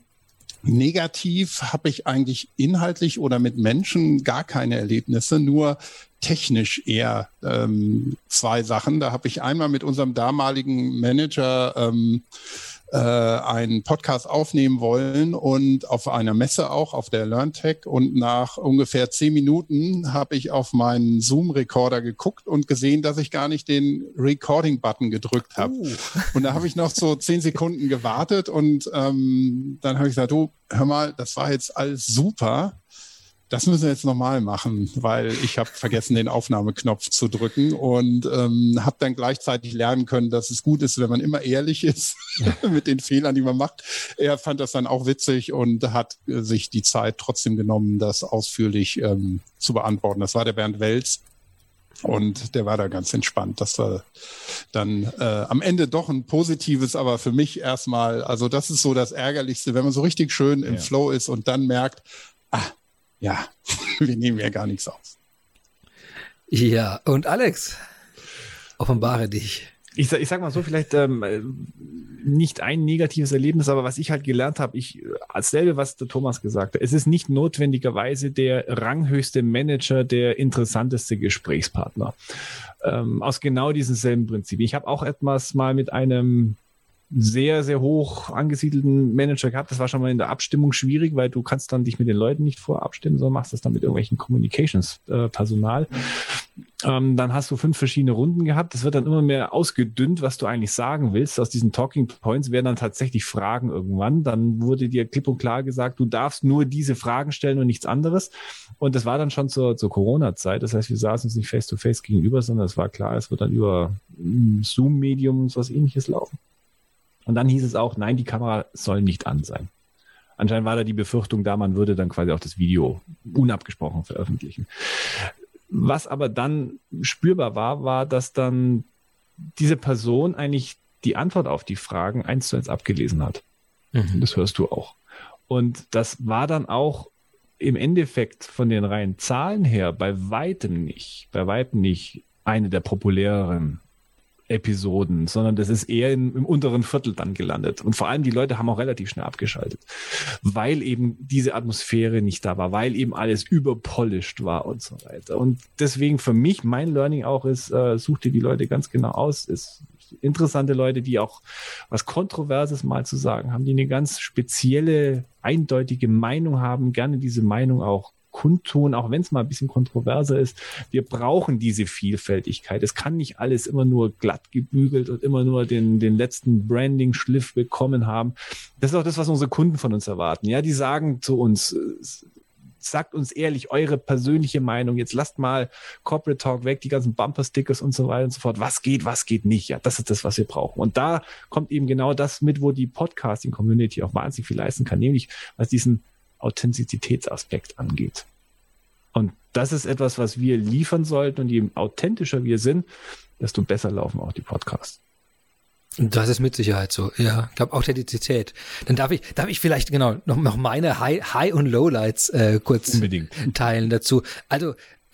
Negativ habe ich eigentlich inhaltlich oder mit Menschen gar keine Erlebnisse, nur technisch eher ähm, zwei Sachen. Da habe ich einmal mit unserem damaligen Manager ähm, äh, einen Podcast aufnehmen wollen und auf einer Messe auch, auf der LearnTech. Und nach ungefähr zehn Minuten habe ich auf meinen Zoom-Recorder geguckt und gesehen, dass ich gar nicht den Recording-Button gedrückt habe. Uh. Und da habe ich noch so zehn Sekunden gewartet und ähm, dann habe ich gesagt, du, hör mal, das war jetzt alles super das müssen wir jetzt nochmal machen, weil ich habe vergessen, den Aufnahmeknopf zu drücken und ähm, habe dann gleichzeitig lernen können, dass es gut ist, wenn man immer ehrlich ist [LAUGHS] mit den Fehlern, die man macht. Er fand das dann auch witzig und hat sich die Zeit trotzdem genommen, das ausführlich ähm, zu beantworten. Das war der Bernd Welz. Und der war da ganz entspannt. Das war dann äh, am Ende doch ein positives, aber für mich erstmal, also das ist so das Ärgerlichste, wenn man so richtig schön im ja. Flow ist und dann merkt, ah, ja, [LAUGHS] wir nehmen ja gar nichts aus. Ja, und Alex, offenbare dich. ich, ich sag mal so, vielleicht ähm, nicht ein negatives Erlebnis, aber was ich halt gelernt habe, ich als selbe, was der Thomas gesagt hat, es ist nicht notwendigerweise der ranghöchste Manager, der interessanteste Gesprächspartner. Ähm, aus genau diesem selben Prinzip. Ich habe auch etwas mal mit einem sehr, sehr hoch angesiedelten Manager gehabt. Das war schon mal in der Abstimmung schwierig, weil du kannst dann dich mit den Leuten nicht vorabstimmen, sondern machst das dann mit irgendwelchen Communications-Personal. Äh, ähm, dann hast du fünf verschiedene Runden gehabt. Das wird dann immer mehr ausgedünnt, was du eigentlich sagen willst. Aus diesen Talking Points werden dann tatsächlich Fragen irgendwann. Dann wurde dir klipp und klar gesagt, du darfst nur diese Fragen stellen und nichts anderes. Und das war dann schon zur, zur Corona-Zeit. Das heißt, wir saßen uns nicht face-to-face -face gegenüber, sondern es war klar, es wird dann über Zoom-Medium was ähnliches laufen. Und dann hieß es auch, nein, die Kamera soll nicht an sein. Anscheinend war da die Befürchtung da, man würde dann quasi auch das Video unabgesprochen veröffentlichen. Was aber dann spürbar war, war, dass dann diese Person eigentlich die Antwort auf die Fragen eins zu eins abgelesen hat. Mhm. Das hörst du auch. Und das war dann auch im Endeffekt von den reinen Zahlen her bei weitem nicht, bei weitem nicht eine der populäreren Episoden, sondern das ist eher in, im unteren Viertel dann gelandet. Und vor allem die Leute haben auch relativ schnell abgeschaltet, weil eben diese Atmosphäre nicht da war, weil eben alles überpolished war und so weiter. Und deswegen für mich, mein Learning auch ist, äh, such dir die Leute ganz genau aus, ist interessante Leute, die auch was Kontroverses mal zu sagen haben, die eine ganz spezielle, eindeutige Meinung haben, gerne diese Meinung auch kundtun, auch wenn es mal ein bisschen kontroverser ist. Wir brauchen diese Vielfältigkeit. Es kann nicht alles immer nur glatt gebügelt und immer nur den, den letzten Branding-Schliff bekommen haben. Das ist auch das, was unsere Kunden von uns erwarten. Ja, die sagen zu uns, sagt uns ehrlich eure persönliche Meinung. Jetzt lasst mal Corporate Talk weg, die ganzen Bumper-Stickers und so weiter und so fort. Was geht, was geht nicht? Ja, das ist das, was wir brauchen. Und da kommt eben genau das mit, wo die Podcasting-Community auch wahnsinnig viel leisten kann, nämlich was diesen Authentizitätsaspekt angeht. Und das ist etwas, was wir liefern sollten. Und je authentischer wir sind, desto besser laufen auch die Podcasts. Das ist mit Sicherheit so, ja. Ich glaube Authentizität. Dann darf ich, darf ich vielleicht genau noch, noch meine High, High und Lowlights äh, kurz Unbedingt. [LAUGHS] teilen dazu. Also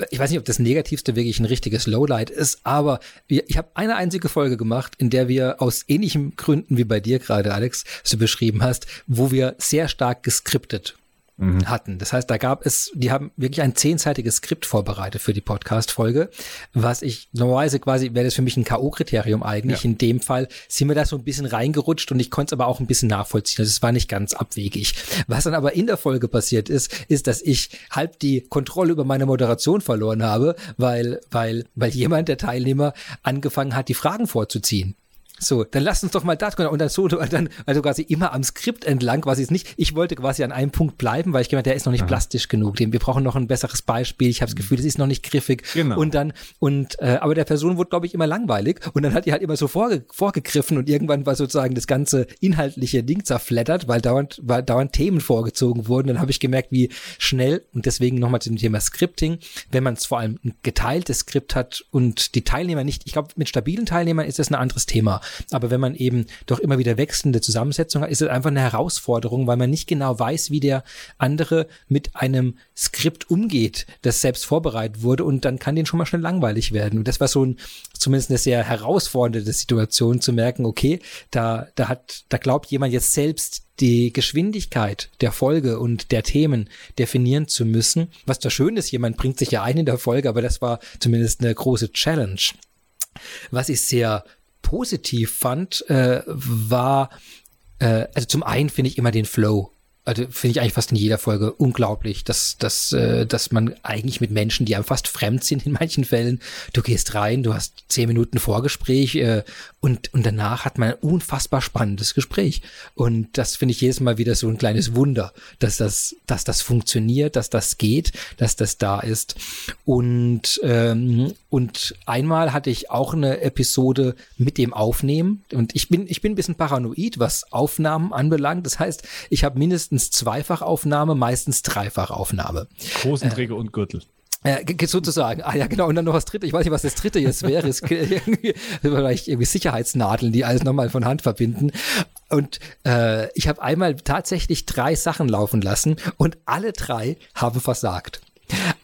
ich weiß nicht, ob das Negativste wirklich ein richtiges Lowlight ist, aber ich habe eine einzige Folge gemacht, in der wir aus ähnlichen Gründen wie bei dir gerade, Alex, was du beschrieben hast, wo wir sehr stark geskriptet mhm. hatten. Das heißt, da gab es, die haben wirklich ein zehnseitiges Skript vorbereitet für die Podcast-Folge, was ich normalerweise quasi, wäre das für mich ein K.O.-Kriterium eigentlich. Ja. In dem Fall sind wir da so ein bisschen reingerutscht und ich konnte es aber auch ein bisschen nachvollziehen. Also es war nicht ganz abwegig. Was dann aber in der Folge passiert ist, ist, dass ich halb die Kontrolle über meine Moderation verloren habe, weil, weil, weil jemand der Teilnehmer angefangen hat, die Fragen vorzuziehen. So, dann lass uns doch mal das und dann so, dann, also quasi immer am Skript entlang, quasi ist nicht, ich wollte quasi an einem Punkt bleiben, weil ich gemeint, der ist noch nicht Aha. plastisch genug, wir brauchen noch ein besseres Beispiel, ich habe das Gefühl, das ist noch nicht griffig. Genau. und dann, und, äh, aber der Person wurde, glaube ich, immer langweilig. Und dann hat die halt immer so vorge vorgegriffen und irgendwann war sozusagen das ganze inhaltliche Ding zerfleddert, weil dauernd, weil dauernd Themen vorgezogen wurden, dann habe ich gemerkt, wie schnell und deswegen nochmal zum Thema Scripting, wenn man es vor allem ein geteiltes Skript hat und die Teilnehmer nicht, ich glaube, mit stabilen Teilnehmern ist das ein anderes Thema. Aber wenn man eben doch immer wieder wechselnde Zusammensetzungen hat, ist es einfach eine Herausforderung, weil man nicht genau weiß, wie der andere mit einem Skript umgeht, das selbst vorbereitet wurde und dann kann den schon mal schnell langweilig werden. Und das war so ein, zumindest eine sehr herausfordernde Situation zu merken, okay, da, da hat, da glaubt jemand jetzt selbst die Geschwindigkeit der Folge und der Themen definieren zu müssen. Was da schön ist, jemand bringt sich ja ein in der Folge, aber das war zumindest eine große Challenge. Was ich sehr positiv fand, äh, war, äh, also zum einen finde ich immer den Flow also finde ich eigentlich fast in jeder Folge unglaublich, dass, dass, äh, dass man eigentlich mit Menschen, die einem fast fremd sind in manchen Fällen, du gehst rein, du hast zehn Minuten Vorgespräch äh, und, und danach hat man ein unfassbar spannendes Gespräch. Und das finde ich jedes Mal wieder so ein kleines Wunder, dass das, dass das funktioniert, dass das geht, dass das da ist. Und, ähm, und einmal hatte ich auch eine Episode mit dem Aufnehmen und ich bin, ich bin ein bisschen paranoid, was Aufnahmen anbelangt. Das heißt, ich habe mindestens meistens Zweifachaufnahme, meistens Dreifachaufnahme. Hosenträger äh, und Gürtel. Äh, sozusagen. Ah ja, genau. Und dann noch das dritte. Ich weiß nicht, was das dritte jetzt wäre. Es [LAUGHS] vielleicht irgendwie Sicherheitsnadeln, die alles nochmal von Hand verbinden. Und äh, ich habe einmal tatsächlich drei Sachen laufen lassen und alle drei haben versagt.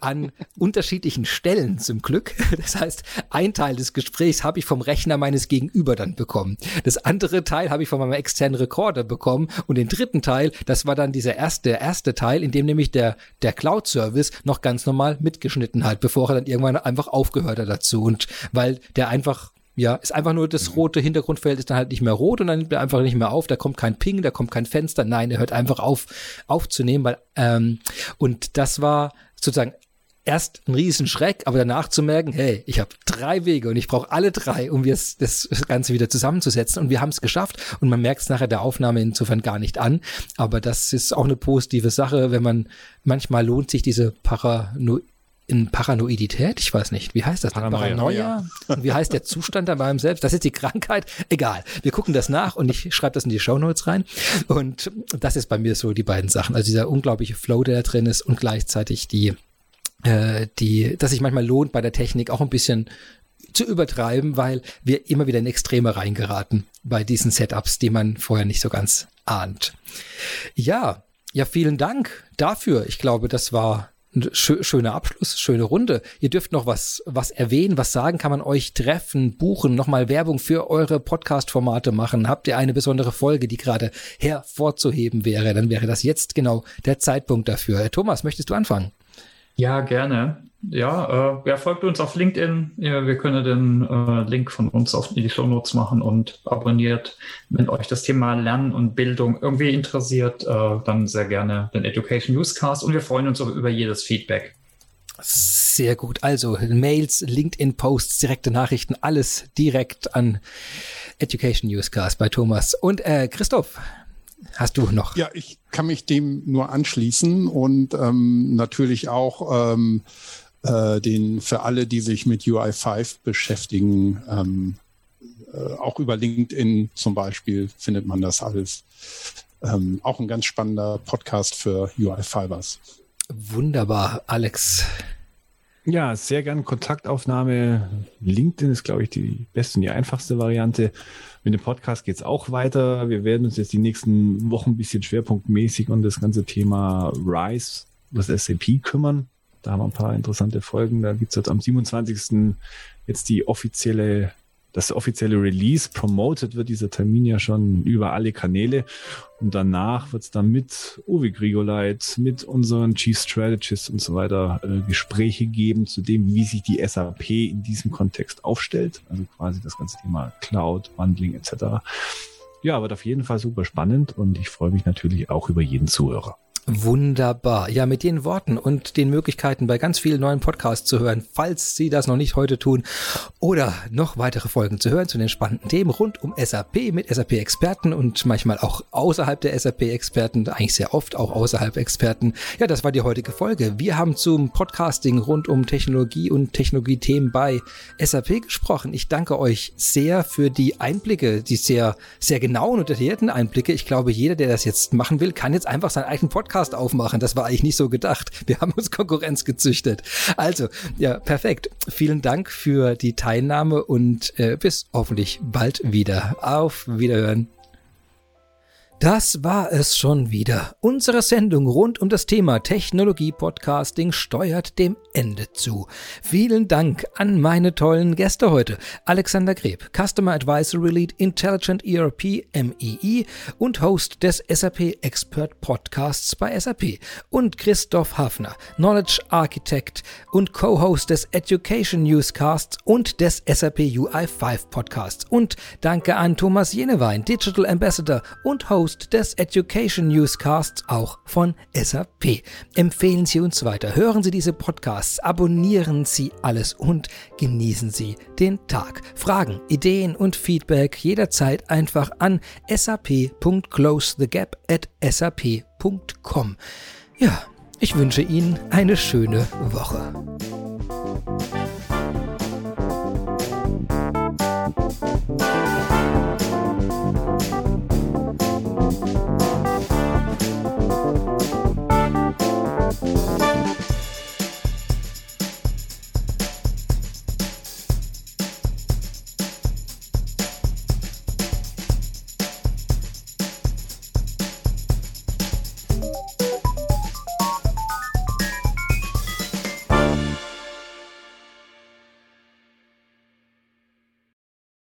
An unterschiedlichen Stellen zum Glück. Das heißt, ein Teil des Gesprächs habe ich vom Rechner meines Gegenüber dann bekommen. Das andere Teil habe ich von meinem externen Recorder bekommen und den dritten Teil, das war dann dieser erste, erste Teil, in dem nämlich der, der Cloud-Service noch ganz normal mitgeschnitten hat, bevor er dann irgendwann einfach aufgehört hat dazu und weil der einfach ja, ist einfach nur das rote Hintergrundfeld ist dann halt nicht mehr rot und dann nimmt er einfach nicht mehr auf. Da kommt kein Ping, da kommt kein Fenster. Nein, er hört einfach auf, aufzunehmen, weil ähm, und das war sozusagen erst ein Riesenschreck, aber danach zu merken, hey, ich habe drei Wege und ich brauche alle drei, um das, das Ganze wieder zusammenzusetzen. Und wir haben es geschafft und man merkt es nachher der Aufnahme insofern gar nicht an. Aber das ist auch eine positive Sache, wenn man manchmal lohnt sich diese Parano in Paranoidität, ich weiß nicht, wie heißt das? Paranoia. Paranoia? Und wie heißt der Zustand dann bei einem selbst? Das ist die Krankheit. Egal. Wir gucken das nach und ich schreibe das in die Shownotes rein. Und das ist bei mir so die beiden Sachen. Also dieser unglaubliche Flow, der da drin ist und gleichzeitig die, äh, die, dass sich manchmal lohnt bei der Technik auch ein bisschen zu übertreiben, weil wir immer wieder in Extreme reingeraten bei diesen Setups, die man vorher nicht so ganz ahnt. Ja, ja, vielen Dank dafür. Ich glaube, das war ein schöner Abschluss, schöne Runde. Ihr dürft noch was, was erwähnen, was sagen, kann man euch treffen, buchen, nochmal Werbung für eure Podcast-Formate machen. Habt ihr eine besondere Folge, die gerade hervorzuheben wäre, dann wäre das jetzt genau der Zeitpunkt dafür. Thomas, möchtest du anfangen? Ja, gerne. Ja, äh, ja, folgt uns auf LinkedIn. Ja, wir können den äh, Link von uns auf die Show Notes machen und abonniert. Wenn euch das Thema Lernen und Bildung irgendwie interessiert, äh, dann sehr gerne den Education Newscast und wir freuen uns über jedes Feedback. Sehr gut. Also Mails, LinkedIn-Posts, direkte Nachrichten, alles direkt an Education Newscast bei Thomas. Und äh, Christoph, hast du noch? Ja, ich kann mich dem nur anschließen und ähm, natürlich auch ähm, äh, den für alle, die sich mit UI5 beschäftigen, ähm, äh, auch über LinkedIn zum Beispiel findet man das alles. Ähm, auch ein ganz spannender Podcast für UI5ers. Wunderbar, Alex. Ja, sehr gern Kontaktaufnahme. LinkedIn ist, glaube ich, die beste und die einfachste Variante. Mit dem Podcast geht es auch weiter. Wir werden uns jetzt die nächsten Wochen ein bisschen schwerpunktmäßig um das ganze Thema RISE, das SAP kümmern. Da haben wir ein paar interessante Folgen. Da gibt es jetzt am 27. jetzt die offizielle, das offizielle Release. Promoted wird dieser Termin ja schon über alle Kanäle. Und danach wird es dann mit Uwe Grigoleit, mit unseren Chief Strategists und so weiter äh, Gespräche geben zu dem, wie sich die SAP in diesem Kontext aufstellt. Also quasi das ganze Thema Cloud, Bundling etc. Ja, wird auf jeden Fall super spannend und ich freue mich natürlich auch über jeden Zuhörer. Wunderbar. Ja, mit den Worten und den Möglichkeiten bei ganz vielen neuen Podcasts zu hören, falls Sie das noch nicht heute tun, oder noch weitere Folgen zu hören zu den spannenden Themen rund um SAP mit SAP-Experten und manchmal auch außerhalb der SAP-Experten, eigentlich sehr oft auch außerhalb Experten. Ja, das war die heutige Folge. Wir haben zum Podcasting rund um Technologie und Technologiethemen bei SAP gesprochen. Ich danke euch sehr für die Einblicke, die sehr, sehr genauen und detaillierten Einblicke. Ich glaube, jeder, der das jetzt machen will, kann jetzt einfach seinen eigenen Podcast Podcast aufmachen. Das war eigentlich nicht so gedacht. Wir haben uns Konkurrenz gezüchtet. Also, ja, perfekt. Vielen Dank für die Teilnahme und äh, bis hoffentlich bald wieder. Auf Wiederhören. Das war es schon wieder. Unsere Sendung rund um das Thema Technologie-Podcasting steuert dem Ende zu. Vielen Dank an meine tollen Gäste heute. Alexander Greb, Customer Advisory Lead Intelligent ERP MEE und Host des SAP Expert Podcasts bei SAP und Christoph Hafner, Knowledge Architect und Co-Host des Education Newscasts und des SAP UI5 Podcasts. Und danke an Thomas Jenewein, Digital Ambassador und Host Host des Education Newscasts, auch von SAP. Empfehlen Sie uns weiter, hören Sie diese Podcasts, abonnieren Sie alles und genießen Sie den Tag. Fragen, Ideen und Feedback jederzeit einfach an sap.closethegap at sap.com. Ja, ich wünsche Ihnen eine schöne Woche.